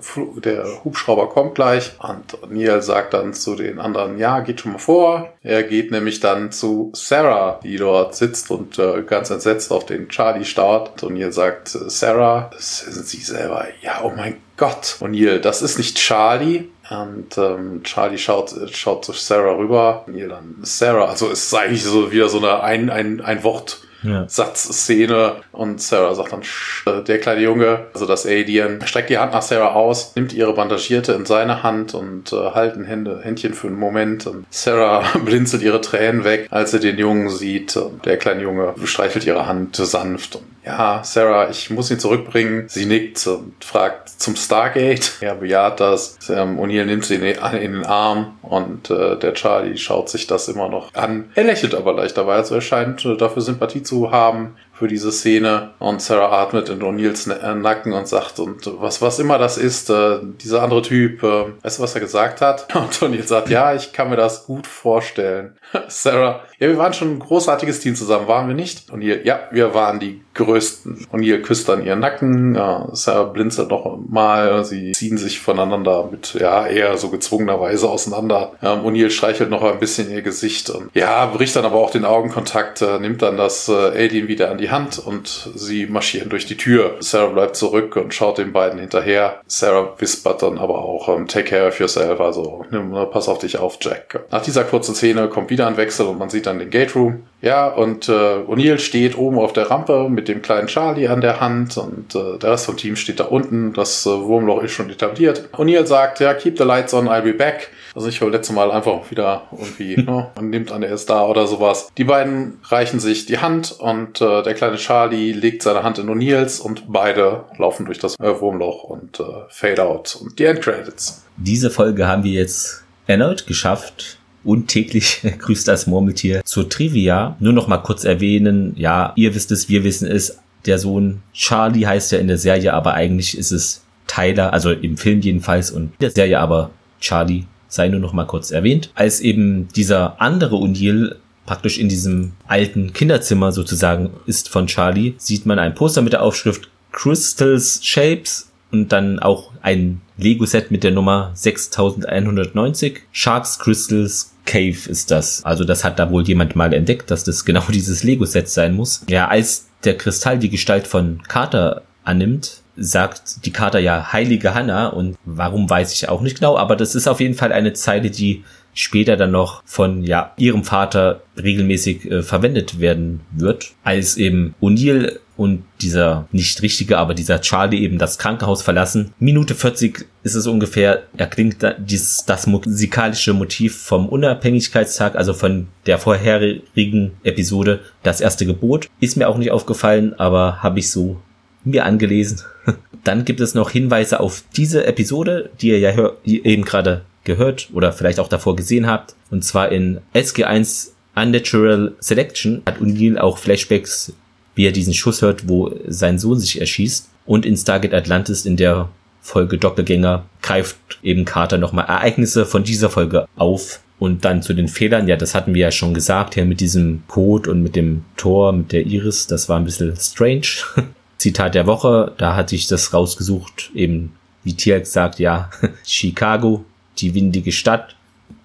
der Hubschrauber kommt gleich. Und Neil sagt dann zu den anderen, ja, geht schon mal vor. Er geht nämlich dann zu Sarah, die dort sitzt und äh, ganz entsetzt auf den Charlie starrt. Und Neil sagt, Sarah, das sind sie selber. Ja, oh mein Gott. Und Neil, das ist nicht Charlie. Und ähm, Charlie schaut, schaut zu Sarah rüber. Neil dann, Sarah, also es ist eigentlich so wieder so eine ein, ein, ein Wort ja. Satzszene und Sarah sagt dann, äh, der kleine Junge, also das Alien, streckt die Hand nach Sarah aus, nimmt ihre Bandagierte in seine Hand und äh, halten Hände, Händchen für einen Moment und Sarah blinzelt ihre Tränen weg, als sie den Jungen sieht. Der kleine Junge streichelt ihre Hand sanft und ja, Sarah, ich muss ihn zurückbringen. Sie nickt und fragt zum Stargate. Er bejaht das. Ähm, O'Neill nimmt sie in den, Arm und äh, der Charlie schaut sich das immer noch an. Er lächelt aber leichterweise. Er scheint äh, dafür Sympathie zu haben für diese Szene. Und Sarah atmet in O'Neills äh, Nacken und sagt, und was, was immer das ist, äh, dieser andere Typ, äh, weißt du, was er gesagt hat? Und O'Neill sagt, ja, ich kann mir das gut vorstellen. Sarah, ja, wir waren schon ein großartiges Team zusammen, waren wir nicht? O'Neill, ja, wir waren die größten. O'Neill küsst dann ihren Nacken, ja, Sarah blinzelt noch mal, sie ziehen sich voneinander mit, ja, eher so gezwungenerweise auseinander. Ähm, O'Neill streichelt noch ein bisschen ihr Gesicht und, ja, bricht dann aber auch den Augenkontakt, äh, nimmt dann das äh, Alien wieder an die Hand und sie marschieren durch die Tür. Sarah bleibt zurück und schaut den beiden hinterher. Sarah wispert dann aber auch, ähm, take care of yourself, also nimm, ne, pass auf dich auf, Jack. Nach dieser kurzen Szene kommt wieder ein Wechsel und man sieht dann den Gate Room. Ja, und äh, O'Neill steht oben auf der Rampe mit dem kleinen Charlie an der Hand und äh, der Rest vom Team steht da unten. Das äh, Wurmloch ist schon etabliert. O'Neill sagt, ja, keep the lights on, I'll be back. Also ich war letztes Mal einfach wieder irgendwie, ne, man nimmt an, er ist da oder sowas. Die beiden reichen sich die Hand und äh, der kleine Charlie legt seine Hand in O'Neills und beide laufen durch das äh, Wurmloch und äh, fade out und die Endcredits. Diese Folge haben wir jetzt erneut geschafft. Und täglich grüßt das Murmeltier zur Trivia. Nur noch mal kurz erwähnen, ja, ihr wisst es, wir wissen es, der Sohn Charlie heißt ja in der Serie, aber eigentlich ist es Tyler, also im Film jedenfalls und in der Serie aber Charlie sei nur noch mal kurz erwähnt, als eben dieser andere O'Neill praktisch in diesem alten Kinderzimmer sozusagen ist von Charlie, sieht man ein Poster mit der Aufschrift Crystals Shapes und dann auch ein Lego-Set mit der Nummer 6190. Sharks Crystals Cave ist das. Also das hat da wohl jemand mal entdeckt, dass das genau dieses Lego-Set sein muss. Ja, als der Kristall die Gestalt von Carter annimmt, sagt die Kater ja heilige Hanna und warum weiß ich auch nicht genau, aber das ist auf jeden Fall eine Zeile, die später dann noch von ja ihrem Vater regelmäßig äh, verwendet werden wird, als eben O'Neill und dieser nicht richtige, aber dieser Charlie eben das Krankenhaus verlassen. Minute 40 ist es ungefähr, erklingt da dieses, das musikalische Motiv vom Unabhängigkeitstag, also von der vorherigen Episode, das erste Gebot. Ist mir auch nicht aufgefallen, aber habe ich so mir angelesen. Dann gibt es noch Hinweise auf diese Episode, die ihr ja eben gerade gehört oder vielleicht auch davor gesehen habt. Und zwar in SG1 Unnatural Selection hat O'Neill auch Flashbacks, wie er diesen Schuss hört, wo sein Sohn sich erschießt. Und in Stargate Atlantis in der Folge Doppelgänger greift eben Carter nochmal Ereignisse von dieser Folge auf. Und dann zu den Fehlern, ja, das hatten wir ja schon gesagt, hier mit diesem Code und mit dem Tor, mit der Iris, das war ein bisschen strange. Zitat der Woche, da hatte ich das rausgesucht, eben wie Tier sagt, ja, Chicago, die windige Stadt,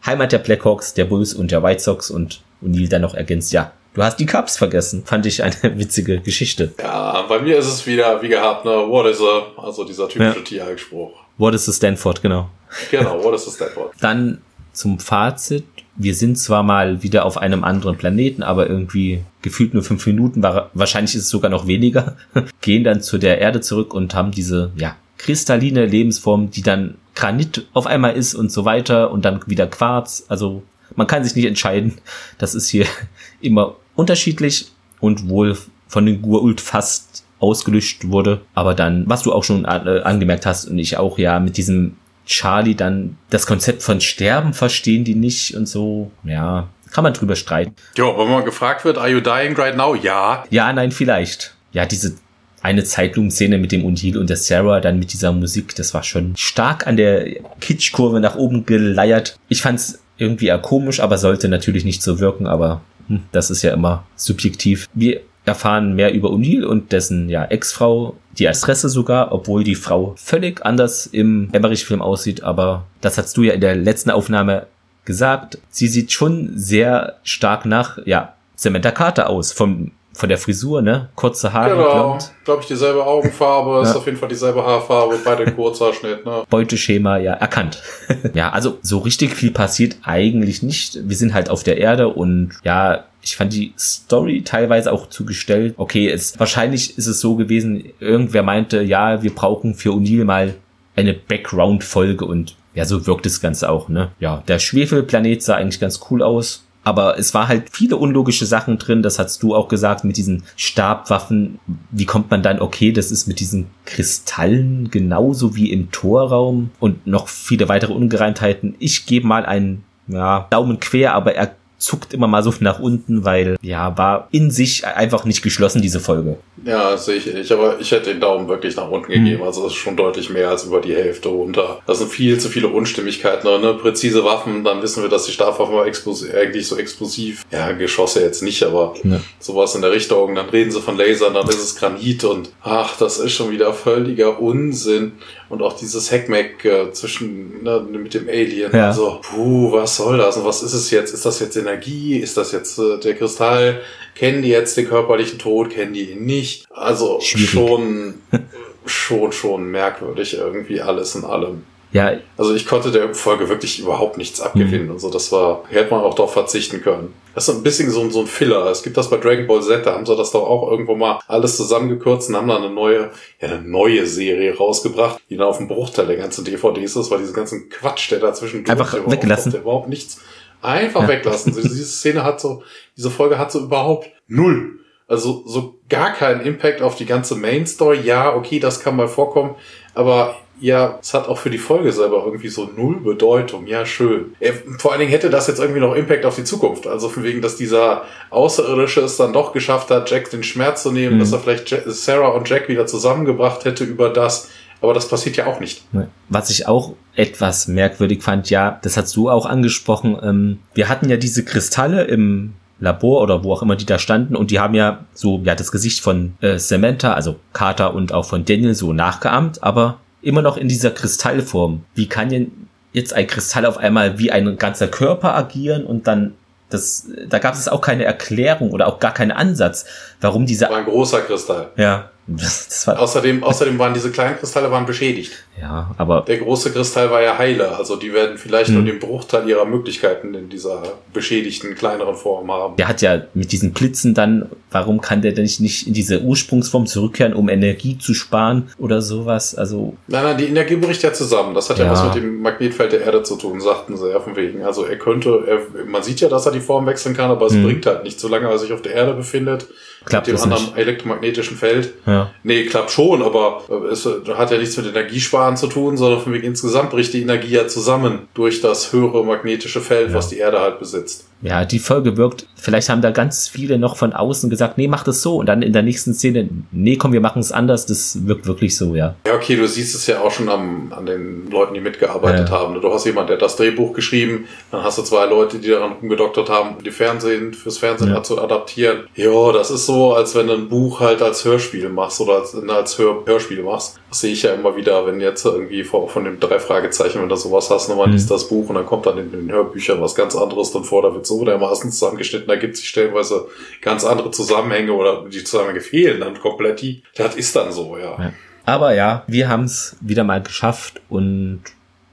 Heimat der Blackhawks, der Bulls und der White Sox und O'Neill dann noch ergänzt, ja, du hast die Cups vergessen. Fand ich eine witzige Geschichte. Ja, bei mir ist es wieder, wie gehabt, ne, what is a, also dieser typische ja. TI-Spruch. What is a Stanford, genau. Genau, what is a Stanford. dann zum Fazit. Wir sind zwar mal wieder auf einem anderen Planeten, aber irgendwie gefühlt nur fünf Minuten, wahrscheinlich ist es sogar noch weniger, gehen dann zu der Erde zurück und haben diese, ja, kristalline Lebensform, die dann Granit auf einmal ist und so weiter und dann wieder Quarz. Also man kann sich nicht entscheiden. Das ist hier immer unterschiedlich und wohl von den Gurult fast ausgelöscht wurde. Aber dann, was du auch schon äh, angemerkt hast und ich auch, ja, mit diesem Charlie dann das Konzept von Sterben verstehen die nicht und so. Ja, kann man drüber streiten. Ja, wenn man gefragt wird, are you dying right now? Ja. Ja, nein, vielleicht. Ja, diese eine Zeitlupenszene mit dem Undil und der Sarah, dann mit dieser Musik, das war schon stark an der Kitschkurve nach oben geleiert. Ich fand's irgendwie eher komisch, aber sollte natürlich nicht so wirken, aber hm, das ist ja immer subjektiv. Wir erfahren mehr über O'Neill und dessen ja, Ex-Frau, die Adresse sogar, obwohl die Frau völlig anders im Emmerich-Film aussieht. Aber das hast du ja in der letzten Aufnahme gesagt. Sie sieht schon sehr stark nach, ja, Samantha Carter aus, vom von der Frisur, ne? Kurze Haare, genau. Glaube ich, dieselbe Augenfarbe, ist auf jeden Fall dieselbe Haarfarbe, beide Kurzhaarschnitt, ne? Beuteschema, ja, erkannt. ja, also so richtig viel passiert eigentlich nicht. Wir sind halt auf der Erde und ja, ich fand die Story teilweise auch zugestellt. Okay, es, wahrscheinlich ist es so gewesen, irgendwer meinte, ja, wir brauchen für O'Neill mal eine Background-Folge und ja, so wirkt das Ganze auch, ne? Ja, der Schwefelplanet sah eigentlich ganz cool aus. Aber es war halt viele unlogische Sachen drin, das hast du auch gesagt, mit diesen Stabwaffen. Wie kommt man dann, okay, das ist mit diesen Kristallen genauso wie im Torraum und noch viele weitere Ungereimtheiten. Ich gebe mal einen ja, Daumen quer, aber er zuckt immer mal so nach unten, weil ja, war in sich einfach nicht geschlossen, diese Folge. Ja, sehe ich nicht, aber ich hätte den Daumen wirklich nach unten mhm. gegeben. Also das ist schon deutlich mehr als über die Hälfte runter. Da sind viel zu viele Unstimmigkeiten drin, ne? Präzise Waffen, dann wissen wir, dass die Stabwaffen eigentlich so explosiv, ja, Geschosse jetzt nicht, aber ja. sowas in der Richtung. Dann reden sie von Lasern, dann ist es Granit und ach, das ist schon wieder völliger Unsinn. Und auch dieses Hackmack äh, zwischen ne, mit dem Alien. Ja. Also, puh, was soll das? Und was ist es jetzt? Ist das jetzt Energie? Ist das jetzt äh, der Kristall? Kennen die jetzt den körperlichen Tod? Kennen die ihn nicht? Also Schwierig. schon, schon, schon merkwürdig irgendwie alles in allem. Ja. Also ich konnte der Folge wirklich überhaupt nichts abgewinnen mhm. und so. Das war, hätte man auch darauf verzichten können. Das ist ein bisschen so, so ein Filler. Es gibt das bei Dragon Ball Z, da haben sie das doch auch irgendwo mal alles zusammengekürzt und haben dann eine neue, ja, eine neue Serie rausgebracht, die dann auf dem Bruchteil der ganzen DVDs ist, weil diesen ganzen Quatsch, der dazwischen Einfach der weggelassen. Der überhaupt nichts. Einfach ja. weglassen. diese Szene hat so, diese Folge hat so überhaupt null. Also so gar keinen Impact auf die ganze Main Story. Ja, okay, das kann mal vorkommen, aber ja, es hat auch für die Folge selber irgendwie so null Bedeutung. Ja, schön. Vor allen Dingen hätte das jetzt irgendwie noch Impact auf die Zukunft. Also von wegen, dass dieser Außerirdische es dann doch geschafft hat, Jack den Schmerz zu nehmen, mhm. dass er vielleicht Sarah und Jack wieder zusammengebracht hätte über das. Aber das passiert ja auch nicht. Was ich auch etwas merkwürdig fand, ja, das hast du auch angesprochen. Ähm, wir hatten ja diese Kristalle im Labor oder wo auch immer die da standen und die haben ja so ja das Gesicht von äh, Samantha, also Carter und auch von Daniel so nachgeahmt, aber immer noch in dieser Kristallform. Wie kann denn jetzt ein Kristall auf einmal wie ein ganzer Körper agieren und dann das, da gab es auch keine Erklärung oder auch gar keinen Ansatz, warum dieser. War ein großer Kristall. Ja. Das, das war außerdem, außerdem waren diese kleinen Kristalle waren beschädigt. Ja, aber. Der große Kristall war ja heile, also die werden vielleicht hm. nur den Bruchteil ihrer Möglichkeiten in dieser beschädigten, kleineren Form haben. Der hat ja mit diesen Blitzen dann, warum kann der denn nicht in diese Ursprungsform zurückkehren, um Energie zu sparen oder sowas? Also. Nein, nein, die Energie bricht ja zusammen. Das hat ja, ja was mit dem Magnetfeld der Erde zu tun, sagten sie ja von wegen. Also er könnte, er, man sieht ja, dass er die Form wechseln kann, aber es hm. bringt halt nicht, solange er sich auf der Erde befindet klappt mit dem anderen nicht. elektromagnetischen Feld. Ja. Nee, klappt schon, aber es hat ja nichts mit Energiesparen zu tun, sondern für mich insgesamt bricht die Energie ja zusammen durch das höhere magnetische Feld, ja. was die Erde halt besitzt ja, die Folge wirkt, vielleicht haben da ganz viele noch von außen gesagt, nee, mach das so. Und dann in der nächsten Szene, nee, komm, wir machen es anders. Das wirkt wirklich so, ja. Ja, okay, du siehst es ja auch schon am, an den Leuten, die mitgearbeitet ja. haben. Du hast jemand, der das Drehbuch geschrieben, dann hast du zwei Leute, die daran rumgedoktert haben, die Fernsehen, fürs Fernsehen ja. zu adaptieren. Ja, das ist so, als wenn du ein Buch halt als Hörspiel machst oder als, als Hör Hörspiel machst. Das sehe ich ja immer wieder, wenn jetzt irgendwie vor, von den drei Fragezeichen, wenn du sowas hast, nochmal mhm. liest das Buch und dann kommt dann in den Hörbüchern was ganz anderes dann vor, da wird so dermaßen zusammengeschnitten, da gibt es stellenweise ganz andere Zusammenhänge oder die Zusammenhänge fehlen dann komplett. Die, das ist dann so, ja. ja. Aber ja, wir haben es wieder mal geschafft und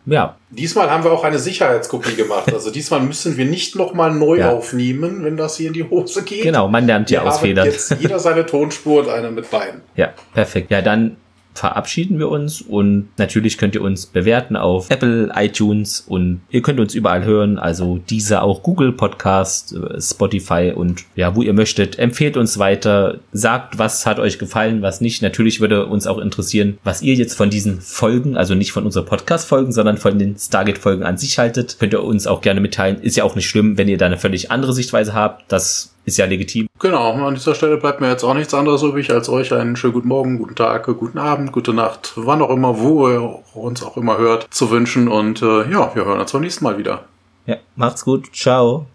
ja. Diesmal haben wir auch eine Sicherheitskopie gemacht. Also diesmal müssen wir nicht nochmal neu ja. aufnehmen, wenn das hier in die Hose geht. Genau, man lernt ja aus. Jetzt jeder seine Tonspur und eine mit beiden. Ja, perfekt. Ja, dann verabschieden wir uns und natürlich könnt ihr uns bewerten auf Apple, iTunes und ihr könnt uns überall hören, also dieser auch Google Podcast, äh, Spotify und ja, wo ihr möchtet. Empfehlt uns weiter, sagt, was hat euch gefallen, was nicht. Natürlich würde uns auch interessieren, was ihr jetzt von diesen Folgen, also nicht von unseren Podcast-Folgen, sondern von den Stargate-Folgen an sich haltet. Könnt ihr uns auch gerne mitteilen. Ist ja auch nicht schlimm, wenn ihr da eine völlig andere Sichtweise habt. Das ist ja legitim. Genau, an dieser Stelle bleibt mir jetzt auch nichts anderes übrig, als euch einen schönen guten Morgen, guten Tag, guten Abend, gute Nacht, wann auch immer, wo ihr uns auch immer hört, zu wünschen. Und äh, ja, wir hören uns beim nächsten Mal wieder. Ja, macht's gut. Ciao.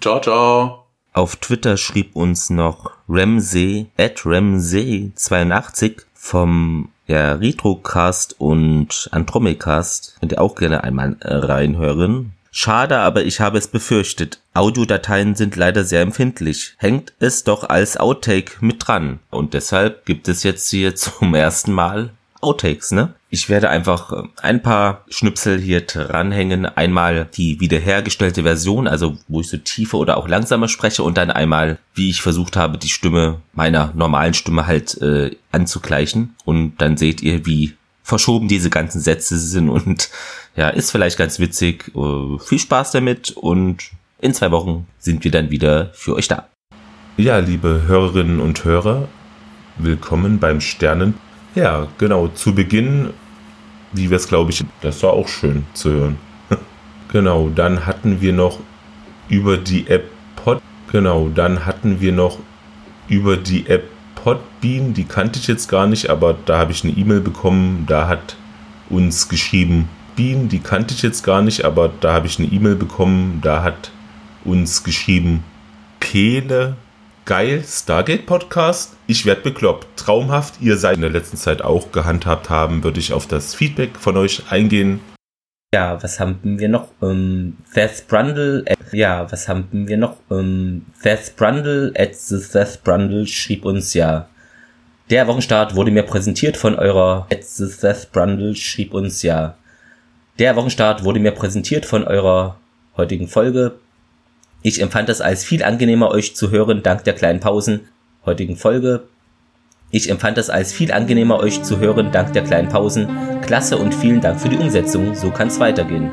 Ciao, ciao. Auf Twitter schrieb uns noch Ramsey, at Ramsey82 vom ja, Retrocast und Andromecast. Könnt ihr auch gerne einmal reinhören. Schade, aber ich habe es befürchtet. Audiodateien sind leider sehr empfindlich. Hängt es doch als Outtake mit dran. Und deshalb gibt es jetzt hier zum ersten Mal Outtakes, ne? Ich werde einfach äh, ein paar Schnipsel hier dranhängen. Einmal die wiederhergestellte Version, also wo ich so tiefer oder auch langsamer spreche und dann einmal, wie ich versucht habe, die Stimme meiner normalen Stimme halt äh, anzugleichen. Und dann seht ihr, wie verschoben diese ganzen Sätze sind und ja, ist vielleicht ganz witzig. Uh, viel Spaß damit und in zwei Wochen sind wir dann wieder für euch da. Ja, liebe Hörerinnen und Hörer, willkommen beim Sternen. Ja, genau, zu Beginn, wie wir es glaube ich, das war auch schön zu hören. genau, dann hatten wir noch über die App Pod, genau, dann hatten wir noch über die App Podbean, die kannte ich jetzt gar nicht, aber da habe ich eine E-Mail bekommen, da hat uns geschrieben, Bean, die kannte ich jetzt gar nicht, aber da habe ich eine E-Mail bekommen, da hat uns geschrieben, Pele, geil, Stargate Podcast, ich werde bekloppt, traumhaft, ihr seid in der letzten Zeit auch gehandhabt haben, würde ich auf das Feedback von euch eingehen. Ja, was haben wir noch? Ähm, Seth Brundle, äh, ja, was haben wir noch? Ähm, Seth Brundle at the Seth Brundle schrieb uns ja. Der Wochenstart wurde mir präsentiert von eurer Seth Brundle schrieb uns ja. Der Wochenstart wurde mir präsentiert von eurer heutigen Folge. Ich empfand es als viel angenehmer, euch zu hören, dank der kleinen Pausen heutigen Folge. Ich empfand es als viel angenehmer, euch zu hören, dank der kleinen Pausen. Klasse und vielen Dank für die Umsetzung, so kann's weitergehen.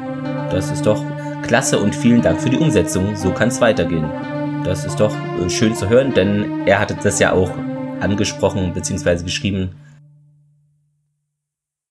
Das ist doch klasse und vielen Dank für die Umsetzung, so kann's weitergehen. Das ist doch äh, schön zu hören, denn er hatte das ja auch angesprochen bzw. geschrieben,